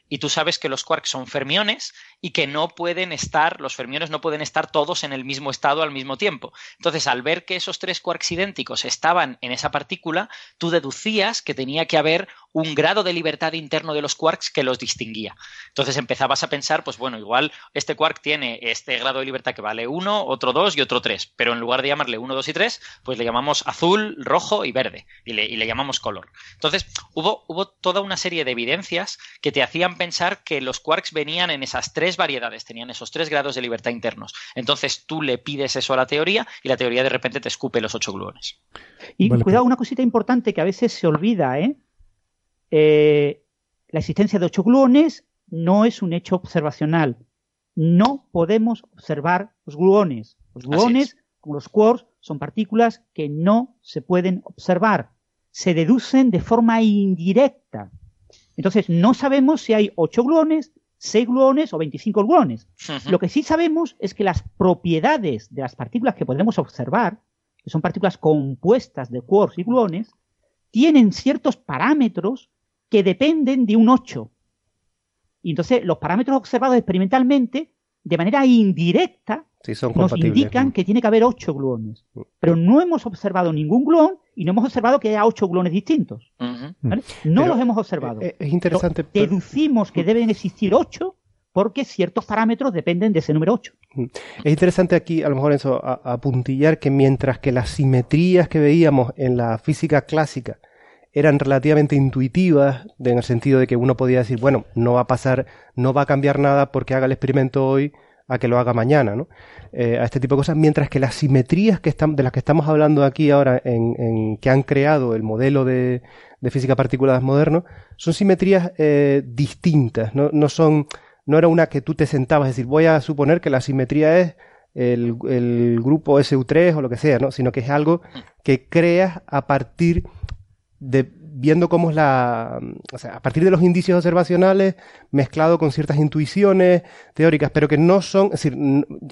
Y tú sabes que los quarks son fermiones y que no pueden estar, los fermiones no pueden estar todos en el mismo estado al mismo tiempo. Entonces, al ver que esos tres quarks idénticos estaban en esa partícula, tú deducías que tenía que haber un grado de libertad interno de los quarks que los distinguía. Entonces empezabas a pensar, pues bueno, igual este quark tiene este grado de libertad que vale 1, otro 2 y otro 3, pero en lugar de llamarle 1, 2 y 3, pues le llamamos azul, rojo y verde y le, llamamos color. Entonces hubo, hubo toda una serie de evidencias que te hacían pensar que los quarks venían en esas tres variedades, tenían esos tres grados de libertad internos. Entonces tú le pides eso a la teoría y la teoría de repente te escupe los ocho gluones. Y cuidado, una cosita importante que a veces se olvida, ¿eh? Eh, la existencia de ocho gluones no es un hecho observacional. no podemos observar los gluones. Los gluones, como los quarks, son partículas que no se pueden observar. Se deducen de forma indirecta. Entonces, no sabemos si hay 8 gluones, 6 gluones o 25 gluones. Lo que sí sabemos es que las propiedades de las partículas que podemos observar, que son partículas compuestas de quarks y gluones, tienen ciertos parámetros que dependen de un 8. Y entonces los parámetros observados experimentalmente, de manera indirecta, nos indican que tiene que haber 8 gluones. Mm. Pero no hemos observado ningún gluón y no hemos observado que haya 8 gluones distintos. No los hemos observado. Eh, es interesante. Deducimos que deben existir 8 porque ciertos parámetros dependen de ese número 8. Mm. Es interesante aquí, a lo mejor eso, apuntillar que mientras que las simetrías que veíamos en la física clásica eran relativamente intuitivas, en el sentido de que uno podía decir, bueno, no va a pasar, no va a cambiar nada porque haga el experimento hoy a que lo haga mañana, ¿no? Eh, a este tipo de cosas, mientras que las simetrías que están, de las que estamos hablando aquí ahora, en, que han creado el modelo de, física particuladas moderno, son simetrías eh, distintas, ¿no? no son no era una que tú te sentabas, es decir, voy a suponer que la simetría es el, grupo SU3 o lo que sea, ¿no? Sino que es algo que creas a partir de viendo cómo es la, o sea, a partir de los indicios observacionales, mezclado con ciertas intuiciones teóricas, pero que no son, es decir,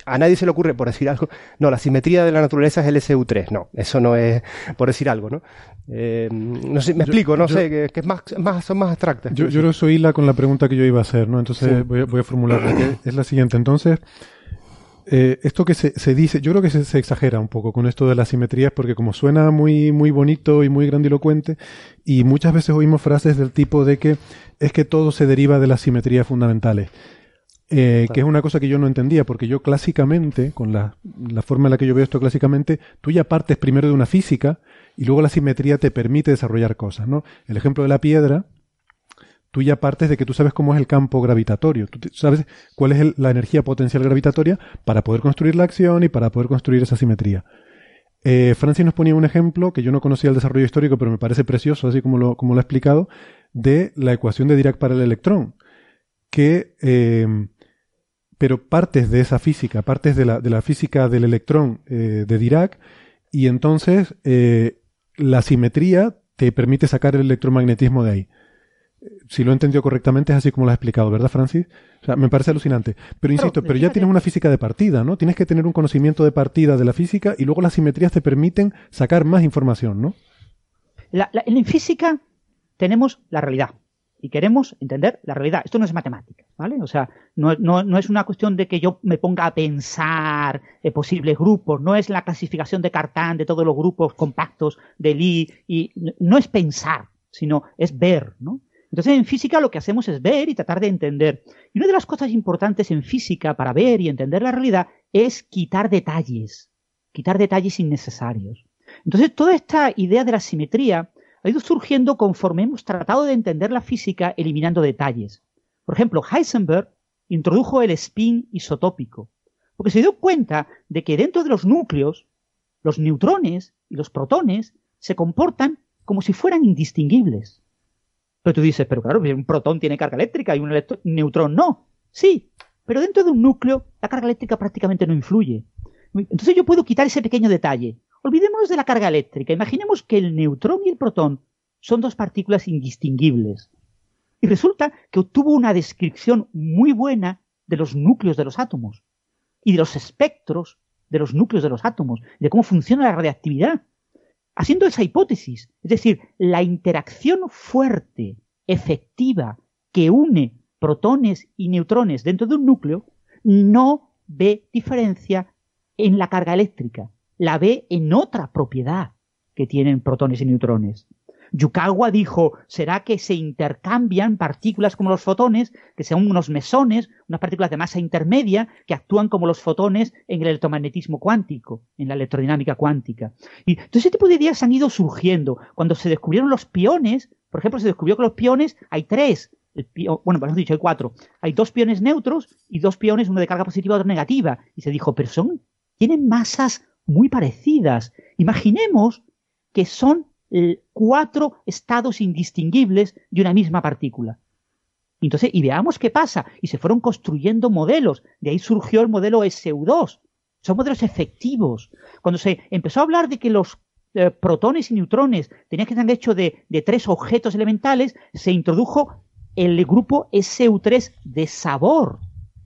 a nadie se le ocurre, por decir algo, no, la simetría de la naturaleza es el SU3, no, eso no es, por decir algo, ¿no? Eh, no sé, me explico, no sé, que, es más, más, son más abstractas. Yo, yo soy la con la pregunta que yo iba a hacer, ¿no? Entonces voy, a, voy a formularla, que es la siguiente. Entonces, eh, esto que se, se, dice, yo creo que se, se, exagera un poco con esto de las simetrías, porque como suena muy, muy bonito y muy grandilocuente, y muchas veces oímos frases del tipo de que es que todo se deriva de las simetrías fundamentales. Eh, que es una cosa que yo no entendía, porque yo clásicamente, con la, la, forma en la que yo veo esto clásicamente, tú ya partes primero de una física y luego la simetría te permite desarrollar cosas, ¿no? El ejemplo de la piedra, tú ya partes de que tú sabes cómo es el campo gravitatorio, tú sabes cuál es la energía potencial gravitatoria para poder construir la acción y para poder construir esa simetría. Eh, Francis nos ponía un ejemplo que yo no conocía el desarrollo histórico, pero me parece precioso, así como lo, como lo ha explicado, de la ecuación de Dirac para el electrón, que, eh, pero partes de esa física, partes de la, de la física del electrón eh, de Dirac, y entonces la simetría te permite sacar el electromagnetismo de ahí si lo he entendido correctamente, es así como lo has explicado, ¿verdad, Francis? O sea, me parece alucinante. Pero insisto, pero, ya tienes una física de partida, ¿no? Tienes que tener un conocimiento de partida de la física y luego las simetrías te permiten sacar más información, ¿no? en física tenemos la realidad y queremos entender la realidad. Esto no es matemática, ¿vale? O sea, no, no, es una cuestión de que yo me ponga a pensar eh, posibles grupos, no es la clasificación de Cartan de todos los grupos compactos de Lie, y no es pensar, sino es ver, ¿no? Entonces, en física lo que hacemos es ver y tratar de entender. Y una de las cosas importantes en física para ver y entender la realidad es quitar detalles, quitar detalles innecesarios. Entonces, toda esta idea de la simetría ha ido surgiendo conforme hemos tratado de entender la física eliminando detalles. Por ejemplo, Heisenberg introdujo el spin isotópico, porque se dio cuenta de que dentro de los núcleos, los neutrones y los protones se comportan como si fueran indistinguibles. Pero tú dices, pero claro, un protón tiene carga eléctrica y un, neutrón no. Sí, pero dentro de un núcleo la carga eléctrica prácticamente no influye. Entonces yo puedo quitar ese pequeño detalle. Olvidémonos de la carga eléctrica. Imaginemos que el neutrón y el protón son dos partículas indistinguibles. Y resulta que obtuvo una descripción muy buena de los núcleos de los átomos y de los espectros de los núcleos de los átomos, de cómo funciona la radiactividad haciendo esa hipótesis. Es decir, la interacción fuerte, efectiva, que une protones y neutrones dentro de un núcleo, no ve diferencia en la carga eléctrica, la ve en otra propiedad que tienen protones y neutrones. Yukawa dijo, ¿será que se intercambian partículas como los fotones, que son unos mesones, unas partículas de masa intermedia, que actúan como los fotones en el electromagnetismo cuántico, en la electrodinámica cuántica? Y todo ese tipo de ideas han ido surgiendo. Cuando se descubrieron los piones, por ejemplo, se descubrió que los piones hay tres, bueno, pues dicho, hay cuatro. Hay dos piones neutros y dos piones, uno de carga positiva y otro negativa. Y se dijo, pero son, tienen masas muy parecidas. Imaginemos que son cuatro estados indistinguibles de una misma partícula. Entonces, y veamos qué pasa. Y se fueron construyendo modelos. De ahí surgió el modelo SU2. Son modelos efectivos. Cuando se empezó a hablar de que los eh, protones y neutrones tenían que estar hechos de, tres objetos elementales, se introdujo el grupo SU3 de sabor,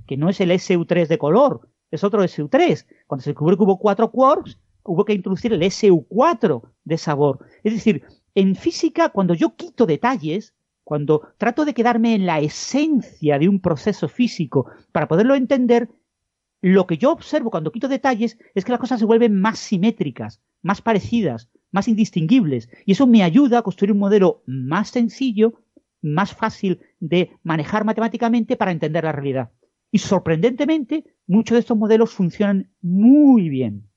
que no es el SU3 de color, es otro SU3. Cuando se descubrió que hubo cuatro quarks, hubo que introducir el SU4 de sabor. Es decir, en física, cuando yo quito detalles, cuando trato de quedarme en la esencia de un proceso físico para poderlo entender, lo que yo observo cuando quito detalles es que las cosas se vuelven más simétricas, más parecidas, más indistinguibles. Y eso me ayuda a construir un modelo más sencillo, más fácil de manejar matemáticamente para entender la realidad. Y sorprendentemente, muchos de estos modelos funcionan muy bien.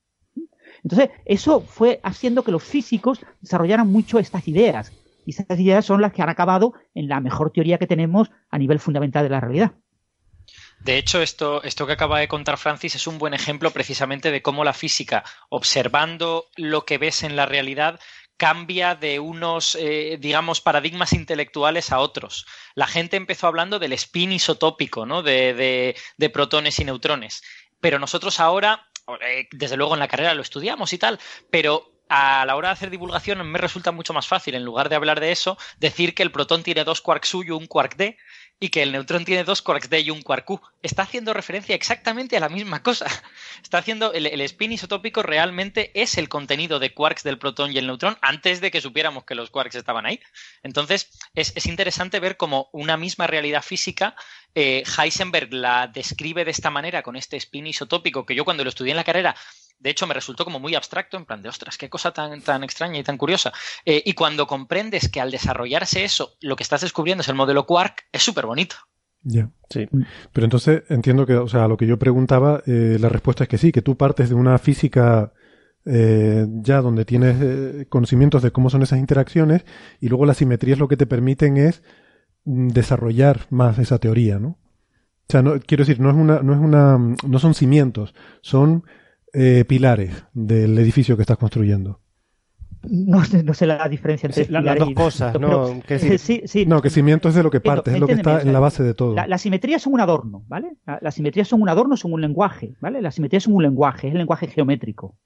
Entonces, eso fue haciendo que los físicos desarrollaran mucho estas ideas. Y estas ideas son las que han acabado en la mejor teoría que tenemos a nivel fundamental de la realidad. De hecho, esto, esto que acaba de contar Francis es un buen ejemplo precisamente de cómo la física, observando lo que ves en la realidad, cambia de unos, eh, digamos, paradigmas intelectuales a otros. La gente empezó hablando del spin isotópico, ¿no? De, de, protones y neutrones. Pero nosotros ahora, desde luego en la carrera lo estudiamos y tal, pero a la hora de hacer divulgación me resulta mucho más fácil, en lugar de hablar de eso, decir que el protón tiene dos quarks U y un quark D, y que el neutrón tiene dos quarks D y un quark Q. Está haciendo referencia exactamente a la misma cosa. Está haciendo el, spin isotópico realmente es el contenido de quarks del protón y el neutrón antes de que supiéramos que los quarks estaban ahí. Entonces es, interesante ver cómo una misma realidad física eh, Heisenberg la describe de esta manera con este spin isotópico que yo cuando lo estudié en la carrera de hecho me resultó como muy abstracto, en plan de, ostras, qué cosa tan, tan extraña y tan curiosa. Eh, y cuando comprendes que al desarrollarse eso, lo que estás descubriendo es el modelo Quark, es súper bonito. Ya, sí. Pero entonces entiendo que, o sea, lo que yo preguntaba, eh, la respuesta es que sí, que tú partes de una física eh, ya donde tienes conocimientos de cómo son esas interacciones y luego las simetrías lo que te permiten es mm, desarrollar más esa teoría, ¿no? O sea, no, quiero decir, no es una, no es una, no son cimientos, son eh, pilares del edificio que estás construyendo. No, sé la diferencia entre las dos cosas, ¿no? que no, que cimiento es de lo que parte, es lo que está en la base de todo. Las simetrías son un adorno, ¿vale? Las simetrías son un adorno, son un lenguaje, ¿vale? Las simetrías son un lenguaje, es el lenguaje geométrico.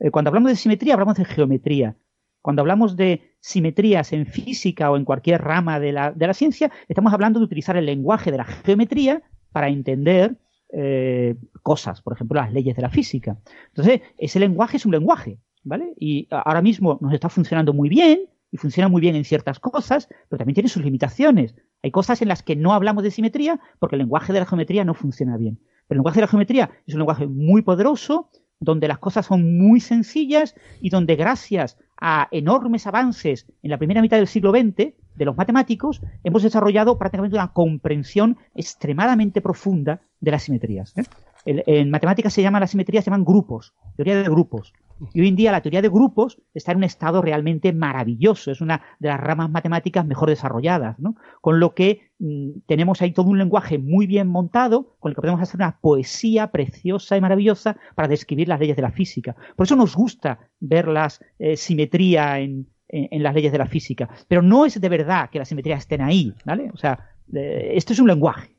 Eh, cuando hablamos de simetría, hablamos de geometría. Cuando hablamos de simetrías en física o en cualquier rama de la, de la ciencia, estamos hablando de utilizar el lenguaje de la geometría para entender eh, cosas, por ejemplo, las leyes de la física. Entonces, ese lenguaje es un lenguaje, ¿vale? Y ahora mismo nos está funcionando muy bien y funciona muy bien en ciertas cosas, pero también tiene sus limitaciones. Hay cosas en las que no hablamos de simetría porque el lenguaje de la geometría no funciona bien. Pero el lenguaje de la geometría es un lenguaje muy poderoso, donde las cosas son muy sencillas y donde gracias a enormes avances en la primera mitad del siglo XX de los matemáticos, hemos desarrollado prácticamente una comprensión extremadamente profunda de las simetrías. ¿eh? En, matemáticas se llaman las simetrías, se llaman grupos, teoría de grupos. Y hoy en día la teoría de grupos está en un estado realmente maravilloso, es una de las ramas matemáticas mejor desarrolladas. Con lo que mm, tenemos ahí todo un lenguaje muy bien montado, con el que podemos hacer una poesía preciosa y maravillosa para describir las leyes de la física. Por eso nos gusta ver la eh, simetría en, las leyes de la física. Pero no es de verdad que las simetrías estén ahí, ¿vale? O sea, eh, esto es un lenguaje.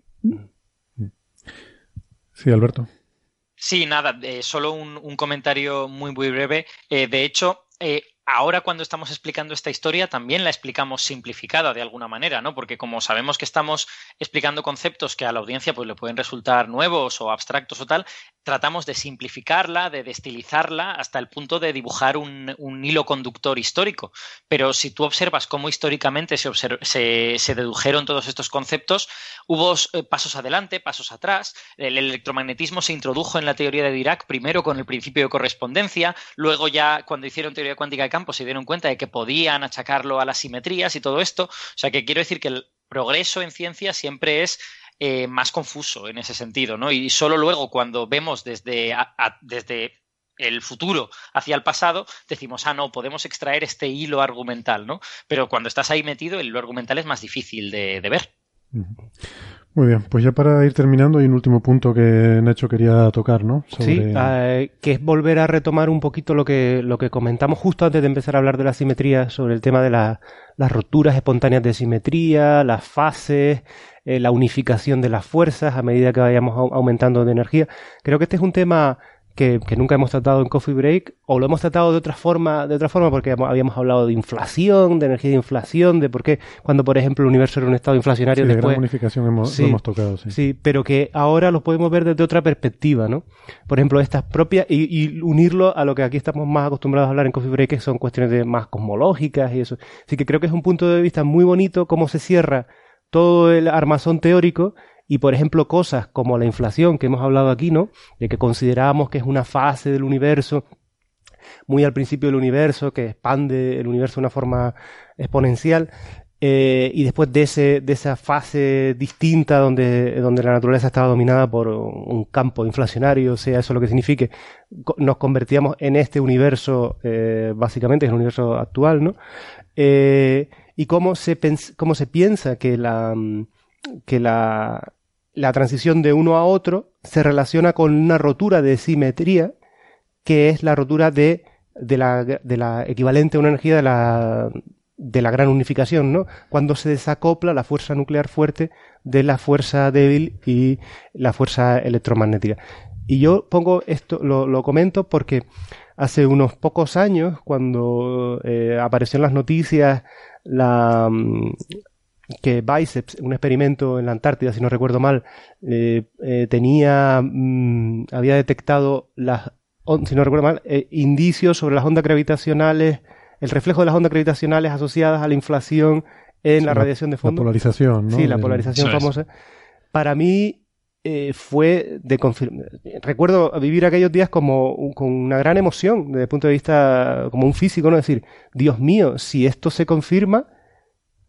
Sí, Alberto. Sí, nada, eh, solo un, comentario muy, muy breve. Eh, de hecho, eh, ahora cuando estamos explicando esta historia también la explicamos simplificada de alguna manera, ¿no? Porque como sabemos que estamos explicando conceptos que a la audiencia pues, le pueden resultar nuevos o abstractos o tal, tratamos de simplificarla, de destilizarla hasta el punto de dibujar un, hilo conductor histórico. Pero si tú observas cómo históricamente se, dedujeron todos estos conceptos, hubo eh, pasos adelante, pasos atrás. El electromagnetismo se introdujo en la teoría de Dirac primero con el principio de correspondencia, luego ya cuando hicieron teoría cuántica campo se dieron cuenta de que podían achacarlo a las simetrías y todo esto. O sea que quiero decir que el progreso en ciencia siempre es eh, más confuso en ese sentido, ¿no? Y solo luego cuando vemos desde, desde el futuro hacia el pasado, decimos, ah, no, podemos extraer este hilo argumental, ¿no? Pero cuando estás ahí metido, el hilo argumental es más difícil de, ver. Muy bien, pues ya para ir terminando hay un último punto que Nacho quería tocar, ¿no? Sí, eh, que es volver a retomar un poquito lo que, lo que comentamos justo antes de empezar a hablar de la simetría sobre el tema de las roturas espontáneas de simetría, las fases, eh, la unificación de las fuerzas a medida que vayamos aumentando de energía. Creo que este es un tema que, nunca hemos tratado en Coffee Break, o lo hemos tratado de otra forma, de otra forma porque habíamos hablado de inflación, de energía de inflación, de por qué cuando, por ejemplo, el universo era un estado inflacionario sí, después... De gran unificación hemos, lo hemos tocado, sí. Sí, pero que ahora lo podemos ver desde otra perspectiva, ¿no? Por ejemplo, estas propias, y, unirlo a lo que aquí estamos más acostumbrados a hablar en Coffee Break, que son cuestiones de más cosmológicas y eso. Así que creo que es un punto de vista muy bonito cómo se cierra todo el armazón teórico y por ejemplo cosas como la inflación que hemos hablado aquí, ¿no? De que consideramos que es una fase del universo muy al principio del universo, que expande el universo de una forma exponencial, eh, y después de, ese, de esa fase distinta donde, donde la naturaleza estaba dominada por un campo inflacionario, sea eso lo que signifique, nos convertíamos en este universo, eh, básicamente, es el universo actual, ¿no? Eh, y cómo se, cómo se piensa que la, que la, la transición de uno a otro se relaciona con una rotura de simetría, que es la rotura de, de, la, de la equivalente a una energía de la, de la gran unificación, ¿no? Cuando se desacopla la fuerza nuclear fuerte de la fuerza débil y la fuerza electromagnética. Y yo pongo esto, lo, lo comento porque hace unos pocos años, cuando eh, apareció en las noticias la, que Biceps, un experimento en la Antártida, si no recuerdo mal, eh, eh, tenía, mm, había detectado las, si no recuerdo mal, eh, indicios sobre las ondas gravitacionales, el reflejo de las ondas gravitacionales asociadas a la inflación en la, radiación de fondo. La polarización, ¿no? Sí, la polarización famosa. Para mí fue de confirmar. Recuerdo vivir aquellos días como con una gran emoción desde el punto de vista como un físico, ¿no? decir, Dios mío, si esto se confirma,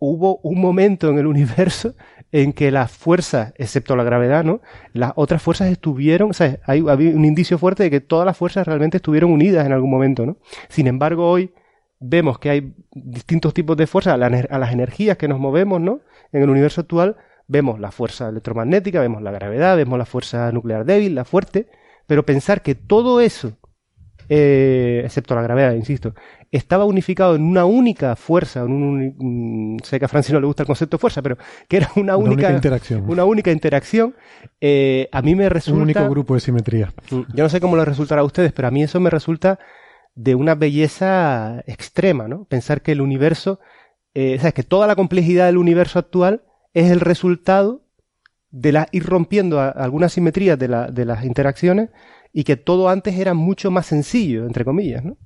hubo un momento en el universo en que las fuerzas, excepto la gravedad, ¿no? Las otras fuerzas estuvieron, o sea, hay, había un indicio fuerte de que todas las fuerzas realmente estuvieron unidas en algún momento, ¿no? Sin embargo, hoy vemos que hay distintos tipos de fuerzas a, las energías que nos movemos, ¿no? En el universo actual vemos la fuerza electromagnética, vemos la gravedad, vemos la fuerza nuclear débil, la fuerte, pero pensar que todo eso eh, excepto la gravedad, insisto, estaba unificado en una única fuerza, en un, sé que a Francis no le gusta el concepto de fuerza, pero que era una, única, interacción. Una única interacción, eh, a mí me resulta... Un único grupo de simetría. Mm, yo no sé cómo le resultará a ustedes, pero a mí eso me resulta de una belleza extrema, ¿no? Pensar que el universo, eh, que toda la complejidad del universo actual es el resultado de la, ir rompiendo algunas simetrías de, la, de las interacciones y que todo antes era mucho más sencillo, entre comillas, ¿no?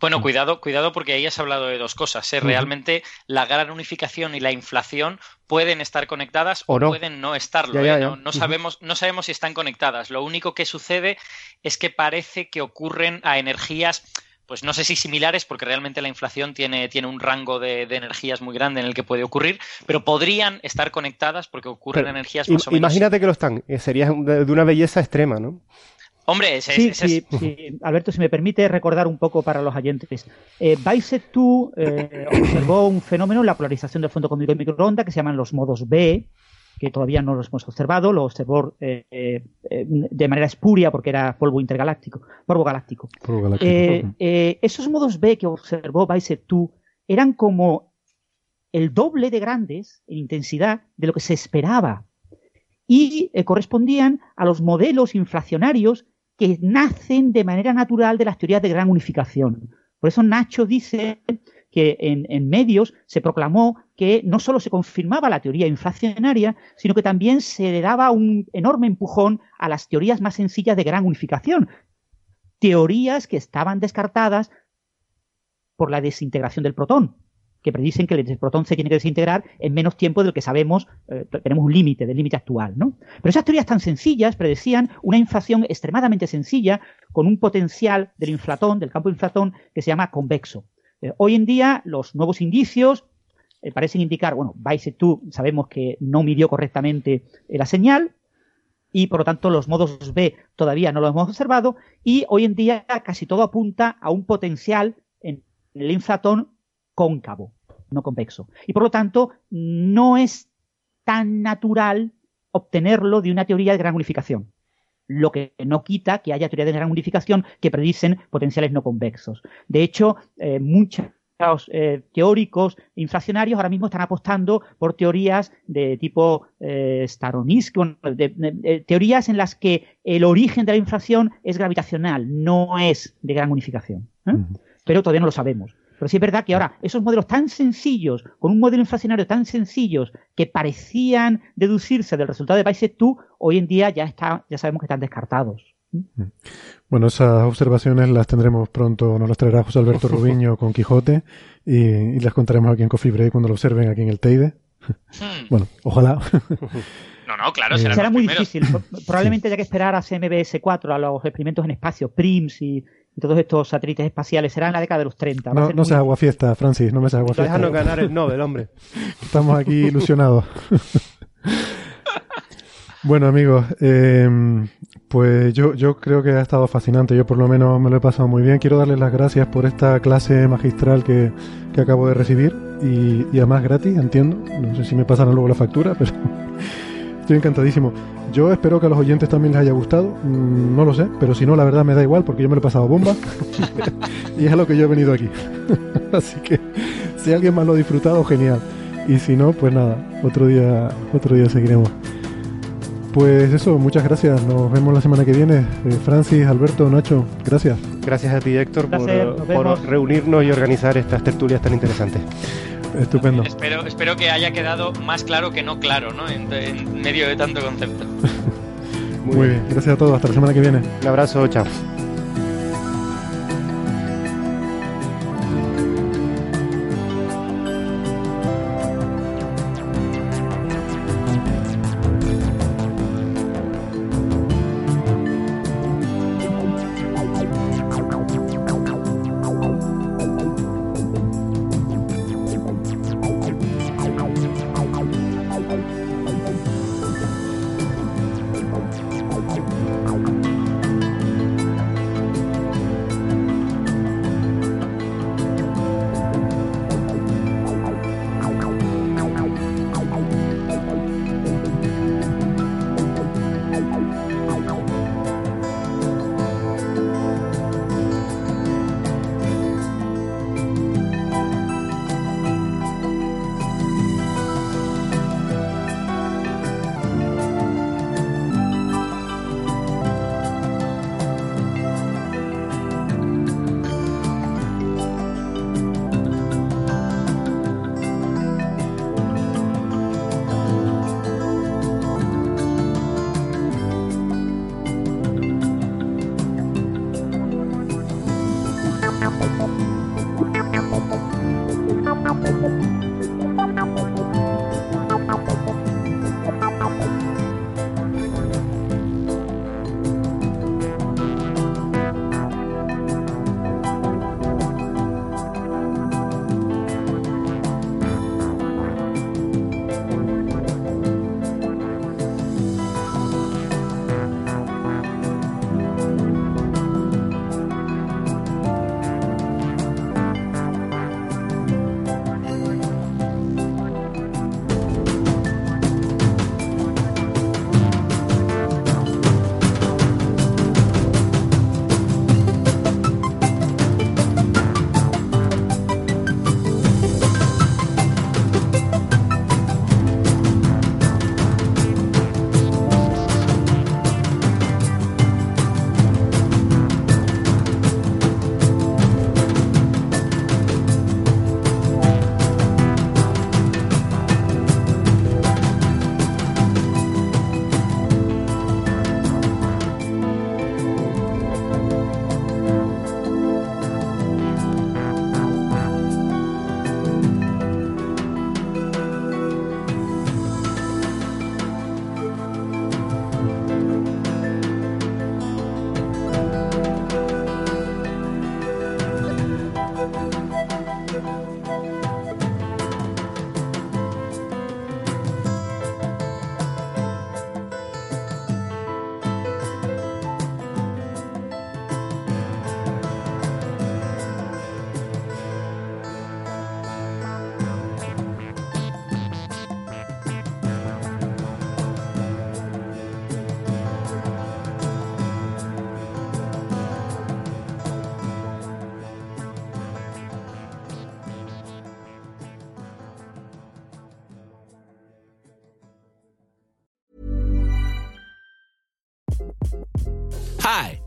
Bueno, cuidado, cuidado porque ahí has hablado de dos cosas. ¿eh? Realmente la gran unificación y la inflación pueden estar conectadas o, pueden no estarlo. ¿eh? No, sabemos, no sabemos si están conectadas. Lo único que sucede es que parece que ocurren a energías pues no sé si similares, porque realmente la inflación tiene, tiene un rango de, energías muy grande en el que puede ocurrir, pero podrían estar conectadas porque ocurren energías más o menos. Imagínate que lo están, eh, sería de una belleza extrema, ¿no? Hombre, sí, sí, sí, Alberto, si me permite recordar un poco para los oyentes. Eh, 2 eh, observó un fenómeno en la polarización del fondo cósmico de microondas que se llaman los modos B, que todavía no los hemos observado, lo observó eh, eh, de manera espuria porque era polvo intergaláctico, polvo galáctico. esos modos B que observó Bicep 2 eran como el doble de grandes en intensidad de lo que se esperaba y correspondían a los modelos inflacionarios que nacen de manera natural de las teorías de gran unificación. Por eso Nacho dice que en, medios se proclamó que no solo se confirmaba la teoría inflacionaria, sino que también se le daba un enorme empujón a las teorías más sencillas de gran unificación. Teorías que estaban descartadas por la desintegración del protón que predicen que el protón se tiene que desintegrar en menos tiempo del que sabemos, eh, tenemos un límite, del límite actual, ¿no? Pero esas teorías tan sencillas predecían una inflación extremadamente sencilla con un potencial del inflatón, del campo inflatón, que se llama convexo. Eh, hoy en día, los nuevos indicios eh, parecen indicar, bueno, tú sabemos que no midió correctamente la señal, y por lo tanto los modos B todavía no lo hemos observado y hoy en día casi todo apunta a un potencial en el inflatón cóncavo no convexo. Y por lo tanto, no es tan natural obtenerlo de una teoría de gran unificación lo que no quita que haya teorías de gran unificación que predicen potenciales no convexos. De hecho, eh, muchos eh, teóricos inflacionarios ahora mismo están apostando por teorías de tipo eh, teorías en las que el origen de la inflación es gravitacional, no es de gran unificación. ¿eh? Pero todavía no lo sabemos. Pero sí es verdad que ahora esos modelos tan sencillos, con un modelo inflacionario tan sencillos que parecían deducirse del resultado de Países tú, hoy en día ya, está, ya sabemos que están descartados. Mm. Bueno, esas observaciones las tendremos pronto, nos las traerá José Alberto Rubiño con Quijote y, las contaremos aquí en Coffee Break cuando lo observen aquí en el Teide. Hmm. bueno, ojalá. No, no, claro, será, muy difícil. Probablemente haya que esperar a CMBS 4, a los experimentos en espacio, PRIMS y, todos estos satélites espaciales. Será en la década de los 30. No, no seas agua fiesta, Francis, no me seas agua fiesta. Déjanos ganar el Nobel, hombre. Estamos aquí ilusionados. bueno, amigos, eh, pues yo, yo creo que ha estado fascinante. Yo por lo menos me lo he pasado muy bien. Quiero darles las gracias por esta clase magistral que, que acabo de recibir y, y además gratis, entiendo. No sé si me pasan luego la factura, pero Estoy encantadísimo. Yo espero que a los oyentes también les haya gustado. Mm, no lo sé, pero si no, la verdad me da igual porque yo me lo he pasado bomba. y es a lo que yo he venido aquí. Así que si alguien más lo ha disfrutado, genial. Y si no, pues nada, otro día, otro día seguiremos. Pues eso, muchas gracias. Nos vemos la semana que viene. Eh, Francis, Alberto, Nacho, gracias. Gracias a ti, Héctor, por, por reunirnos y organizar estas tertulias tan interesantes. Estupendo. Espero, espero que haya quedado más claro que no claro, ¿no? En, medio de tanto concepto. Muy bien, gracias a todos. Hasta la semana que viene. Un abrazo, chao.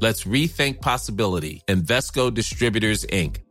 Let's rethink possibility. Invesco Distributors, Inc.